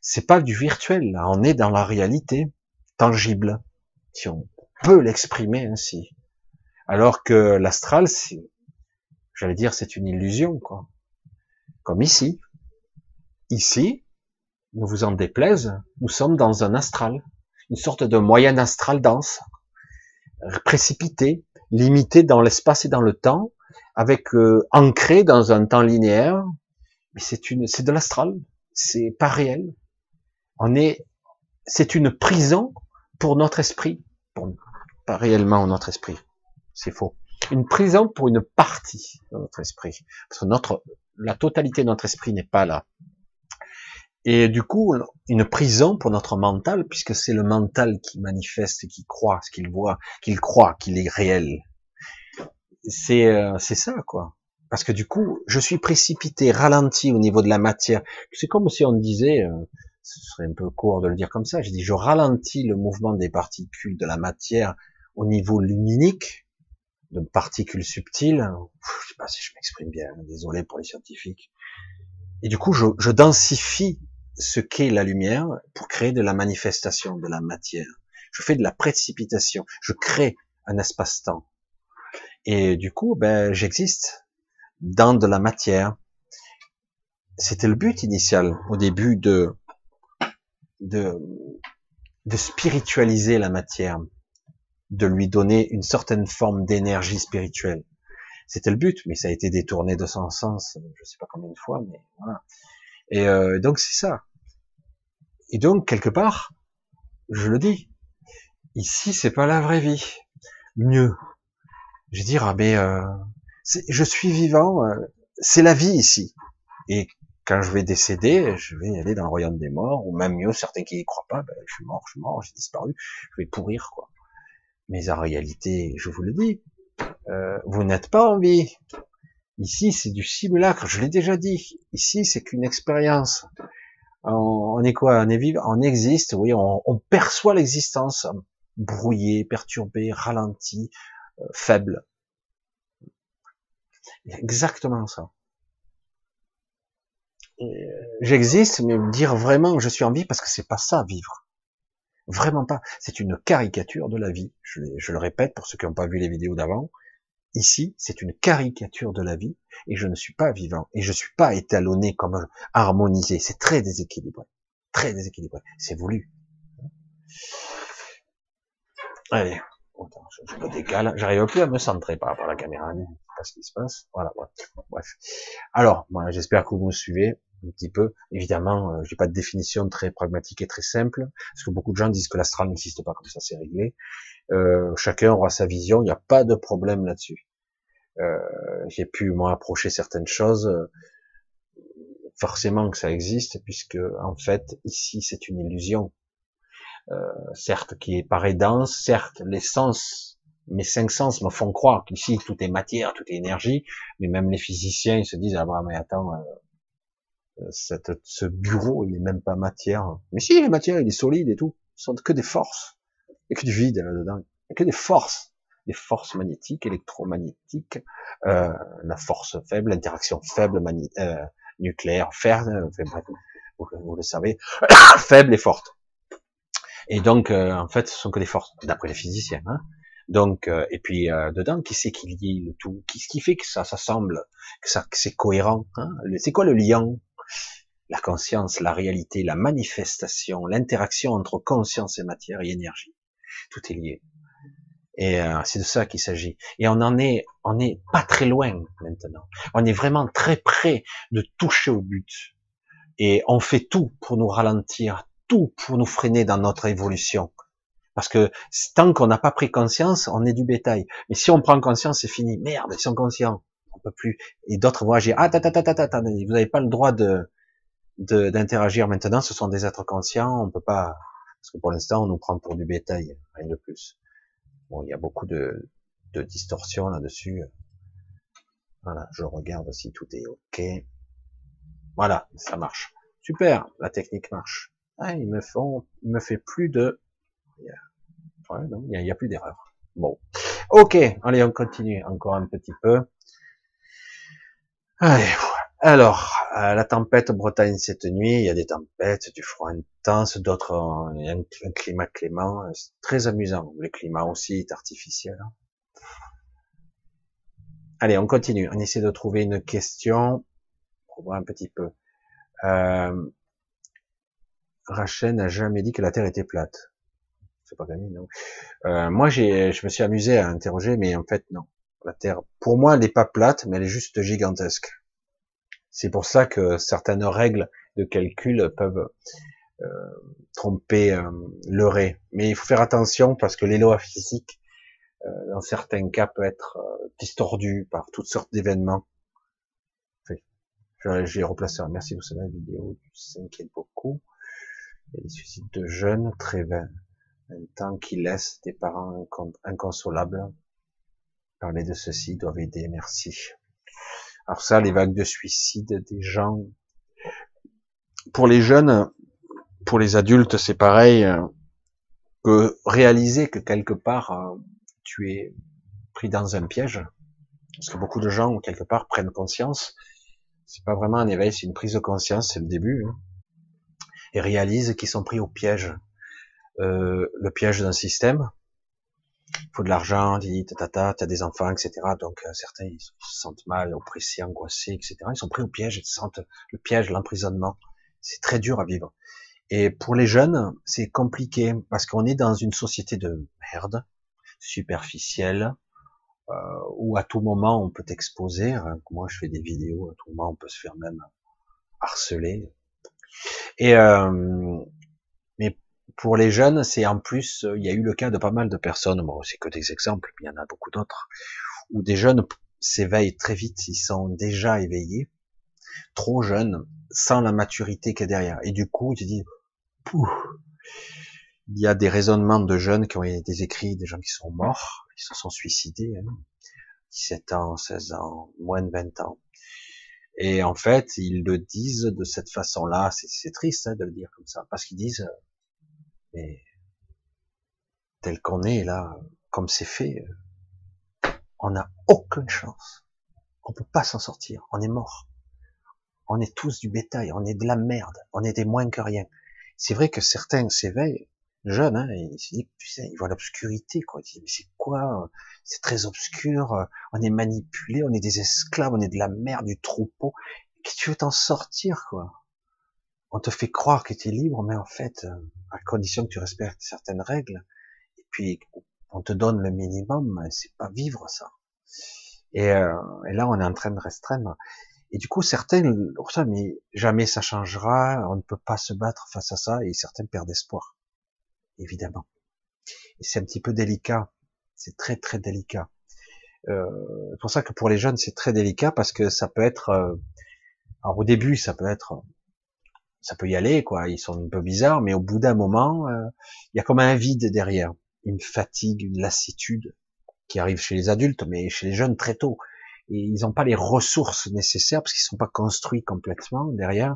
C'est pas du virtuel, on est dans la réalité tangible, si on peut l'exprimer ainsi. Alors que l'astral, j'allais dire, c'est une illusion, quoi. Comme ici. Ici, ne vous en déplaise, nous sommes dans un astral, une sorte de moyen astral dense, précipité, limité dans l'espace et dans le temps, avec euh, ancré dans un temps linéaire. Mais c'est une, c'est de l'astral, c'est pas réel. On est, c'est une prison pour notre esprit, pas réellement notre esprit, c'est faux. Une prison pour une partie de notre esprit, parce que notre, la totalité de notre esprit n'est pas là. Et du coup, une prison pour notre mental, puisque c'est le mental qui manifeste, qui croit ce qu'il voit, qu'il croit qu'il est réel. C'est euh, c'est ça, quoi. Parce que du coup, je suis précipité, ralenti au niveau de la matière. C'est comme si on disait, euh, ce serait un peu court de le dire comme ça, je dis, je ralentis le mouvement des particules de la matière au niveau luminique, de particules subtiles. je sais pas si je m'exprime bien, désolé pour les scientifiques. Et du coup, je, je densifie ce qu'est la lumière pour créer de la manifestation de la matière. Je fais de la précipitation, je crée un espace-temps. Et du coup, ben, j'existe dans de la matière. C'était le but initial au début de, de, de spiritualiser la matière, de lui donner une certaine forme d'énergie spirituelle. C'était le but, mais ça a été détourné de son sens, je sais pas combien de fois, mais voilà. Et euh, donc c'est ça. Et donc quelque part, je le dis, ici c'est pas la vraie vie. Mieux, je vais dire ah mais euh, je suis vivant, euh, c'est la vie ici. Et quand je vais décéder, je vais aller dans le royaume des morts, ou même mieux, certains qui y croient pas, ben, je suis mort, je suis mort, j'ai disparu, je vais pourrir quoi. Mais en réalité, je vous le dis, euh, vous n'êtes pas en vie. Ici, c'est du simulacre, je l'ai déjà dit. Ici, c'est qu'une expérience. On, est quoi? On est vivant, on existe, oui, on, perçoit l'existence brouillée, perturbée, ralentie, euh, faible. Exactement ça. Euh, j'existe, mais dire vraiment je suis en vie parce que c'est pas ça vivre. Vraiment pas. C'est une caricature de la vie. Je, le répète pour ceux qui n'ont pas vu les vidéos d'avant. Ici, c'est une caricature de la vie et je ne suis pas vivant et je suis pas étalonné comme harmonisé. C'est très déséquilibré, très déséquilibré. C'est voulu. Allez, je, me décale. J'arrive plus à me centrer par rapport à la caméra. Je sais pas ce qui se passe? Voilà. Bref. Alors, voilà, j'espère que vous me suivez un petit peu. Évidemment, euh, j'ai pas de définition très pragmatique et très simple, parce que beaucoup de gens disent que l'astral n'existe pas comme ça, c'est réglé. Euh, chacun aura sa vision, il n'y a pas de problème là-dessus. Euh, j'ai pu moi approcher certaines choses, euh, forcément que ça existe, puisque en fait ici c'est une illusion, euh, certes qui est paraît dense, certes les sens, mes cinq sens me font croire qu'ici tout est matière, tout est énergie, mais même les physiciens ils se disent ah bah mais attends cette, ce bureau, il est même pas matière. Mais si, il est matière, il est solide et tout. Ce sont que des forces. A que du vide là-dedans. A que des forces. des forces magnétiques, électromagnétiques, euh, la force faible, l'interaction faible euh, nucléaire, faible, vous, le savez, [coughs] faible et forte. Et donc, euh, en fait, ce sont que des forces, d'après les physiciens. Hein. Donc, euh, et puis euh, dedans, qui c'est qui lie le tout? Qu'est-ce qui fait que ça, ça semble, que ça, que c'est cohérent hein? C'est quoi le lien La conscience, la réalité, la manifestation, l'interaction entre conscience et matière et énergie. Tout est lié. Et euh, c'est de ça qu'il s'agit. Et on en est, on est pas très loin maintenant. On est vraiment très près de toucher au but. Et on fait tout pour nous ralentir, tout pour nous freiner dans notre évolution. Parce que tant qu'on n'a pas pris conscience, on est du bétail. Mais si on prend conscience, c'est fini. Merde, ils sont conscients. On peut plus. Et d'autres vont agir. Ah, ta, ta, ta, vous n'avez pas le droit de d'interagir maintenant. Ce sont des êtres conscients. On peut pas. Parce que pour l'instant, on nous prend pour du bétail, rien de plus. Bon, il y a beaucoup de, de distorsions là-dessus. Voilà, je regarde si tout est ok. Voilà, ça marche. Super, la technique marche. Ah, ils me font, il me fait plus de il n'y a, plus d'erreur. Bon. Ok, allez, on continue encore un petit peu. Alors, euh, la tempête Bretagne cette nuit, il y a des tempêtes, du froid intense, d'autres, un, climat clément, c'est très amusant. Le climat aussi est artificiel. Allez, on continue. On essaie de trouver une question. On voir un petit peu. Euh, Rachel n'a jamais dit que la Terre était plate pas gagné, non? Euh, moi, j'ai, je me suis amusé à interroger, mais en fait, non. La Terre, pour moi, elle n'est pas plate, mais elle est juste gigantesque. C'est pour ça que certaines règles de calcul peuvent euh, tromper, euh, leurrer. Mais il faut faire attention parce que l'élo physique, euh, dans certains cas, peut être euh, distordu par toutes sortes d'événements. J'ai replacé. Merci pour cette vidéo du s'inquiète beaucoup. Il y a des suicides de jeunes très vains un temps qui laisse des parents inconsolables. Parler de ceci doivent aider, merci. Alors ça, les vagues de suicide des gens. Pour les jeunes, pour les adultes, c'est pareil. Que réaliser que quelque part tu es pris dans un piège, parce que beaucoup de gens quelque part prennent conscience. C'est pas vraiment un éveil, c'est une prise de conscience, c'est le début, hein, et réalisent qu'ils sont pris au piège euh, le piège d'un système. Faut de l'argent, tata, tu as des enfants, etc. Donc euh, certains ils se sentent mal, oppressés, angoissés, etc. Ils sont pris au piège, ils sentent le piège, l'emprisonnement. C'est très dur à vivre. Et pour les jeunes, c'est compliqué parce qu'on est dans une société de merde, superficielle, euh, où à tout moment on peut exposer. Hein, moi, je fais des vidéos, à tout moment on peut se faire même harceler. Et euh, pour les jeunes, c'est en plus, euh, il y a eu le cas de pas mal de personnes, bon, c'est que des exemples, mais il y en a beaucoup d'autres, où des jeunes s'éveillent très vite, ils sont déjà éveillés, trop jeunes, sans la maturité qui est derrière. Et du coup, tu dis, pouf, il y a des raisonnements de jeunes qui ont des écrits, des gens qui sont morts, qui se sont suicidés, 17 hein. ans, 16 ans, moins de 20 ans. Et en fait, ils le disent de cette façon-là. C'est triste hein, de le dire comme ça, parce qu'ils disent, mais tel qu'on est là, comme c'est fait, on n'a aucune chance. On peut pas s'en sortir. On est mort. On est tous du bétail. On est de la merde. On est des moins que rien. C'est vrai que certains s'éveillent, jeunes, hein, ils se disent, putain, ils voient l'obscurité, quoi. Ils disent, mais c'est quoi? C'est très obscur. On est manipulé. On est des esclaves. On est de la merde, du troupeau. Qu'est-ce que tu veux t'en sortir, quoi? On te fait croire que tu es libre, mais en fait, euh, à condition que tu respectes certaines règles, et puis on te donne le minimum, c'est pas vivre ça. Et, euh, et, là, on est en train de restreindre. Et du coup, certains, ça, mais jamais ça changera, on ne peut pas se battre face à ça, et certains perdent espoir, évidemment. Et c'est un petit peu délicat, c'est très très délicat. Euh, c'est pour ça que pour les jeunes, c'est très délicat parce que ça peut être, euh, alors au début, ça peut être ça peut y aller, quoi. Ils sont un peu bizarres, mais au bout d'un moment, euh, il y a comme un vide derrière, une fatigue, une lassitude qui arrive chez les adultes, mais chez les jeunes très tôt. Et ils n'ont pas les ressources nécessaires parce qu'ils sont pas construits complètement derrière.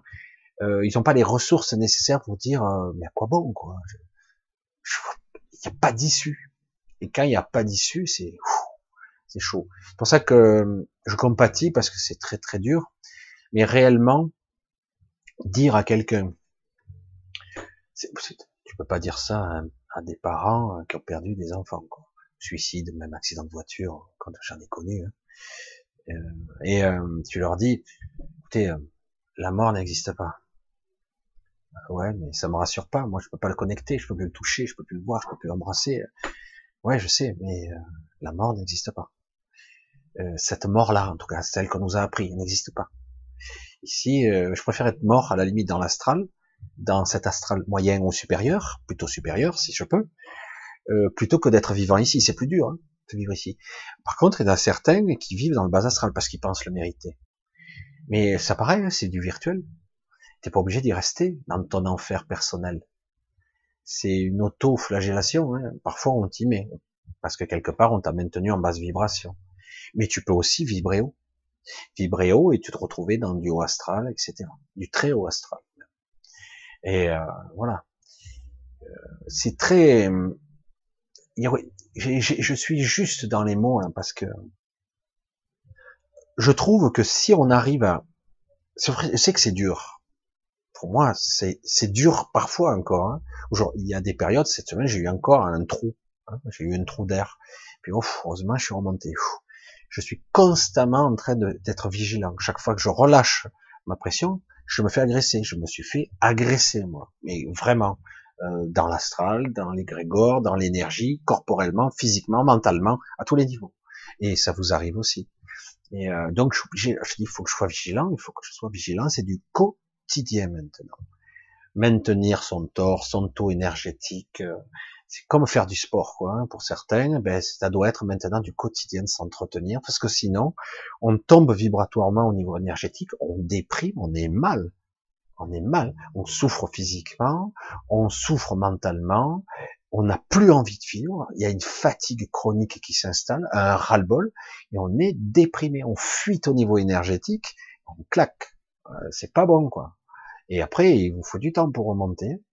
Euh, ils n'ont pas les ressources nécessaires pour dire euh, mais à quoi bon quoi? Il n'y a pas d'issue. Et quand il n'y a pas d'issue, c'est c'est chaud. C'est pour ça que je compatis parce que c'est très très dur. Mais réellement, dire à quelqu'un, tu peux pas dire ça à, des parents qui ont perdu des enfants, quoi. Suicide, même accident de voiture, quand j'en ai connu. Hein. Euh, et euh, tu leur dis, écoutez, euh, la mort n'existe pas. Ouais, mais ça me rassure pas. Moi, je peux pas le connecter, je peux plus le toucher, je peux plus le voir, je peux plus l'embrasser. Ouais, je sais, mais la mort n'existe pas. cette mort-là, en tout cas, celle qu'on nous a appris, n'existe pas. Ici, je préfère être mort à la limite dans l'astral, dans cet astral moyen ou supérieur, plutôt supérieur si je peux, plutôt que d'être vivant ici. C'est plus dur. Hein de vivre ici. Par contre, il y en a certains qui vivent dans le bas astral parce qu'ils pensent le mériter. Mais ça paraît, hein, c'est du virtuel. T'es pas obligé d'y rester dans ton enfer personnel. C'est une auto-flagellation. Hein. Parfois, on t'y met parce que quelque part, on t'a maintenu en basse vibration. Mais tu peux aussi vibrer haut. Vibrer haut et tu te retrouver dans du haut astral, etc. Du très haut astral. Et euh, voilà. Euh, c'est très je suis juste dans les mots hein, parce que je trouve que si on arrive à, je sais que c'est dur. Pour moi, c'est c'est dur parfois encore. Hein. il y a des périodes cette semaine, j'ai eu encore un trou. Hein. J'ai eu un trou d'air. Puis ouf, heureusement, je suis remonté. Je suis constamment en train d'être vigilant. Chaque fois que je relâche ma pression, je me fais agresser. Je me suis fait agresser moi, mais vraiment. Euh, dans l'astral, dans l'égrégore, dans l'énergie, corporellement, physiquement, mentalement, à tous les niveaux. Et ça vous arrive aussi. Et euh, donc, je, je dis, il faut que je sois vigilant, il faut que je sois vigilant, c'est du quotidien maintenant. Maintenir son torse, son taux énergétique, euh, c'est comme faire du sport, quoi. Hein, pour certains, ben, ça doit être maintenant du quotidien de s'entretenir, parce que sinon, on tombe vibratoirement au niveau énergétique, on déprime, on est mal on est mal, on souffre physiquement, on souffre mentalement, on n'a plus envie de vivre, il y a une fatigue chronique qui s'installe, un ras-le-bol, et on est déprimé, on fuite au niveau énergétique, on claque. Euh, c'est pas bon, quoi. Et après, il vous faut du temps pour remonter.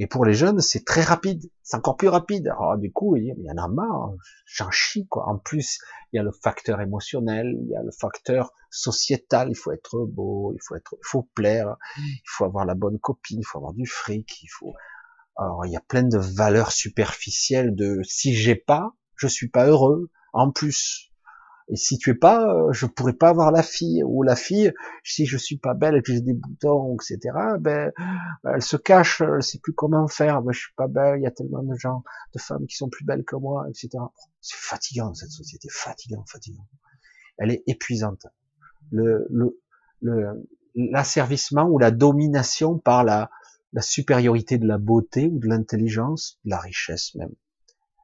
Et pour les jeunes, c'est très rapide, c'est encore plus rapide. Alors du coup, il y en a marre, j'en chie quoi. En plus, il y a le facteur émotionnel, il y a le facteur sociétal. Il faut être beau, il faut être, il faut plaire, il faut avoir la bonne copine, il faut avoir du fric, il faut. Alors il y a plein de valeurs superficielles de si j'ai pas, je suis pas heureux. En plus, et si tu es pas, euh, je pourrais pas avoir la fille ou la fille. Si je suis pas belle et que j'ai des boutons, etc. Ben, elle se cache, elle sait plus comment faire. Ben, je suis pas belle. Il y a tellement de gens, de femmes qui sont plus belles que moi, etc. C'est fatigant cette société, fatigant, fatigant. Elle est épuisante. Le, le, le l'asservissement ou la domination par la, la supériorité de la beauté ou de l'intelligence, de la richesse même,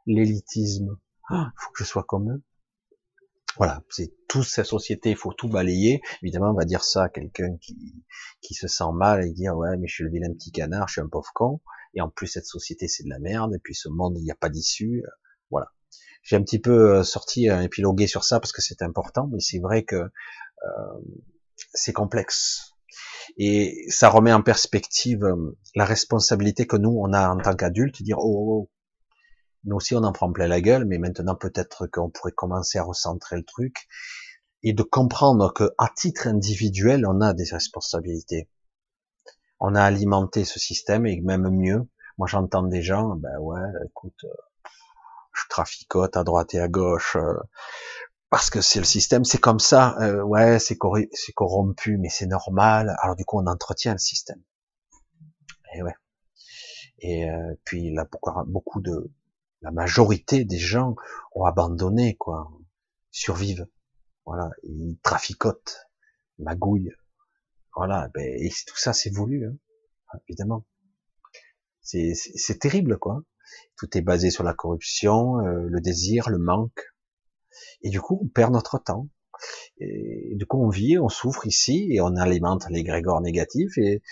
l'élitisme. Il ah, faut que je sois comme eux voilà, c'est toute cette société, il faut tout balayer. Évidemment, on va dire ça à quelqu'un qui, qui se sent mal et dire ouais, mais je suis le vilain petit canard, je suis un pauvre con. Et en plus, cette société, c'est de la merde. Et puis ce monde, il n'y a pas d'issue. Voilà. J'ai un petit peu euh, sorti, un épilogué sur ça parce que c'est important, mais c'est vrai que euh, c'est complexe. Et ça remet en perspective euh, la responsabilité que nous, on a en tant qu'adultes, dire oh, oh, oh nous aussi, on en prend plein la gueule, mais maintenant, peut-être qu'on pourrait commencer à recentrer le truc et de comprendre que, à titre individuel, on a des responsabilités. On a alimenté ce système et même mieux. Moi, j'entends des gens, ben ouais, écoute, euh, je traficote à droite et à gauche euh, parce que c'est le système, c'est comme ça. Euh, ouais, c'est corrompu, mais c'est normal. Alors du coup, on entretient le système. Et ouais. Et puis là, beaucoup de la majorité des gens ont abandonné, quoi, survivent. Voilà, ils traficotent, magouillent. Voilà, ben, et tout ça, c'est voulu, hein, évidemment. C'est terrible, quoi. Tout est basé sur la corruption, euh, le désir, le manque. Et du coup, on perd notre temps. Et du coup, on vit, on souffre ici, et on alimente les grégores négatifs, et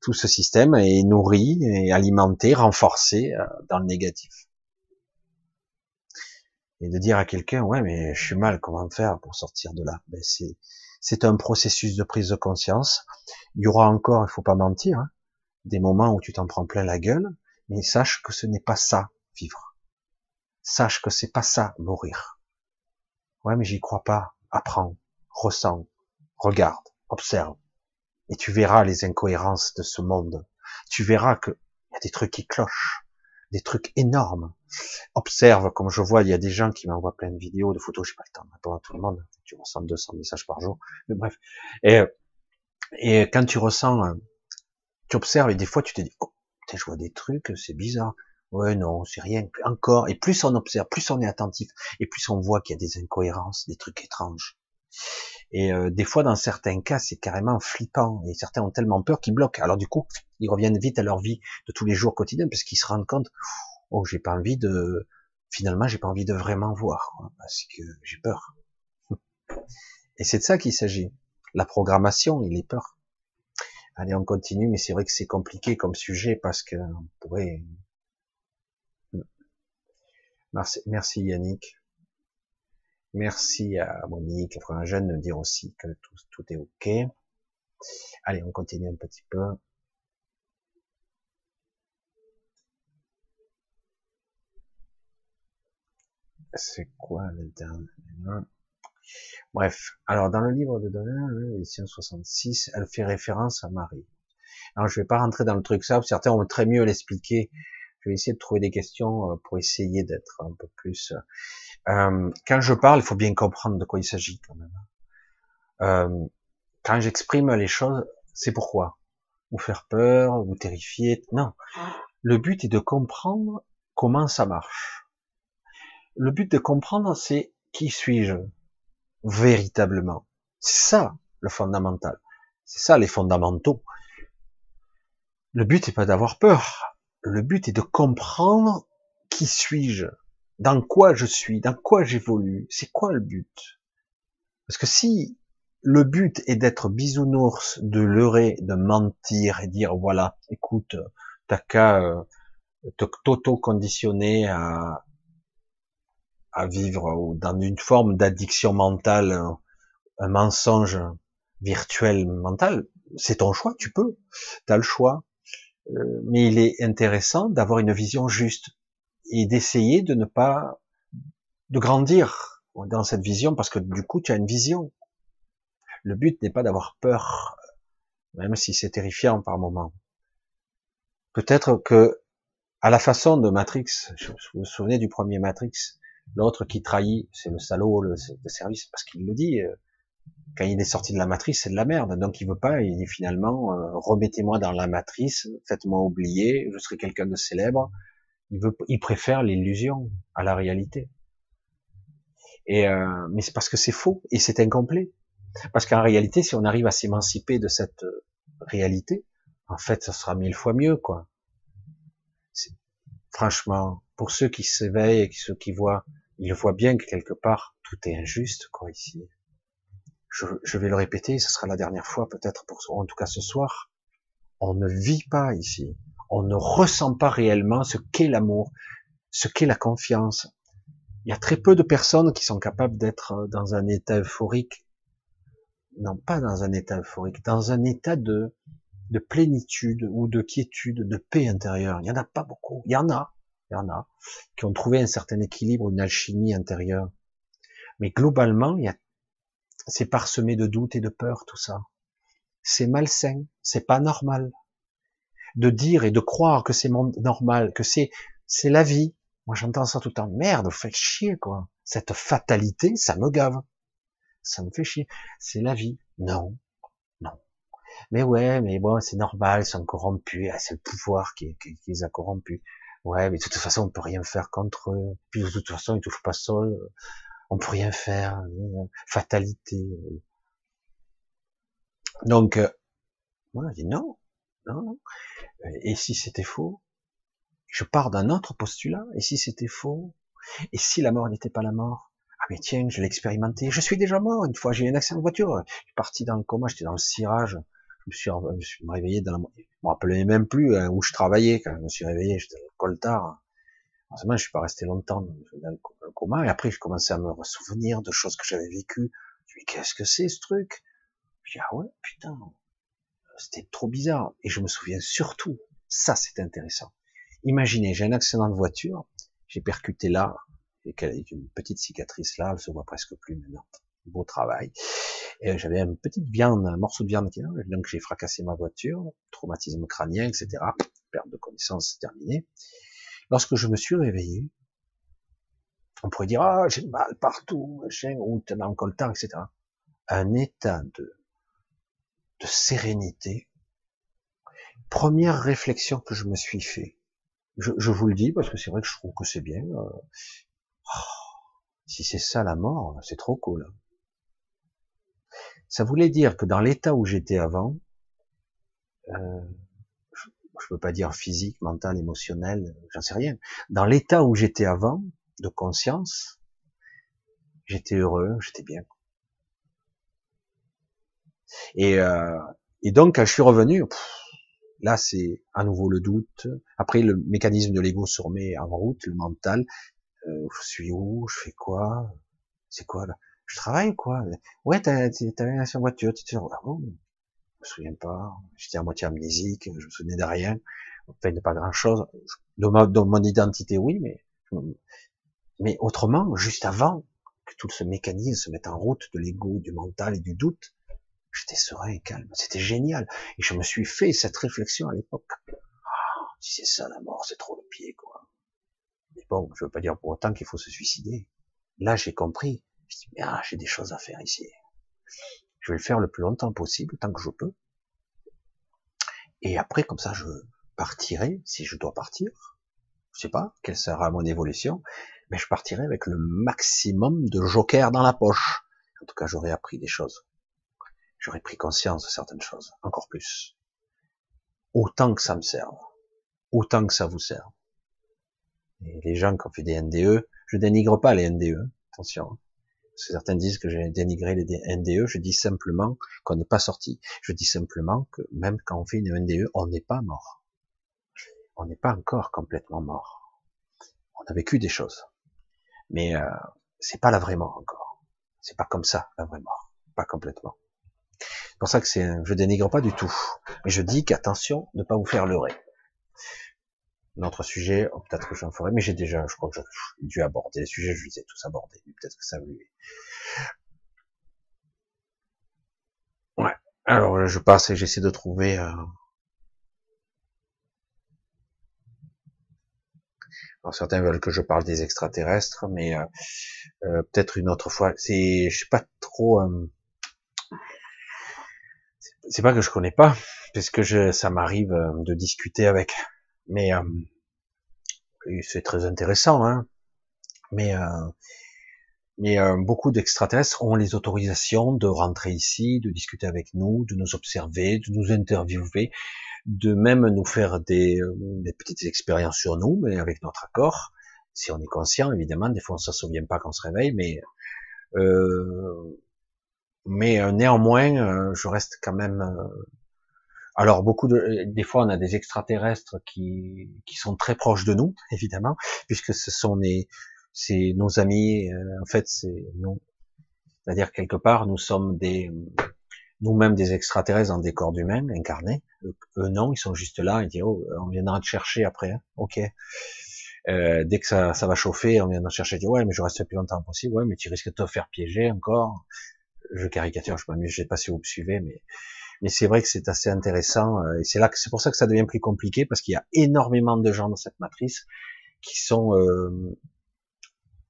tout ce système est nourri, et alimenté, renforcé euh, dans le négatif et de dire à quelqu'un ouais mais je suis mal comment faire pour sortir de là? Ben, c'est c'est un processus de prise de conscience il y aura encore il faut pas mentir hein, des moments où tu t'en prends plein la gueule mais sache que ce n'est pas ça vivre sache que c'est pas ça, mourir. Ouais, mais j'y crois pas. Apprends, ressens, regarde, observe. Et tu verras les incohérences de ce monde. Tu verras que y a des trucs qui clochent, des trucs énormes. Observe, comme je vois, il y a des gens qui m'envoient plein de vidéos, de photos, j'ai pas le temps de répondre à tout le monde. Tu ressens 200 messages par jour. Mais bref. Et, et quand tu ressens, tu observes et des fois tu te dis, oh, je vois des trucs, c'est bizarre. Ouais, non, c'est rien. Encore. Et plus on observe, plus on est attentif, et plus on voit qu'il y a des incohérences, des trucs étranges. Et euh, des fois, dans certains cas, c'est carrément flippant. Et certains ont tellement peur qu'ils bloquent. Alors du coup, ils reviennent vite à leur vie de tous les jours quotidiens parce qu'ils se rendent compte, oh, j'ai pas envie de, finalement, j'ai pas envie de vraiment voir parce que j'ai peur. [laughs] Et c'est de ça qu'il s'agit. La programmation et les peurs. Allez, on continue, mais c'est vrai que c'est compliqué comme sujet parce que on pourrait. Merci, merci Yannick. Merci à Monique, à de dire aussi que tout, est ok. Allez, on continue un petit peu. C'est quoi dernier? Bref, alors dans le livre de Donner, l'édition 66, elle fait référence à Marie. Alors je vais pas rentrer dans le truc ça, certains vont très mieux l'expliquer. Je vais essayer de trouver des questions euh, pour essayer d'être un peu plus euh, quand je parle, il faut bien comprendre de quoi il s'agit quand même. Euh, quand j'exprime les choses, c'est pourquoi? Vous faire peur, vous terrifier? Non. Le but est de comprendre comment ça marche. Le but de comprendre, c'est qui suis-je véritablement? C'est ça le fondamental. C'est ça les fondamentaux. Le but n'est pas d'avoir peur. Le but est de comprendre qui suis-je dans quoi je suis, dans quoi j'évolue, c'est quoi le but? Parce que si le but est d'être bisounours, de leurrer, de mentir et dire voilà, écoute, t'as qu'à euh, t'auto-conditionner à, vivre dans une forme d'addiction mentale, un mensonge virtuel mental, c'est ton choix, tu peux, tu as le choix. Euh, mais il est intéressant d'avoir une vision juste, et d'essayer de ne pas de grandir dans cette vision parce que du coup tu as une vision. Le but n'est pas d'avoir peur, même si c'est terrifiant par moment. Peut-être que à la façon de Matrix, vous, vous souvenez du premier Matrix, l'autre qui trahit, c'est le salaud le, service parce qu'il le dit. Euh, quand il est sorti de la matrice, c'est de la merde. Donc il veut pas. Il dit finalement, euh, remettez-moi dans la matrice, faites-moi oublier, je serai quelqu'un de célèbre, il, veut, il préfère l'illusion à la réalité. Et euh, mais c'est parce que c'est faux et c'est incomplet. Parce qu'en réalité, si on arrive à s'émanciper de cette euh, réalité, en fait, ça sera mille fois mieux, quoi. Franchement, pour ceux qui s'éveillent et ceux qui voient, ils voient bien que quelque part tout est injuste, quoi, ici. Je, je vais le répéter, ce sera la dernière fois, peut-être pour, en tout cas ce soir. On ne vit pas ici on ne ressent pas réellement ce qu'est l'amour, ce qu'est la confiance. Il y a très peu de personnes qui sont capables d'être dans un état euphorique, non pas dans un état euphorique, dans un état de, de plénitude ou de quiétude, de paix intérieure. Il n'y en a pas beaucoup. Il y en a, il y en a, qui ont trouvé un certain équilibre, une alchimie intérieure. Mais globalement, il y a, c'est parsemé de doutes et de peur, tout ça. C'est malsain, c'est pas normal de dire et de croire que c'est normal, que c'est c'est la vie. Moi, j'entends ça tout le temps. Merde, vous faites chier, quoi. Cette fatalité, ça me gave. Ça me fait chier. C'est la vie. Non. Non. Mais ouais, mais bon, c'est normal, ils sont corrompus. Ah, c'est le pouvoir qui, qui, les a corrompus. Ouais, mais de toute façon, on peut rien faire contre eux. Puis de toute façon, ils touchent pas sol. On peut rien faire. Fatalité. Donc, euh, moi, je dis non. Non. Et si c'était faux? Je pars d'un autre postulat. Et si c'était faux? Et si la mort n'était pas la mort? Ah mais tiens, je l'ai expérimenté. Je suis déjà mort. Une fois, j'ai eu un accident de voiture. Je suis parti dans le coma. J'étais dans le cirage. Je me suis, réveillé dans la... Je me rappelais même plus hein, où je travaillais quand je me suis réveillé. J'étais dans le coltard. Heureusement, je suis pas resté longtemps dans le coma. Et après, je commençais à me souvenir de choses que j'avais vécues. Je me dis, qu'est-ce que c'est ce truc? Je dis, ah ouais, putain, c'était trop bizarre. Et je me souviens surtout, ça c'est intéressant. Imaginez, j'ai un accident de voiture, j'ai percuté là, et qu'elle une petite cicatrice là, elle se voit presque plus maintenant. Beau travail. Et j'avais une petite viande, un morceau de viande qui donc j'ai fracassé ma voiture, traumatisme crânien, etc. Perte de connaissance terminée. Lorsque je me suis réveillé, on pourrait dire ah j'ai mal partout, machin, ou t'es dans le coltan, etc. Un état de de sérénité. Première réflexion que je me suis fait. Je, vous le dis parce que c'est vrai que je trouve que c'est bien. Euh, si c'est ça la mort, c'est trop cool. Ça voulait dire que dans l'état où j'étais avant, euh, je, je peux pas dire physique, mental, émotionnel, j'en sais rien. Dans l'état où j'étais avant, de conscience, j'étais heureux, j'étais bien. Et, euh, et donc quand je suis revenu, là c'est à nouveau le doute. Après le mécanisme de l'ego se remet en route, le mental. Euh, je suis où? Je fais quoi? C'est quoi là? Je travaille quoi? Ouais, t'avais sur voiture, tu te ah bon, je me souviens pas, j'étais à moitié amnésique, je me souvenais de rien, fait de pas grand chose. De, de mon identité, oui, mais mais autrement, juste avant que tout ce mécanisme se mette en route de l'ego, du mental et du doute, j'étais serein et calme. C'était génial. Et je me suis fait cette réflexion à l'époque. Ah, si c'est ça la mort, c'est trop le pied, quoi. Mais bon, je veux pas dire pour autant qu'il faut se suicider. Là, j'ai compris. Je dis, ah, j'ai des choses à faire ici. Je vais le faire le plus longtemps possible, tant que je peux. Et après, comme ça, je partirai, si je dois partir. Je sais pas quelle sera mon évolution, mais je partirai avec le maximum de joker dans la poche. En tout cas, j'aurai appris des choses. J'aurai pris conscience de certaines choses, encore plus. Autant que ça me serve. Autant que ça vous serve. Et les gens qui ont fait des NDE, je dénigre pas les NDE, attention certains disent que j'ai dénigré les NDE, je dis simplement qu'on n'est pas sorti. Je dis simplement que même quand on fait une NDE, on n'est pas mort. On n'est pas encore complètement mort. On a vécu des choses. Mais euh, c'est pas la vraie mort encore. C'est pas comme ça, la vraie mort. Pas complètement. C'est pour ça que c'est, je dénigre pas du tout. Mais je dis qu'attention, ne pas vous faire leurrer. Notre sujet, oh, peut-être que j'en ferai, mais j'ai déjà, je crois que j'ai dû aborder les sujets, je les ai tous abordés, peut-être que ça lui. Ouais. Alors je passe et j'essaie de trouver. Euh... Alors, certains veulent que je parle des extraterrestres, mais euh, euh, peut-être une autre fois. C'est, je sais pas trop. Euh, c'est pas que je connais pas, parce que je, ça m'arrive de discuter avec mais euh, c'est très intéressant, hein. Mais euh, mais euh, beaucoup d'extraterrestres ont les autorisations de rentrer ici, de discuter avec nous, de nous observer, de nous interviewer, de même nous faire des, des petites expériences sur nous, mais avec notre accord, si on est conscient, évidemment. Des fois, on ne se souvient pas qu'on se réveille, mais euh, mais néanmoins, je reste quand même alors beaucoup de, des fois on a des extraterrestres qui, qui sont très proches de nous, [laughs] évidemment, puisque ce sont les, c'est nos amis. Euh, en fait, c'est nous, c'est-à-dire quelque part nous sommes des, nous-mêmes des extraterrestres dans des corps d'humains incarnés. Eux non, ils sont juste là. Ils disent oh, on viendra te chercher après. Hein. Ok. Euh, dès que ça, ça va chauffer, on viendra te chercher. Dit, ouais, mais je reste plus longtemps possible. Ouais, mais tu risques de te faire piéger encore. Je caricature, je m'amuse. Je sais pas si vous me suivez, mais mais c'est vrai que c'est assez intéressant euh, et c'est là que c'est pour ça que ça devient plus compliqué parce qu'il y a énormément de gens dans cette matrice qui sont euh,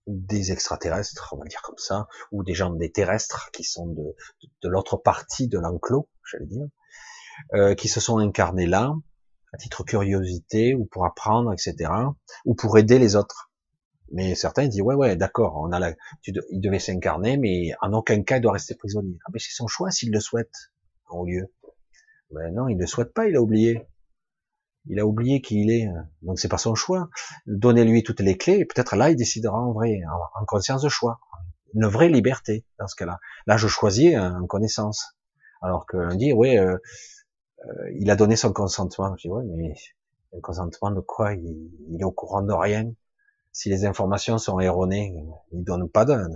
des extraterrestres, on va dire comme ça, ou des gens des terrestres qui sont de, l'autre partie de l'enclos, j'allais dire, euh, qui se sont incarnés là à titre curiosité ou pour apprendre, etc., ou pour aider les autres. Mais certains disent ouais ouais d'accord, on a la, tu il devait s'incarner, mais en aucun cas il doit rester prisonnier. Ah, mais c'est son choix s'il le souhaite en lieu. Ben non, il ne souhaite pas, il a oublié. Il a oublié qui il est. Donc c'est pas son choix. Donnez-lui toutes les clés et peut-être là il décidera en vrai, en conscience de choix. Une vraie liberté dans ce cas-là. Là je choisis en connaissance. Alors que dit, ouais, euh, euh, il a donné son consentement. Je dis, ouais, mais un consentement de quoi? Il, est au courant de rien. Si les informations sont erronées, il donne pas d'un.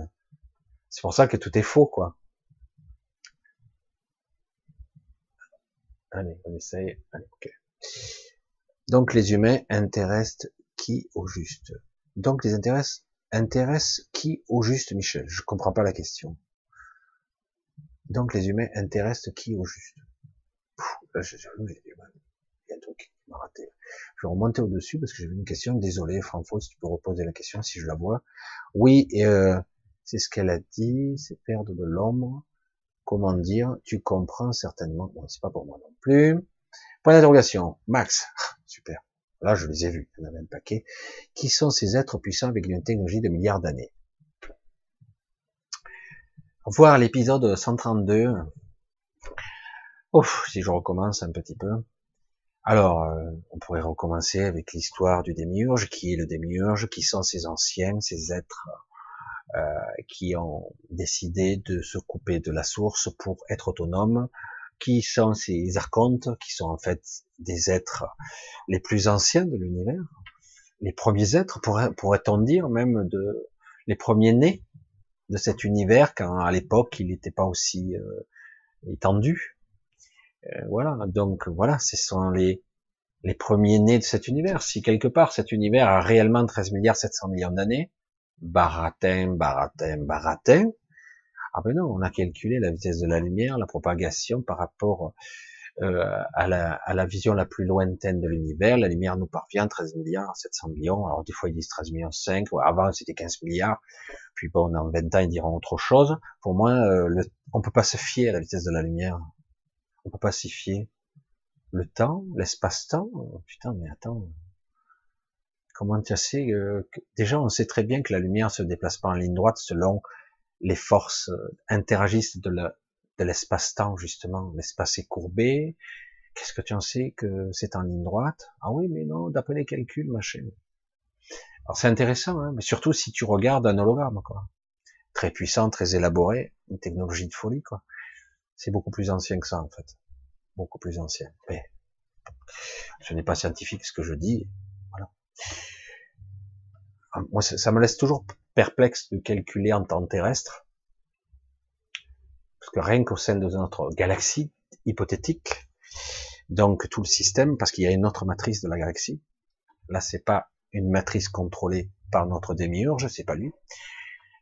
C'est pour ça que tout est faux, quoi. Allez, on essaye. Allez, ok. Donc les humains intéressent qui au juste? Donc les intéressent intéressent qui au juste, Michel? Je comprends pas la question. Donc les humains intéressent qui au juste? Je, il y a Je vais remonter au-dessus parce que j'ai vu une question. Désolé, Franco, si tu peux reposer la question si je la vois. Oui, euh, c'est ce qu'elle a dit, c'est perdre de l'ombre. Comment dire Tu comprends certainement. Bon, c'est pas pour moi non plus. Point d'interrogation. Max. [laughs] Super. Là, je les ai vus. Il y en avait un paquet. Qui sont ces êtres puissants avec une technologie de milliards d'années? Voir l'épisode 132. Ouf, si je recommence un petit peu. Alors, euh, on pourrait recommencer avec l'histoire du démiurge. Qui est le démiurge Qui sont ces anciens, ces êtres euh, qui ont décidé de se couper de la source pour être autonomes Qui sont ces archontes Qui sont en fait des êtres les plus anciens de l'univers Les premiers êtres, pourrait-on dire même de les premiers nés de cet univers quand à l'époque il n'était pas aussi euh, étendu. Euh, voilà, donc voilà, ce sont les les premiers nés de cet univers. Si quelque part cet univers a réellement 13 milliards 700 millions d'années, baratin, baratin, baratin, ah ben non, on a calculé la vitesse de la lumière, la propagation par rapport euh, à, la, à, la, vision la plus lointaine de l'univers. La lumière nous parvient 13 milliards 700 millions. Alors des fois ils disent 13 millions 5, avant c'était 15 milliards. Puis bon, dans 20 ans ils diront autre chose. Pour moi, euh, le, on peut pas se fier à la vitesse de la lumière. On peut pas s'y fier. Le temps, l'espace-temps, putain, mais attends. Comment tu sais euh, Déjà, on sait très bien que la lumière se déplace pas en ligne droite selon les forces euh, interagistes de l'espace-temps, justement. L'espace est courbé. Qu'est-ce que tu en sais que c'est en ligne droite? Ah oui, mais non, d'après les calculs, machin. Alors c'est intéressant, hein, mais surtout si tu regardes un hologramme, quoi. Très puissant, très élaboré, une technologie de folie, quoi. C'est beaucoup plus ancien que ça, en fait. Beaucoup plus ancien. Mais ce n'est pas scientifique ce que je dis. Voilà. Ah, moi, ça me laisse toujours perplexe de calculer en temps terrestre. Parce que rien qu'au sein de notre galaxie hypothétique, donc tout le système, parce qu'il y a une autre matrice de la galaxie. Là, c'est pas une matrice contrôlée par notre démiurge, c'est pas lui,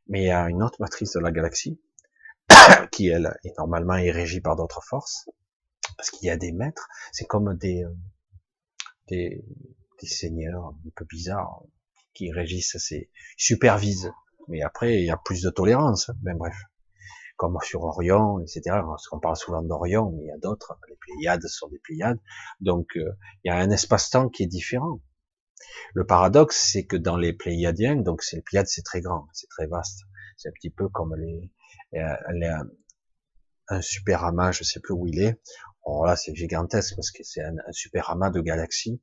mais il y a une autre matrice de la galaxie [coughs] qui elle est normalement régie par d'autres forces, parce qu'il y a des maîtres, c'est comme des, euh, des, seigneurs un peu bizarres qui régissent, ces supervisent, mais après il y a plus de tolérance, ben bref, comme sur Orion, etc. Parce qu'on parle souvent d'Orion, mais il y a d'autres, les Pléiades sont des Pléiades, donc euh, il y a un espace-temps qui est différent. Le paradoxe, c'est que dans les Pléiadiens, donc c'est les Pléiades, c'est très grand, c'est très vaste, c'est un petit peu comme les, un super amas, je sais plus où il est. Alors là, c'est gigantesque parce que c'est un, super amas de galaxies.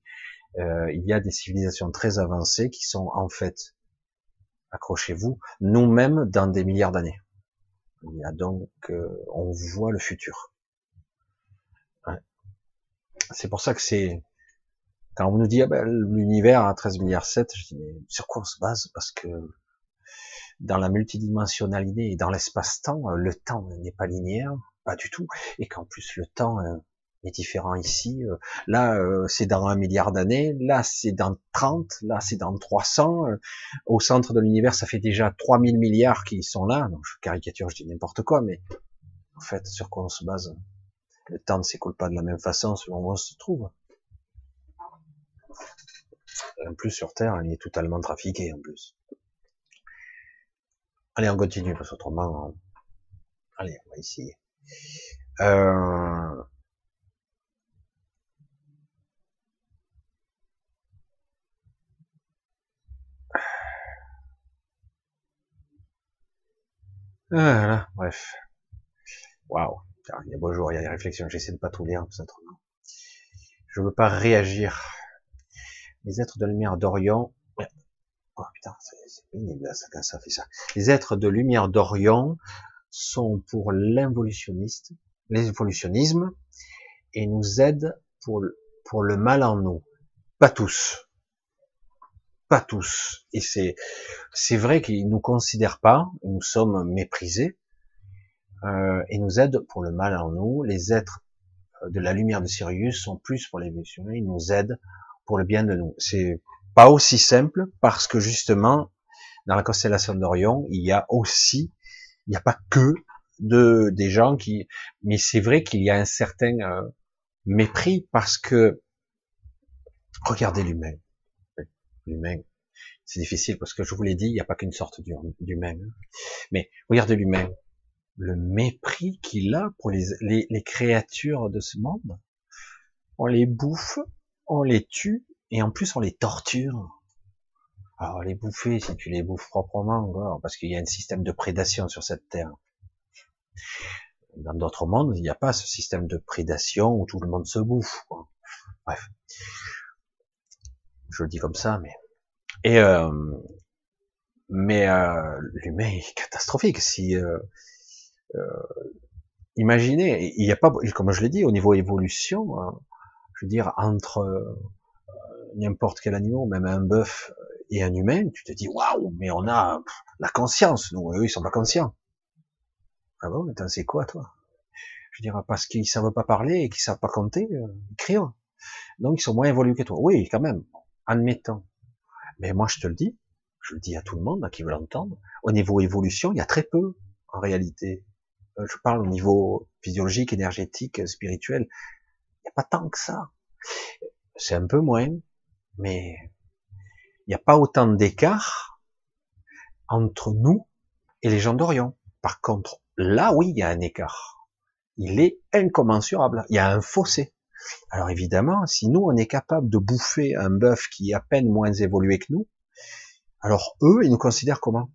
Euh, il y a des civilisations très avancées qui sont en fait, accrochez-vous, nous-mêmes dans des milliards d'années. Il y a donc, euh, on voit le futur. C'est pour ça que c'est, quand on nous dit ah ben, l'univers a 13 milliards 7, je dis mais sur quoi on se base? Parce que dans la multidimensionnalité et dans l'espace-temps, euh, le temps n'est pas linéaire, pas du tout, et qu'en plus le temps euh, est différent ici. Euh, là, c'est dans un milliard d'années, là, c'est dans 30, là, c'est dans 300. Au centre de l'univers, ça fait déjà 3000 milliards qui sont là. Donc, je caricature, je dis n'importe quoi, mais en fait, sur quoi on se base Le temps ne s'écoule pas de la même façon selon où on se trouve. En plus, sur Terre, il est totalement trafiqué, en plus. Allez, on continue, parce qu'autrement, allez, on va essayer. Euh... Voilà, bref. Waouh. Il y a beau jour, il y a des réflexions. J'essaie de pas tout lire, tout autrement. Je veux pas réagir. Les êtres de lumière d'Orion Oh putain, c'est pénible ça, quand ça fait ça. Les êtres de lumière d'Orion sont pour l'involutionniste, l'évolutionnisme, et nous aident pour, pour le mal en nous. Pas tous. Pas tous. Et c'est, c'est vrai qu'ils nous considèrent pas, nous sommes méprisés, euh, et nous aident pour le mal en nous. Les êtres de la lumière de Sirius sont plus pour l'évolution, ils nous aident pour le bien de nous. C'est pas aussi simple parce que justement, dans la constellation d'Orion, il y a aussi, il n'y a pas que de des gens qui, mais c'est vrai qu'il y a un certain euh, mépris parce que regardez l'humain, l'humain, c'est difficile parce que je vous l'ai dit, il n'y a pas qu'une sorte d'humain, hein. mais regardez l'humain, le mépris qu'il a pour les, les, les créatures de ce monde, on les bouffe, on les tue et en plus on les torture. Alors les bouffer, si tu les bouffes proprement, parce qu'il y a un système de prédation sur cette terre. Dans d'autres mondes, il n'y a pas ce système de prédation où tout le monde se bouffe. Bref, je le dis comme ça, mais et euh, mais euh, l'humain est catastrophique. Si euh, euh imaginez, il n'y a pas, comme je l'ai dit, au niveau évolution, hein, je veux dire entre n'importe quel animal, même un bœuf et un humain, tu te dis waouh, mais on a la conscience. Nous, eux, ils sont pas conscients. Ah bon, mais c'est quoi, toi? Je dirais parce qu'ils savent pas parler et qu'ils savent pas compter, euh, écrire. Donc ils sont moins évolués que toi. Oui, quand même, admettons. Mais moi, je te le dis, je le dis à tout le monde qui veut l'entendre. Au niveau évolution, il y a très peu, en réalité. Euh, je parle au niveau physiologique, énergétique, spirituel. Il n'y a pas tant que ça. C'est un peu moins, mais il n'y a pas autant d'écart entre nous et les gens d'Orion. Par contre, là, oui, il y a un écart. Il est incommensurable. Il y a un fossé. Alors évidemment, si nous, on est capable de bouffer un bœuf qui est à peine moins évolué que nous, alors eux, ils nous considèrent comment?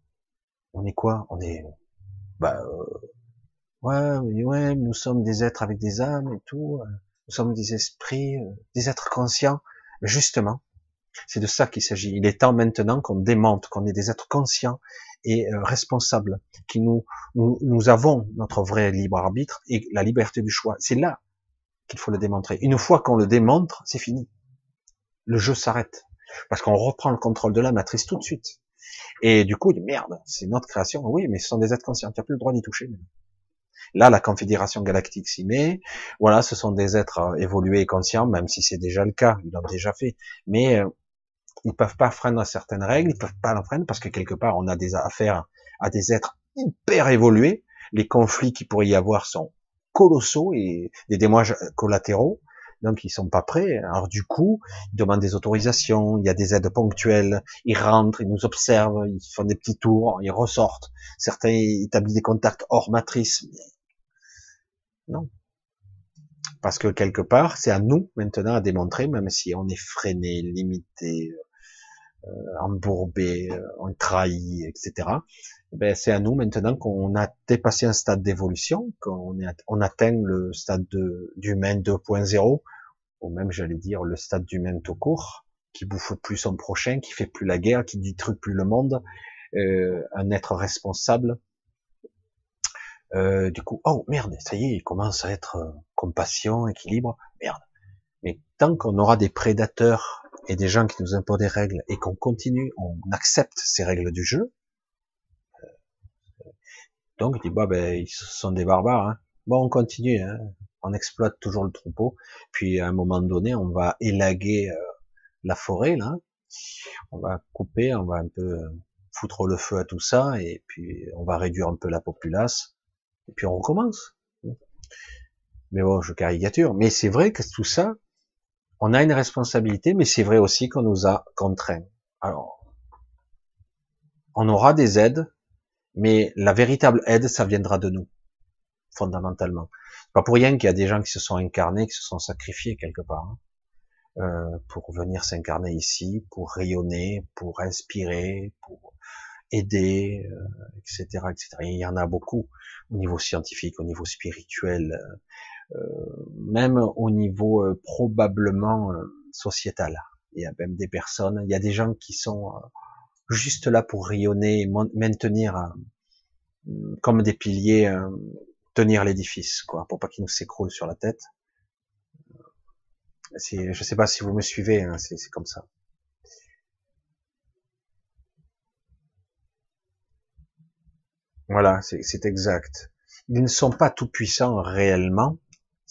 On est quoi? On est... Bah, euh, ouais, ouais, nous sommes des êtres avec des âmes et tout. Euh, nous sommes des esprits, euh, des êtres conscients. Justement, c'est de ça qu'il s'agit. Il est temps maintenant qu'on démonte qu'on est des êtres conscients et euh, responsables, qui nous, nous, avons notre vrai libre arbitre et la liberté du choix. C'est là qu'il faut le démontrer. Une fois qu'on le démontre, c'est fini. Le jeu s'arrête parce qu'on reprend le contrôle de la matrice tout de suite. Et du coup, merde, c'est notre création. Oui, mais ce sont des êtres conscients. Tu n'as plus le droit d'y toucher. Là, la confédération galactique s'y met. Voilà, ce sont des êtres euh, évolués et conscients, même si c'est déjà le cas, ils l'ont déjà fait. Mais euh, ils peuvent pas freiner certaines règles, ils peuvent pas l'enfreindre parce que quelque part on a des affaires à des êtres hyper évolués. Les conflits qui pourrait y avoir sont colossaux et des dommages collatéraux. Donc ils sont pas prêts. Alors du coup, ils demandent des autorisations, il y a des aides ponctuelles, ils rentrent, ils nous observent, ils font des petits tours, ils ressortent. Certains établissent des contacts hors matrice. Non. Parce que quelque part, c'est à nous maintenant à démontrer, même si on est freiné, limité, euh, embourbé, euh, on trahit, etc. Ben, c'est à nous maintenant qu'on a dépassé un stade d'évolution, qu'on on atteint le stade d'humain 2.0, ou même j'allais dire le stade d'humain tout court, qui bouffe plus son prochain, qui fait plus la guerre, qui détruit plus le monde, euh, un être responsable. Euh, du coup, oh merde, ça y est, il commence à être euh, compassion, équilibre, merde. Mais tant qu'on aura des prédateurs et des gens qui nous imposent des règles et qu'on continue, on accepte ces règles du jeu, euh, donc il dit bah ben ils sont des barbares. Hein. Bon on continue, hein. on exploite toujours le troupeau, puis à un moment donné on va élaguer euh, la forêt là, on va couper, on va un peu euh, foutre le feu à tout ça et puis on va réduire un peu la populace et puis on recommence. Mais bon, je caricature, mais c'est vrai que tout ça, on a une responsabilité, mais c'est vrai aussi qu'on nous a contraints. Alors, on aura des aides, mais la véritable aide, ça viendra de nous, fondamentalement. Pas pour rien qu'il y a des gens qui se sont incarnés, qui se sont sacrifiés quelque part, hein, euh, pour venir s'incarner ici, pour rayonner, pour inspirer, pour aider, etc., euh, etc. il y en a beaucoup au niveau scientifique, au niveau spirituel, euh, même au niveau euh, probablement euh, sociétal. Il y a même des personnes, il y a des gens qui sont juste là pour rayonner, maintenir comme des piliers, tenir l'édifice, quoi, pour pas qu'il nous s'écroule sur la tête. Je sais pas si vous me suivez, hein, c'est comme ça. Voilà, c'est exact. Ils ne sont pas tout puissants réellement,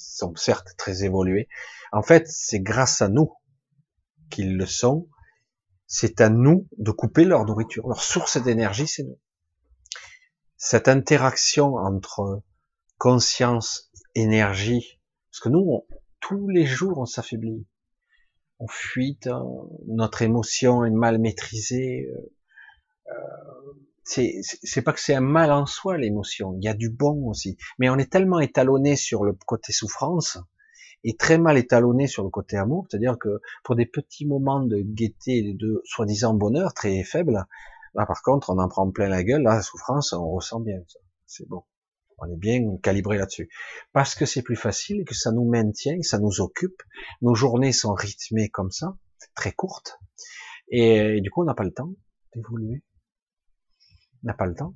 sont certes très évolués. En fait, c'est grâce à nous qu'ils le sont. C'est à nous de couper leur nourriture. Leur source d'énergie, c'est nous. Cette interaction entre conscience, énergie, parce que nous, tous les jours, on s'affaiblit. On fuite, hein, notre émotion est mal maîtrisée. Euh, euh c'est pas que c'est un mal en soi l'émotion, il y a du bon aussi, mais on est tellement étalonné sur le côté souffrance et très mal étalonné sur le côté amour, c'est-à-dire que pour des petits moments de gaieté, de soi-disant bonheur très faible, là par contre on en prend plein la gueule, là, la souffrance on ressent bien, c'est bon, on est bien calibré là-dessus, parce que c'est plus facile, que ça nous maintient, ça nous occupe, nos journées sont rythmées comme ça, très courtes, et du coup on n'a pas le temps d'évoluer n'a pas le temps.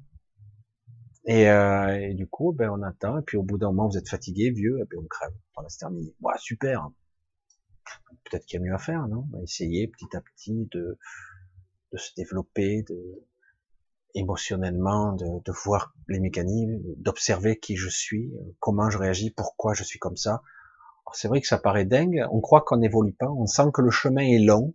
Et, euh, et, du coup, ben, on attend, et puis au bout d'un moment, vous êtes fatigué, vieux, et puis on crève. On va se terminer. Ouais, super. Peut-être qu'il y a mieux à faire, non? Essayer petit à petit de, de se développer, de émotionnellement, de, de voir les mécanismes, d'observer qui je suis, comment je réagis, pourquoi je suis comme ça. C'est vrai que ça paraît dingue, on croit qu'on n'évolue pas, on sent que le chemin est long,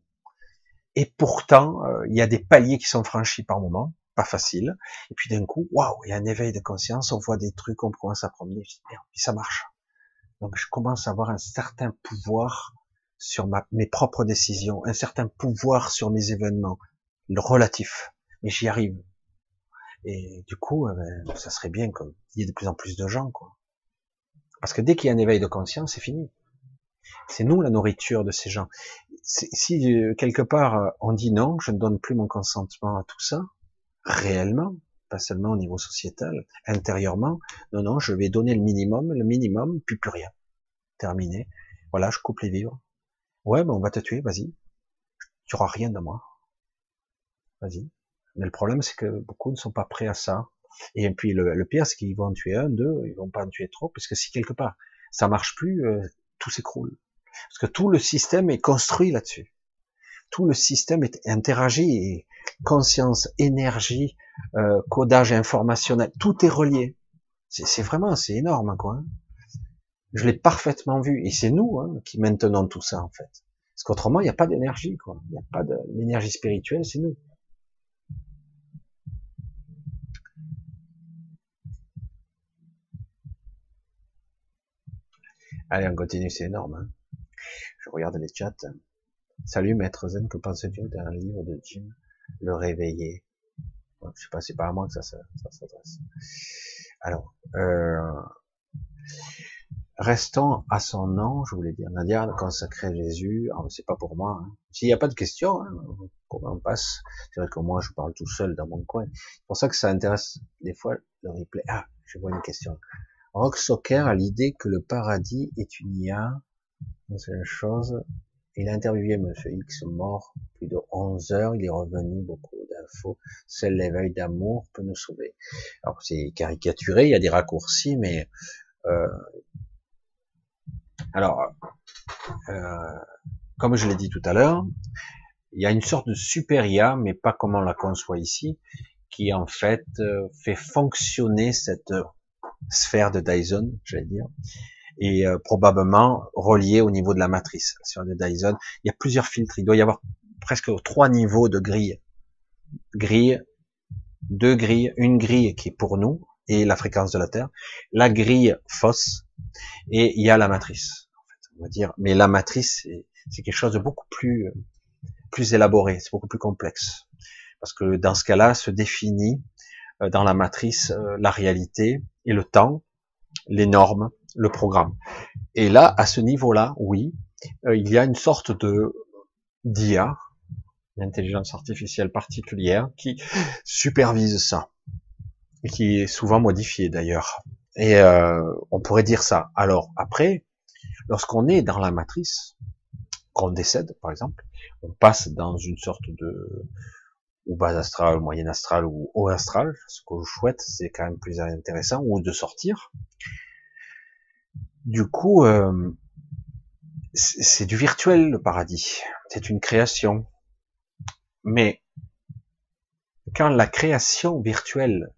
et pourtant, euh, il y a des paliers qui sont franchis par moment, facile. Et puis d'un coup, waouh, il y a un éveil de conscience, on voit des trucs, on commence à promener, je dis, merde, ça marche. Donc je commence à avoir un certain pouvoir sur ma, mes propres décisions, un certain pouvoir sur mes événements, le relatif. Mais j'y arrive. Et du coup, euh, ben, ça serait bien qu'il y ait de plus en plus de gens, quoi. Parce que dès qu'il y a un éveil de conscience, c'est fini. C'est nous la nourriture de ces gens. Si euh, quelque part euh, on dit non, je ne donne plus mon consentement à tout ça, réellement, pas seulement au niveau sociétal, intérieurement. Non, non, je vais donner le minimum, le minimum, puis plus rien. Terminé. Voilà, je coupe les vivres. Ouais, ben on va te tuer, vas-y. Tu auras rien de moi. Vas-y. Mais le problème, c'est que beaucoup ne sont pas prêts à ça. Et puis le, pire, c'est qu'ils vont en tuer un, deux, ils vont pas en tuer trop, parce que si quelque part ça marche plus, euh, tout s'écroule. Parce que tout le système est construit là-dessus tout le système est interagi conscience, énergie, euh, codage informationnel, tout est relié. C'est vraiment, c'est énorme, quoi. Hein. Je l'ai parfaitement vu, et c'est nous hein, qui maintenons tout ça, en fait. Parce qu'autrement, il n'y a pas d'énergie, quoi. Il n'y a pas de l'énergie spirituelle, c'est nous. Allez, on continue, c'est énorme. Hein. Je regarde les chats. Salut maître Zen, que penses-tu d'un livre de Jim Le Réveillé Je sais pas, c'est pas à moi que ça, s'adresse. Alors, euh, restons à son nom, je voulais dire, Nadia, consacré Jésus, ah, c'est pas pour moi. Hein. S'il n'y a pas de questions, hein, comment on passe C'est vrai que moi, je parle tout seul dans mon coin. C'est pour ça que ça intéresse des fois le replay. Ah, je vois une question. Rock Soccer a l'idée que le paradis est une IA. C'est une chose il a interviewé Monsieur X mort plus de 11 heures, il est revenu beaucoup d'infos. Seul l'éveil d'amour peut nous sauver. Alors c'est caricaturé, il y a des raccourcis, mais euh, alors euh, comme je l'ai dit tout à l'heure, il y a une sorte de super IA, mais pas comme on la conçoit ici, qui en fait euh, fait fonctionner cette sphère de Dyson, j'allais dire, et euh, probablement relié au niveau de la matrice. Sur le Dyson, il y a plusieurs filtres. Il doit y avoir presque trois niveaux de grille. Grille, deux grilles, une grille qui est pour nous et la fréquence de la Terre, la grille fausse et il y a la matrice. On va dire, mais la matrice c'est quelque chose de beaucoup plus euh, plus élaboré, c'est beaucoup plus complexe parce que dans ce cas-là se définit euh, dans la matrice la réalité et le temps, les normes, le programme. Et là, à ce niveau-là, oui, euh, il y a une sorte de d'IA, d'intelligence artificielle particulière, qui supervise ça, et qui est souvent modifiée d'ailleurs. Et euh, on pourrait dire ça. Alors après, lorsqu'on est dans la matrice, qu'on décède, par exemple, on passe dans une sorte de ou base astrale, moyenne astrale ou haut astral, ce que je souhaite, c'est quand même plus intéressant, ou de sortir. Du coup, euh, c'est du virtuel le paradis. C'est une création. Mais quand la création virtuelle,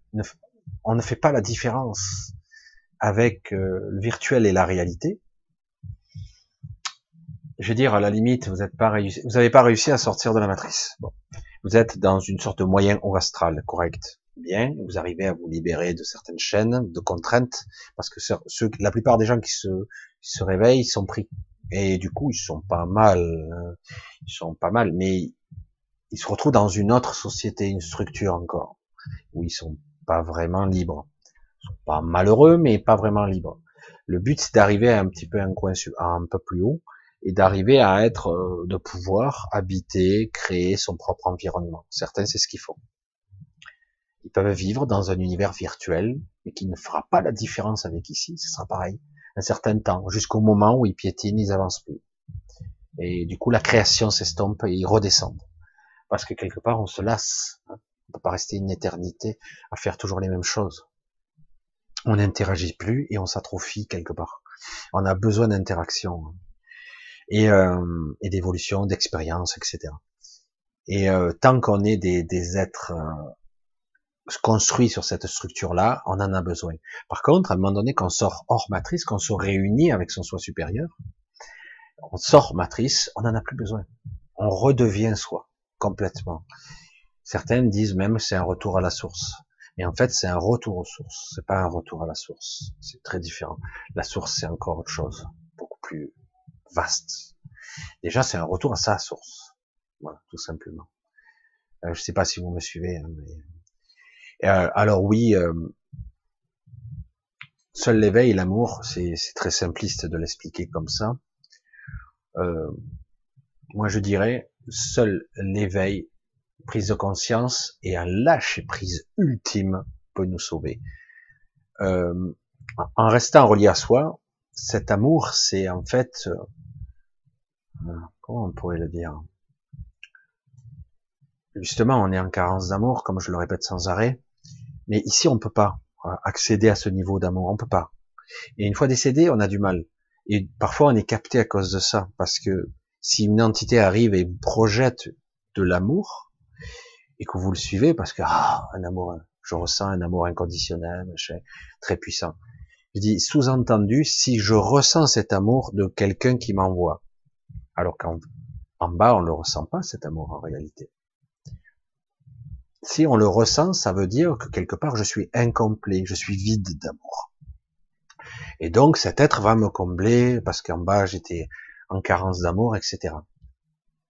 on ne fait pas la différence avec euh, le virtuel et la réalité, je veux dire, à la limite, vous n'êtes pas réussi, vous n'avez pas réussi à sortir de la matrice. Vous êtes dans une sorte de moyen haut astral, correct. Bien, vous arrivez à vous libérer de certaines chaînes, de contraintes, parce que ceux, la plupart des gens qui se, se réveillent, ils sont pris. Et du coup, ils sont pas mal, hein. ils sont pas mal, mais ils se retrouvent dans une autre société, une structure encore, où ils sont pas vraiment libres. Ils sont pas malheureux, mais pas vraiment libres. Le but, c'est d'arriver à un petit peu un coin, un peu plus haut, et d'arriver à être, euh, de pouvoir habiter, créer son propre environnement. Certains, c'est ce qu'ils font. Ils peuvent vivre dans un univers virtuel, mais qui ne fera pas la différence avec ici. Ce sera pareil. Un certain temps, jusqu'au moment où ils piétinent, ils avancent plus. Et du coup, la création s'estompe et ils redescendent. Parce que quelque part, on se lasse. Hein. On ne peut pas rester une éternité à faire toujours les mêmes choses. On n'interagit plus et on s'atrophie quelque part. On a besoin d'interaction. Hein et, euh, et d'évolution, d'expérience, etc. Et euh, tant qu'on est des, des êtres euh, construits sur cette structure-là, on en a besoin. Par contre, à un moment donné, qu'on sort hors matrice, qu'on se réunit avec son soi supérieur, on sort matrice, on n'en a plus besoin. On redevient soi, complètement. Certains disent même c'est un retour à la source. Et en fait, c'est un retour aux sources. C'est pas un retour à la source. C'est très différent. La source, c'est encore autre chose. Beaucoup plus vaste. Déjà, c'est un retour à sa source. Voilà, tout simplement. Euh, je sais pas si vous me suivez. Hein, mais... euh, alors oui, euh, seul l'éveil l'amour, c'est très simpliste de l'expliquer comme ça. Euh, moi, je dirais, seul l'éveil, prise de conscience et un lâcher prise ultime peut nous sauver. En restant relié à soi, cet amour, c'est en fait comment on pourrait le dire? Justement, on est en carence d'amour, comme je le répète sans arrêt. Mais ici, on peut pas accéder à ce niveau d'amour, on peut pas. Et une fois décédé, on a du mal. Et parfois, on est capté à cause de ça, parce que si une entité arrive et projette de l'amour, et que vous le suivez, parce que ah, un amour, je ressens un amour inconditionnel, très puissant. Je dis sous-entendu, si je ressens cet amour de quelqu'un qui m'envoie, alors qu'en en bas, on le ressent pas, cet amour, en réalité. Si on le ressent, ça veut dire que quelque part, je suis incomplet, je suis vide d'amour. Et donc, cet être va me combler, parce qu'en bas, j'étais en carence d'amour, etc.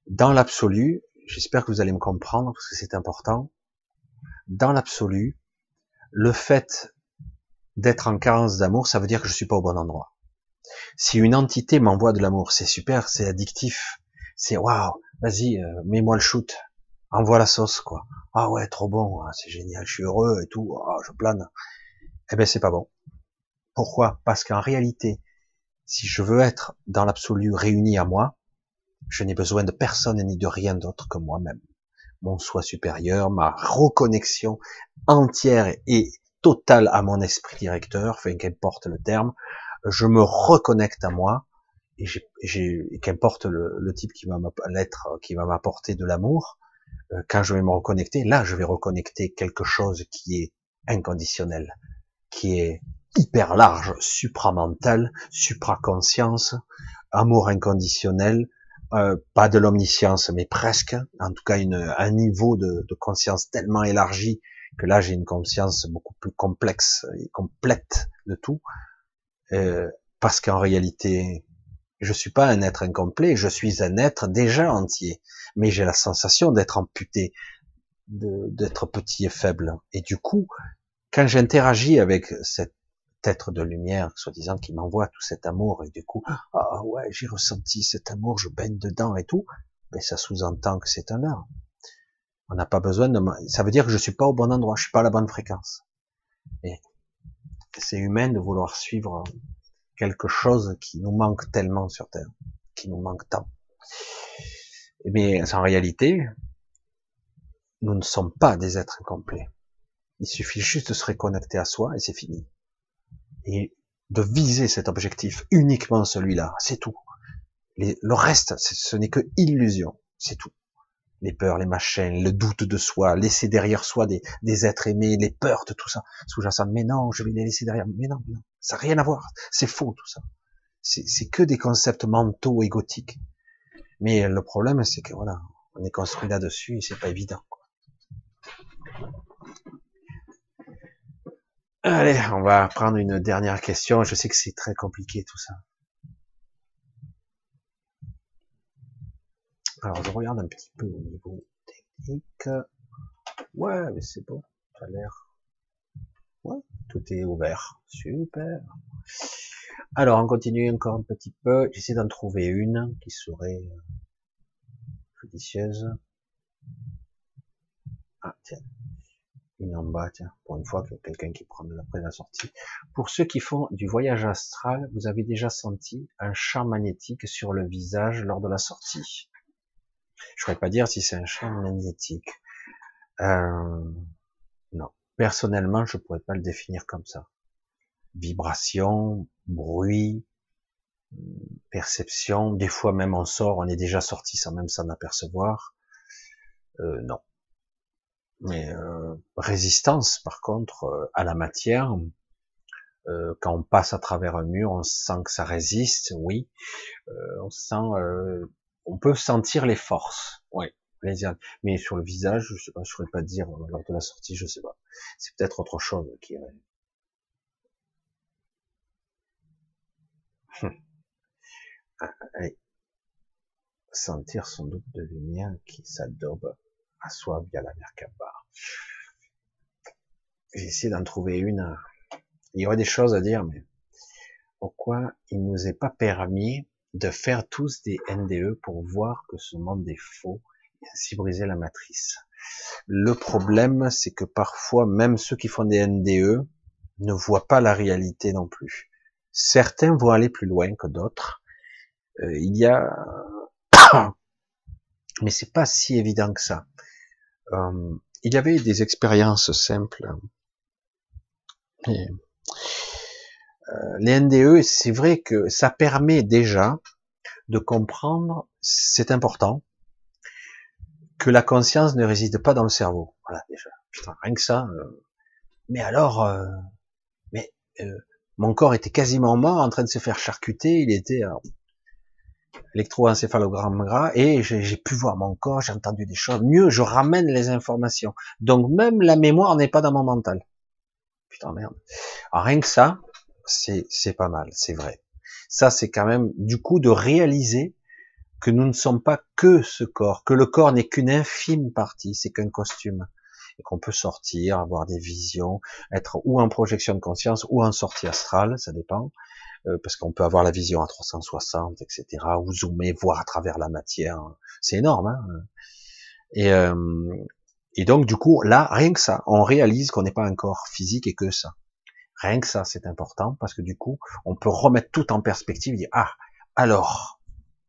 Dans l'absolu, j'espère que vous allez me comprendre, parce que c'est important, dans l'absolu, le fait d'être en carence d'amour, ça veut dire que je suis pas au bon endroit. Si une entité m'envoie de l'amour, c'est super, c'est addictif, c'est waouh, vas-y, euh, mets-moi le shoot, envoie la sauce, quoi. Ah ouais, trop bon, ah, c'est génial, je suis heureux et tout, ah, je plane. Eh ben c'est pas bon. Pourquoi? Parce qu'en réalité, si je veux être dans l'absolu réuni à moi, je n'ai besoin de personne ni de rien d'autre que moi-même. Mon soi supérieur, ma reconnexion entière et totale à mon esprit directeur, enfin qu'importe le terme, je me reconnecte à moi et qu'importe le, type qui va qui va m'apporter de l'amour, quand je vais me reconnecter, là je vais reconnecter quelque chose qui est inconditionnel, qui est hyper large, supramental, supraconscience, amour inconditionnel, euh, pas de l'omniscience, mais presque, en tout cas une, un niveau de, de conscience tellement élargi que là j'ai une conscience beaucoup plus complexe et complète de tout, euh, parce qu'en réalité, je suis pas un être incomplet, je suis un être déjà entier, mais j'ai la sensation d'être amputé, d'être petit et faible. Et du coup, quand j'interagis avec cet être de lumière, soi-disant, qui m'envoie tout cet amour, et du coup, ah ouais, j'ai ressenti cet amour, je baigne dedans et tout, ben ça sous-entend que c'est un leurre. On n'a pas besoin de, ça veut dire que je suis pas au bon endroit, je suis pas à la bonne fréquence. Et c'est humain de vouloir suivre quelque chose qui nous manque tellement sur Terre, qui nous manque tant. Mais en réalité, nous ne sommes pas des êtres incomplets. Il suffit juste de se reconnecter à soi et c'est fini. Et de viser cet objectif, uniquement celui-là, c'est tout. le reste, ce n'est que illusion, c'est tout les peurs, les machins, le doute de soi, laisser derrière soi des, des êtres aimés, les peurs de tout ça. Sous-jacent, mais non, je vais les laisser derrière. Mais non, non ça n'a rien à voir. C'est faux tout ça. C'est que des concepts mentaux égotiques. Mais le problème, c'est que voilà, on est construit là-dessus et c'est pas évident. Allez, on va prendre une dernière question. Je sais que c'est très compliqué tout ça. Alors, je regarde un petit peu au niveau technique. Ouais, mais c'est bon. Ça a l'air. Ouais, tout est ouvert. Super. Alors, on continue encore un petit peu. J'essaie d'en trouver une qui serait euh, judicieuse. Ah, tiens. Une en bas, tiens. Pour une fois, quelqu'un qui prend après la sortie. Pour ceux qui font du voyage astral, vous avez déjà senti un champ magnétique sur le visage lors de la sortie. Je ne pourrais pas dire si c'est un champ magnétique. Euh, non. Personnellement, je pourrais pas le définir comme ça. Vibration, bruit, perception. Des fois même on sort, on est déjà sorti sans même s'en apercevoir. Euh, non. Mais euh, résistance, par contre, euh, à la matière. Euh, quand on passe à travers un mur, on sent que ça résiste, oui. on sent, on peut sentir les forces, oui. Mais sur le visage, je sais pas, je pourrais pas dire lors de la sortie, je sais pas. C'est peut-être autre chose qui est. Allez. Sentir son doute de lumière qui s'adobe à soi via la Merkaba. J'ai essayé d'en trouver une. Il y aurait des choses à dire, mais pourquoi il nous est pas permis de faire tous des NDE pour voir que ce monde est faux? Ainsi briser la matrice. Le problème, c'est que parfois, même ceux qui font des NDE ne voient pas la réalité non plus. Certains vont aller plus loin que d'autres. Euh, il y a, [coughs] mais c'est pas si évident que ça. Euh, il y avait des expériences simples. Euh, les NDE, c'est vrai que ça permet déjà de comprendre, c'est important, que la conscience ne réside pas dans le cerveau. Voilà déjà. Putain, rien que ça. Euh, mais alors, euh, mais euh, mon corps était quasiment mort, en train de se faire charcuter. Il était électroencéphalogramme gras et j'ai pu voir mon corps, j'ai entendu des choses. Mieux, je ramène les informations. Donc même la mémoire n'est pas dans mon mental. Putain merde. Rien que ça, c'est pas mal, c'est vrai. Ça c'est quand même du coup de réaliser que nous ne sommes pas que ce corps, que le corps n'est qu'une infime partie, c'est qu'un costume, et qu'on peut sortir, avoir des visions, être ou en projection de conscience ou en sortie astrale, ça dépend, euh, parce qu'on peut avoir la vision à 360, etc., ou zoomer, voir à travers la matière, c'est énorme. Hein et, euh, et donc du coup, là, rien que ça, on réalise qu'on n'est pas un corps physique et que ça. Rien que ça, c'est important, parce que du coup, on peut remettre tout en perspective, et dire, ah, alors,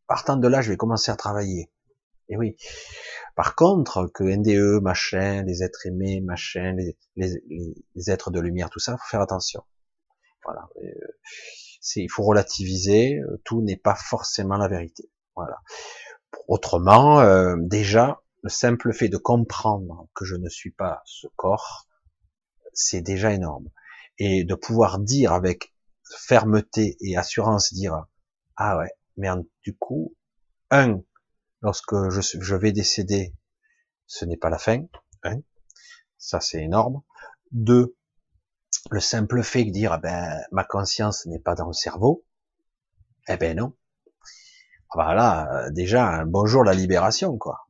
Partant de là, je vais commencer à travailler. Et oui. Par contre, que NDE, machin, les êtres aimés, machin, les, les, êtres de lumière, tout ça, faut faire attention. Voilà. Euh, il faut relativiser. Tout n'est pas forcément la vérité. Voilà. Autrement, euh, déjà, le simple fait de comprendre que je ne suis pas ce corps, c'est déjà énorme. Et de pouvoir dire avec fermeté et assurance, dire ah ouais, mais du coup, un, lorsque je, je vais décéder, ce n'est pas la fin, hein, ça c'est énorme. Deux, le simple fait de dire, ah ben, ma conscience n'est pas dans le cerveau, eh ben non. Voilà, déjà, un bonjour la libération, quoi.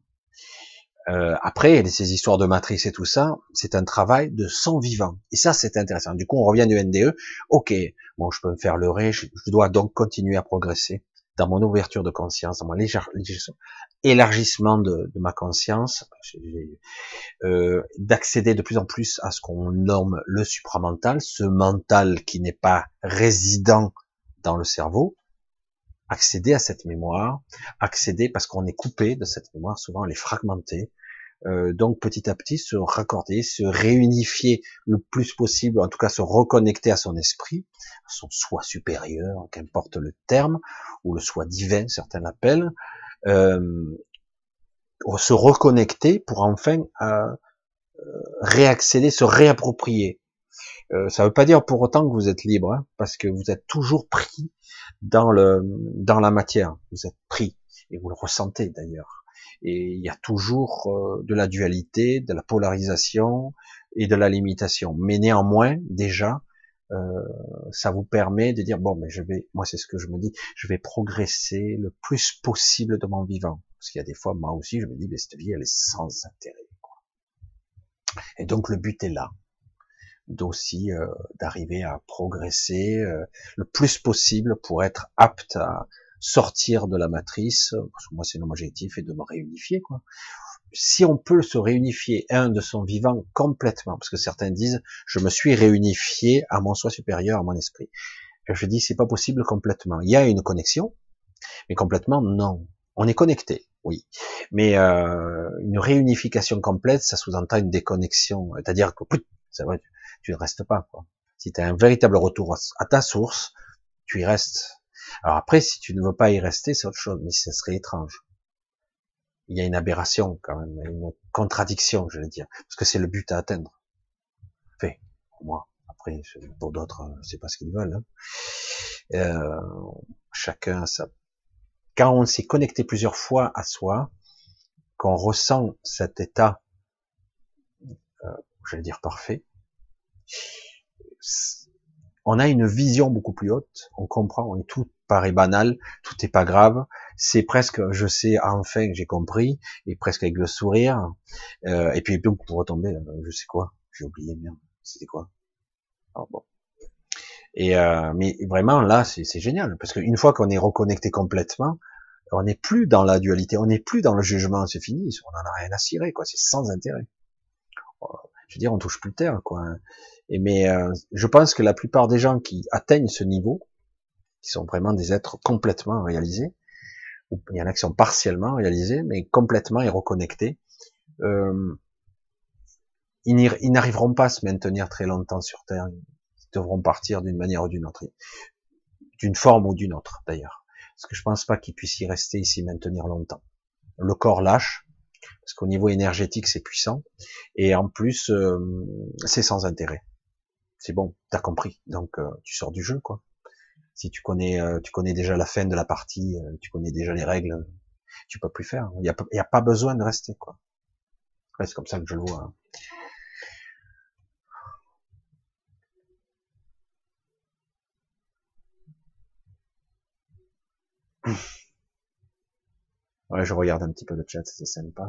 Euh, après, ces histoires de matrice et tout ça, c'est un travail de son vivant. Et ça, c'est intéressant. Du coup, on revient du NDE. Ok, bon, je peux me faire leurrer, je dois donc continuer à progresser dans mon ouverture de conscience, dans mon élargissement de, ma conscience, euh, d'accéder de plus en plus à ce qu'on nomme le supramental, ce mental qui n'est pas résident dans le cerveau, accéder à cette mémoire, accéder parce qu'on est coupé de cette mémoire, souvent elle est fragmentée, euh, donc petit à petit se raccorder, se réunifier le plus possible, en tout cas se reconnecter à son esprit, à son soi supérieur, qu'importe le terme, ou le soi divin, certains l'appellent, euh, se reconnecter pour enfin euh, réaccéder, se réapproprier. Euh, ça ne veut pas dire pour autant que vous êtes libre, hein, parce que vous êtes toujours pris dans le dans la matière. Vous êtes pris et vous le ressentez d'ailleurs. Et il y a toujours euh, de la dualité, de la polarisation et de la limitation. Mais néanmoins, déjà, euh, ça vous permet de dire bon, mais je vais, moi c'est ce que je me dis, je vais progresser le plus possible de mon vivant. Parce qu'il y a des fois, moi aussi, je me dis, mais cette vie, elle est sans intérêt. Et donc le but est là, d'aussi euh, d'arriver à progresser euh, le plus possible pour être apte à sortir de la matrice. Parce que moi, c'est mon objectif et de me réunifier. Quoi. Si on peut se réunifier un de son vivant complètement, parce que certains disent, je me suis réunifié à mon soi supérieur, à mon esprit. Je dis, c'est pas possible complètement. Il y a une connexion, mais complètement non. On est connecté, oui. Mais euh, une réunification complète, ça sous-entend une déconnexion. C'est-à-dire que ça va, tu ne restes pas. Quoi. Si tu as un véritable retour à ta source, tu y restes. Alors après, si tu ne veux pas y rester, c'est autre chose, mais ça serait étrange. Il y a une aberration quand même, une contradiction, je vais dire, parce que c'est le but à atteindre. Fait, pour moi. Après, pour d'autres, c'est pas ce qu'ils veulent. Hein. Euh, chacun ça. Quand on s'est connecté plusieurs fois à soi, qu'on ressent cet état, euh, je vais dire parfait, on a une vision beaucoup plus haute, on comprend, est tout paraît banal, tout est pas grave, c'est presque, je sais enfin j'ai compris, et presque avec le sourire, euh, et puis pour retomber, euh, je sais quoi, j'ai oublié bien, c'était quoi? Oh, bon. Et euh, mais vraiment là, c'est génial. Parce qu'une fois qu'on est reconnecté complètement, on n'est plus dans la dualité, on n'est plus dans le jugement, c'est fini, on en a rien à cirer, quoi, c'est sans intérêt. Je veux dire, on touche plus terre, quoi. Et mais euh, je pense que la plupart des gens qui atteignent ce niveau, qui sont vraiment des êtres complètement réalisés, ou il y en a qui sont partiellement réalisés, mais complètement et reconnectés, euh, ils n'arriveront pas à se maintenir très longtemps sur Terre. Ils devront partir d'une manière ou d'une autre, d'une forme ou d'une autre d'ailleurs. Parce que je pense pas qu'ils puissent y rester ici maintenir longtemps. Le corps lâche, parce qu'au niveau énergétique c'est puissant, et en plus euh, c'est sans intérêt c'est bon, t'as compris, donc euh, tu sors du jeu, quoi. Si tu connais, euh, tu connais déjà la fin de la partie, euh, tu connais déjà les règles, tu peux plus faire. Il n'y a, a, pas besoin de rester, quoi. c'est comme ça que je le vois. Hein. Ouais, je regarde un petit peu le chat, c'est sympa.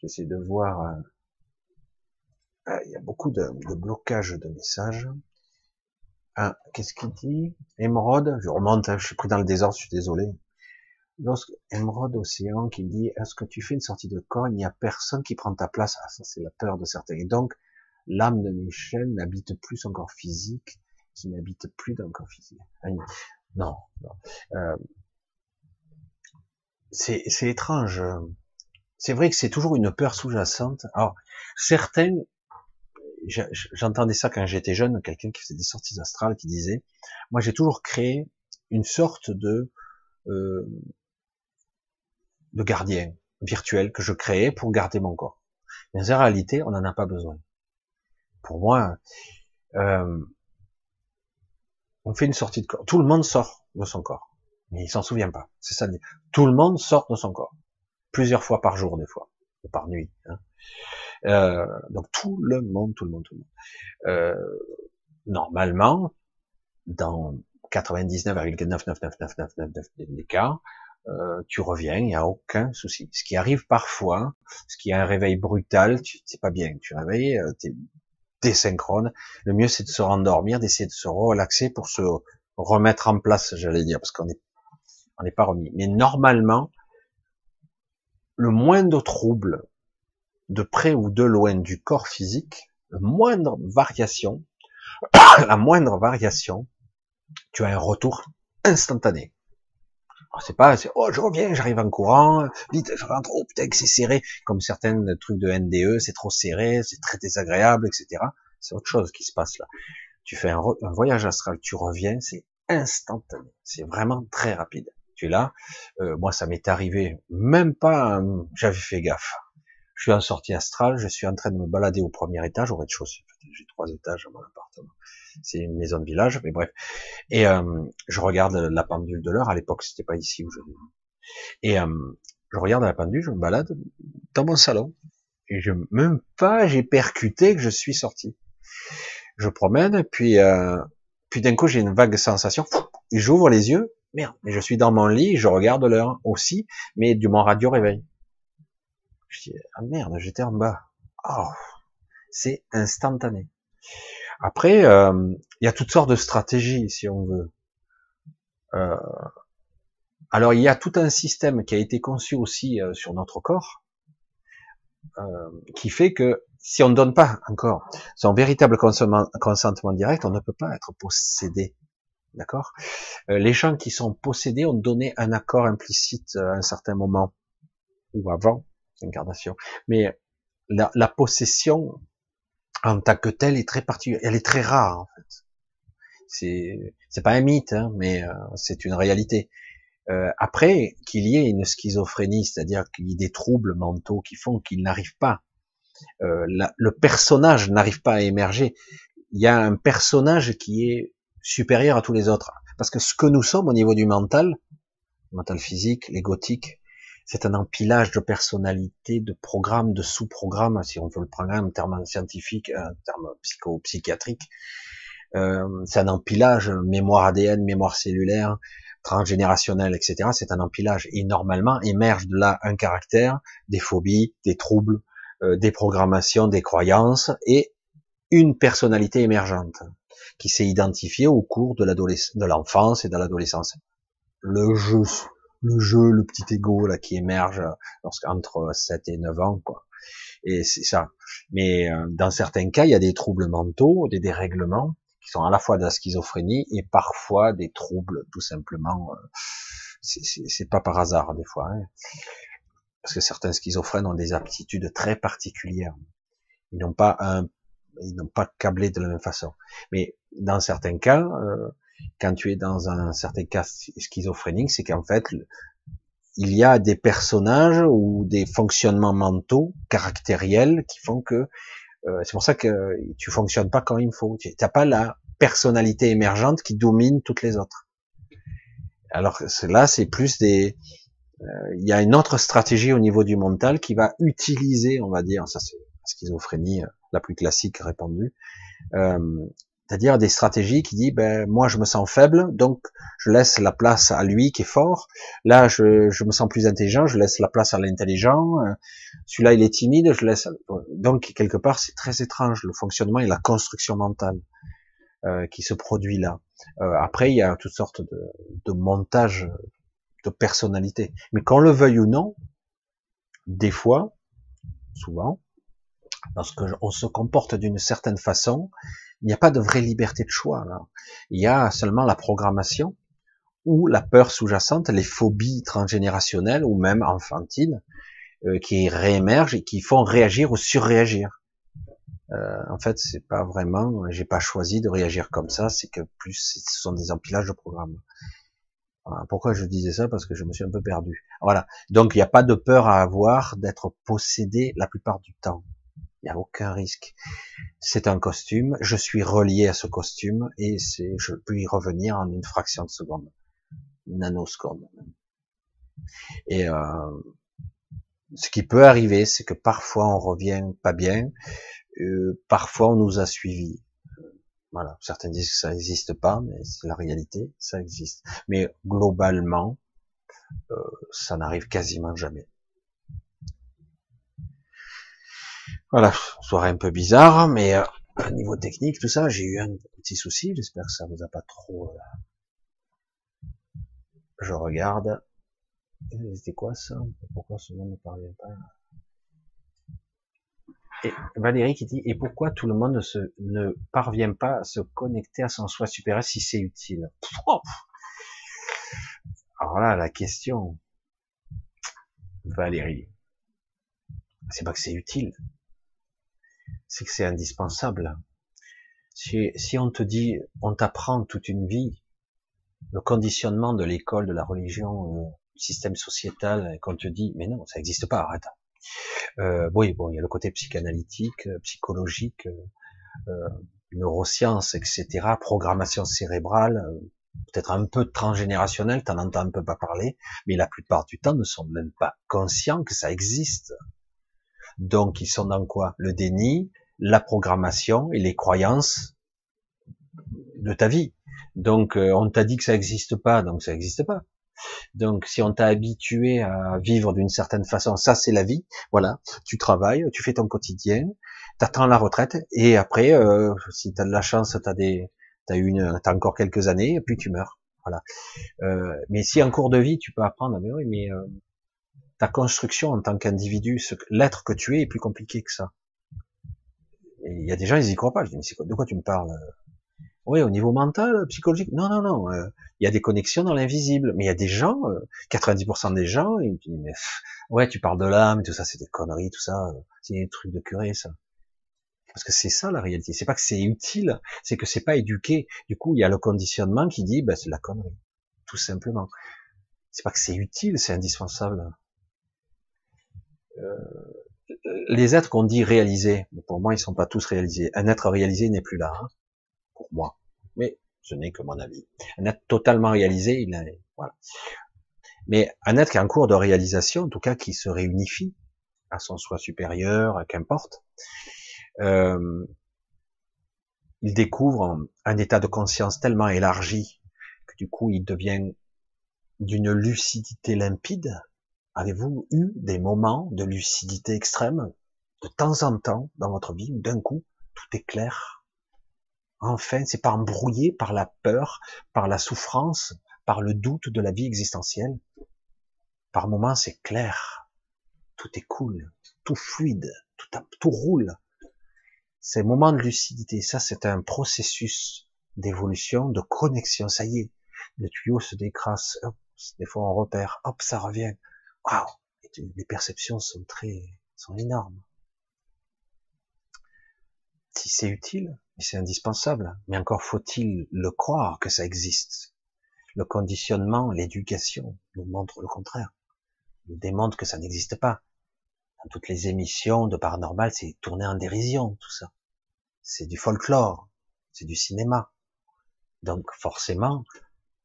J'essaie de voir. Ah, il y a beaucoup de, de blocage de messages. Ah, qu'est-ce qu'il dit? Émeraude, je remonte, hein, je suis pris dans le désordre, je suis désolé. Lorsque Émeraude Océan qui dit est-ce que tu fais une sortie de corps, il n'y a personne qui prend ta place. Ah, ça c'est la peur de certains. Et donc l'âme de Michel n'habite plus son corps physique, qui n'habite plus dans le corps physique. Ah, non, non. Euh, c'est étrange. C'est vrai que c'est toujours une peur sous-jacente. Alors certains j'entendais ça quand j'étais jeune, quelqu'un qui faisait des sorties astrales qui disait, moi j'ai toujours créé une sorte de euh, de gardien virtuel que je créais pour garder mon corps. Mais en réalité, on n'en a pas besoin. Pour moi, euh, on fait une sortie de corps. Tout le monde sort de son corps, mais il s'en souvient pas. C'est ça. Tout le monde sort de son corps, plusieurs fois par jour des fois, ou par nuit. Hein. Euh, donc tout le monde, tout le monde, tout le monde. Euh, normalement, dans 99,99999 des cas, euh, tu reviens, il n'y a aucun souci. Ce qui arrive parfois, ce qui est un réveil brutal, tu c'est pas bien. Tu réveilles, euh, tu es désynchrone. Le mieux c'est de se rendormir, d'essayer de se relaxer pour se remettre en place, j'allais dire, parce qu'on est on n'est pas remis. Mais normalement, le moindre trouble de près ou de loin du corps physique, la moindre variation, [coughs] la moindre variation, tu as un retour instantané. C'est pas, oh, je reviens, j'arrive en courant, vite, je rentre, oh putain que c'est serré, comme certains trucs de NDE, c'est trop serré, c'est très désagréable, etc. C'est autre chose qui se passe là. Tu fais un, voyage astral, tu reviens, c'est instantané. C'est vraiment très rapide. Tu es là. Euh, moi, ça m'est arrivé, même pas, euh, j'avais fait gaffe. Je suis en sortie astrale, je suis en train de me balader au premier étage, au rez-de-chaussée. J'ai trois étages à mon appartement. c'est une maison de village, mais bref. Et euh, je regarde la pendule de l'heure. À l'époque, c'était pas ici où je. Et euh, je regarde la pendule, je me balade dans mon salon. Et je même pas, j'ai percuté que je suis sorti. Je promène, puis euh, puis d'un coup j'ai une vague sensation. J'ouvre les yeux, merde, mais je suis dans mon lit, je regarde l'heure aussi, mais du mon radio réveil. Je dis ah merde, j'étais en bas. Oh, c'est instantané. Après, euh, il y a toutes sortes de stratégies, si on veut. Euh, alors, il y a tout un système qui a été conçu aussi euh, sur notre corps, qui fait que si on ne donne pas encore son véritable consentement direct, on ne peut pas être possédé. D'accord? Les gens qui sont possédés ont donné un accord implicite à un certain moment ou avant l'incarnation. Mais la, la possession, en tant que telle est très particulière, elle est très rare en fait. C'est c'est pas un mythe, hein, mais euh, c'est une réalité. Euh, après qu'il y ait une schizophrénie, c'est-à-dire qu'il y ait des troubles mentaux qui font qu'il n'arrive pas, euh, le personnage n'arrive pas à émerger. Il y a un personnage qui est supérieur à tous les autres, parce que ce que nous sommes au niveau du mental, mental physique, l'égotique, c'est un empilage de personnalités, de programmes, de sous-programmes, si on veut le prendre en termes scientifiques, en termes psycho-psychiatriques. Euh, c'est un empilage, mémoire ADN, mémoire cellulaire, transgénérationnel, etc. C'est un empilage. Et normalement, émerge de là un caractère, des phobies, des troubles, euh, des programmations, des croyances et une personnalité émergente qui s'est identifiée au cours de l'enfance et de l'adolescence. Le jeu le jeu, le petit ego là qui émerge entre 7 et 9 ans, quoi. Et c'est ça. Mais euh, dans certains cas, il y a des troubles mentaux, des dérèglements qui sont à la fois de la schizophrénie et parfois des troubles tout simplement. Euh, c'est pas par hasard des fois, hein. parce que certains schizophrènes ont des aptitudes très particulières. Ils n'ont pas un, ils n'ont pas câblé de la même façon. Mais dans certains cas, euh, quand tu es dans un certain cas schizophrénique, c'est qu'en fait, il y a des personnages ou des fonctionnements mentaux caractériels qui font que euh, c'est pour ça que tu fonctionnes pas quand il faut. Tu n'as pas la personnalité émergente qui domine toutes les autres. Alors là, c'est plus des. Euh, il y a une autre stratégie au niveau du mental qui va utiliser, on va dire, ça c'est la schizophrénie euh, la plus classique répandue, euh, c'est-à-dire des stratégies qui disent, ben, moi je me sens faible, donc je laisse la place à lui qui est fort. Là, je, me sens plus intelligent, je laisse la place à l'intelligent. Euh, celui-là, il est timide, je laisse. Donc quelque part, c'est très étrange le fonctionnement et la construction mentale euh, qui se produit là. Euh, après, il y a toutes sortes de, de montages de personnalité. Mais qu'on le veuille ou non, des fois, souvent, parce qu'on se comporte d'une certaine façon, il n'y a pas de vraie liberté de choix. Là. Il y a seulement la programmation ou la peur sous-jacente, les phobies transgénérationnelles ou même enfantines euh, qui réémergent et qui font réagir ou surréagir. Euh, en fait, c'est pas vraiment, j'ai pas choisi de réagir comme ça, c'est que plus ce sont des empilages de programmes. Pourquoi je disais ça? Parce que je me suis un peu perdu. Voilà. Donc il n'y a pas de peur à avoir d'être possédé la plupart du temps. Il n'y a aucun risque. C'est un costume, je suis relié à ce costume et c'est, je peux y revenir en une fraction de seconde, une. Et euh, ce qui peut arriver, c'est que parfois on revient pas bien, euh, parfois on nous a suivis. Voilà, certains disent que ça n'existe pas, mais c'est la réalité, ça existe. Mais globalement, euh, ça n'arrive quasiment jamais. Voilà, soirée un peu bizarre, mais euh, niveau technique, tout ça, j'ai eu un petit souci. J'espère que ça vous a pas trop. Euh, je regarde. C'était quoi ça? Pourquoi ce monde ne parvient pas? Et Valérie qui dit et pourquoi tout le monde ne, se, ne parvient pas à se connecter à son soi supérieur si c'est utile? Alors là, la question, Valérie, c'est pas que c'est utile, c'est que c'est indispensable. Si, si on te dit, on t'apprend toute une vie, le conditionnement de l'école, de la religion, euh, du système sociétal, et qu'on te dit, mais non, ça n'existe pas, arrête. Euh, oui, bon, il y a le côté psychanalytique, euh, psychologique, euh, neurosciences, etc., programmation cérébrale, euh, peut-être un peu transgénérationnel, t'en entends un peu pas parler, mais la plupart du temps ne sont même pas conscients que ça existe. Donc ils sont dans quoi? Le déni, la programmation et les croyances de ta vie. Donc euh, on t'a dit que ça n'existe pas, donc ça n'existe pas. Donc si on t'a habitué à vivre d'une certaine façon, ça c'est la vie, voilà, tu travailles, tu fais ton quotidien, t'attends la retraite, et après, euh, si t'as de la chance, t'as des, t'as une, t'as encore quelques années, et puis tu meurs, voilà. Euh, mais si en cours de vie tu peux apprendre, mais oui, mais euh, ta construction en tant qu'individu, l'être que tu es est plus compliqué que ça. Il y a des gens, ils y croient pas. Je dis, mais c'est quoi, de quoi tu me parles Oui, au niveau mental, psychologique. Non, non, non. Euh, il y a des connexions dans l'invisible. Mais il y a des gens, 90% euh, des gens, ils me disent, mais ouais, tu parles de l'âme, tout ça, c'est des conneries, tout ça, c'est des trucs de curé, ça. Parce que c'est ça la réalité. C'est pas que c'est utile, c'est que c'est pas éduqué. Du coup, il y a le conditionnement qui dit, ben, c'est la connerie, tout simplement. C'est pas que c'est utile, c'est indispensable. Euh, les êtres qu'on dit réalisés, pour moi, ils sont pas tous réalisés. Un être réalisé n'est plus là, hein, pour moi. Mais ce n'est que mon avis. Un être totalement réalisé, il est, voilà. Mais un être qui est en cours de réalisation, en tout cas, qui se réunifie à son soi supérieur, qu'importe, euh, il découvre un état de conscience tellement élargi que du coup, il devient d'une lucidité limpide, Avez-vous eu des moments de lucidité extrême, de temps en temps, dans votre vie, où d'un coup, tout est clair? Enfin, c'est pas embrouillé par la peur, par la souffrance, par le doute de la vie existentielle? Par moments, c'est clair. Tout est cool, tout fluide, tout, roule. Ces moments de lucidité, ça, c'est un processus d'évolution, de connexion. Ça y est, le tuyau se décrasse, des fois on repère, hop, ça revient waouh, les perceptions sont très, sont énormes. Si c'est utile, c'est indispensable, mais encore faut-il le croire que ça existe. Le conditionnement, l'éducation nous montre le contraire, nous démontre que ça n'existe pas. Dans toutes les émissions de paranormal, c'est tourné en dérision, tout ça. C'est du folklore, c'est du cinéma. Donc forcément,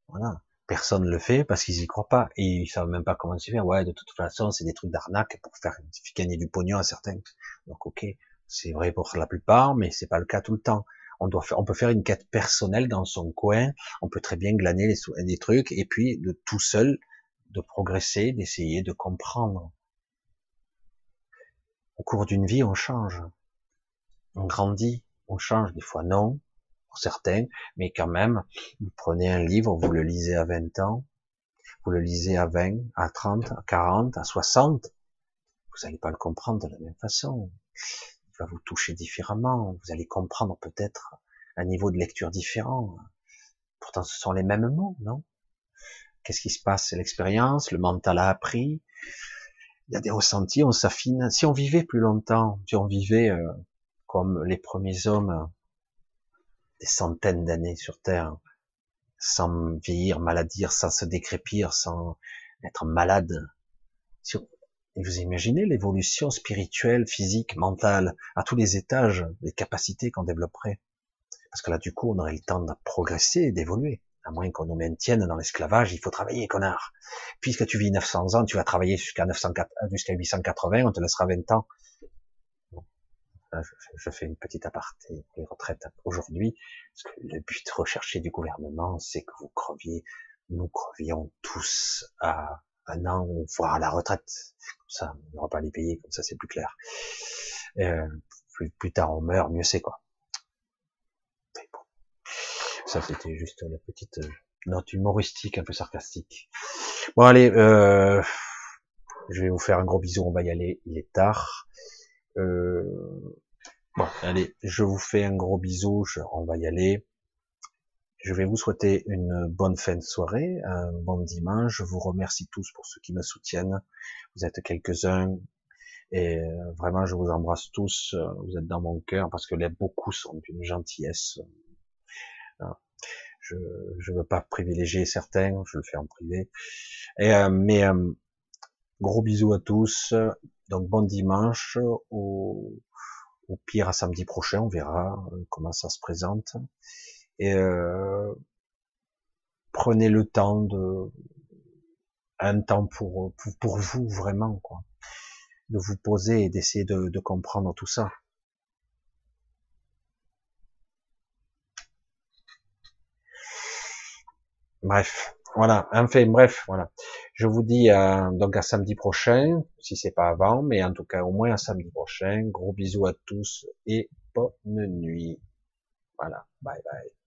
voilà, personne le fait parce qu'ils y croient pas et ils savent même pas comment se faire. Ouais, de toute façon, c'est des trucs d'arnaque pour faire gagner du pognon à certains. Donc, ok, c'est vrai pour la plupart, mais c'est pas le cas tout le temps. On doit faire, on peut faire une quête personnelle dans son coin. On peut très bien glaner les, des trucs et puis de tout seul, de progresser, d'essayer de comprendre. Au cours d'une vie, on change, on grandit, on change. Des fois, non pour certains, mais quand même, vous prenez un livre, vous le lisez à 20 ans, vous le lisez à 20, à 30, à 40, à 60, vous n'allez pas le comprendre de la même façon. Il va vous toucher différemment, vous allez comprendre peut-être un niveau de lecture différent. Pourtant, ce sont les mêmes mots, non? Qu'est-ce qui se passe? C'est l'expérience, le mental a appris, il y a des ressentis, on s'affine. Si on vivait plus longtemps, si on vivait euh, comme les premiers hommes des centaines d'années sur Terre, sans vieillir, maladir, sans se décrépir, sans être malade. Et vous imaginez l'évolution spirituelle, physique, mentale, à tous les étages, les capacités qu'on développerait. Parce que là, du coup, on aurait le temps de progresser, d'évoluer. À moins qu'on nous maintienne dans l'esclavage, il faut travailler, connard. Puisque tu vis 900 ans, tu vas travailler jusqu'à 904, jusqu'à 880, on te laissera 20 ans je, fais une petite aparté les retraites aujourd'hui, parce que le but recherché du gouvernement, c'est que vous creviez, nous crevions tous à un an, voire à la retraite. Comme ça, on n'aura pas les payer, comme ça c'est plus clair. Euh, plus, tard on meurt, mieux c'est quoi. bon. Ça c'était juste la petite euh, note humoristique, un peu sarcastique. Bon allez, euh, je vais vous faire un gros bisou, on va y aller, il est tard. Euh, bon, allez, je vous fais un gros bisou, on va y aller. Je vais vous souhaiter une bonne fin de soirée, un bon dimanche. Je vous remercie tous pour ceux qui me soutiennent. Vous êtes quelques-uns et euh, vraiment je vous embrasse tous. Vous êtes dans mon cœur parce que les beaucoup sont d'une gentillesse. Je ne veux pas privilégier certains, je le fais en privé. Et, euh, mais gros bisous à tous. Donc bon dimanche, Au pire, à samedi prochain, on verra euh, comment ça se présente. Et euh, prenez le temps de un temps pour, pour, vous vraiment quoi, de vous poser et d'essayer de, de comprendre tout ça. Bref, voilà. Enfin, bref, voilà. Je vous dis euh, donc à samedi prochain, si c'est pas avant, mais en tout cas au moins à samedi prochain. Gros bisous à tous et bonne nuit. Voilà. Bye bye.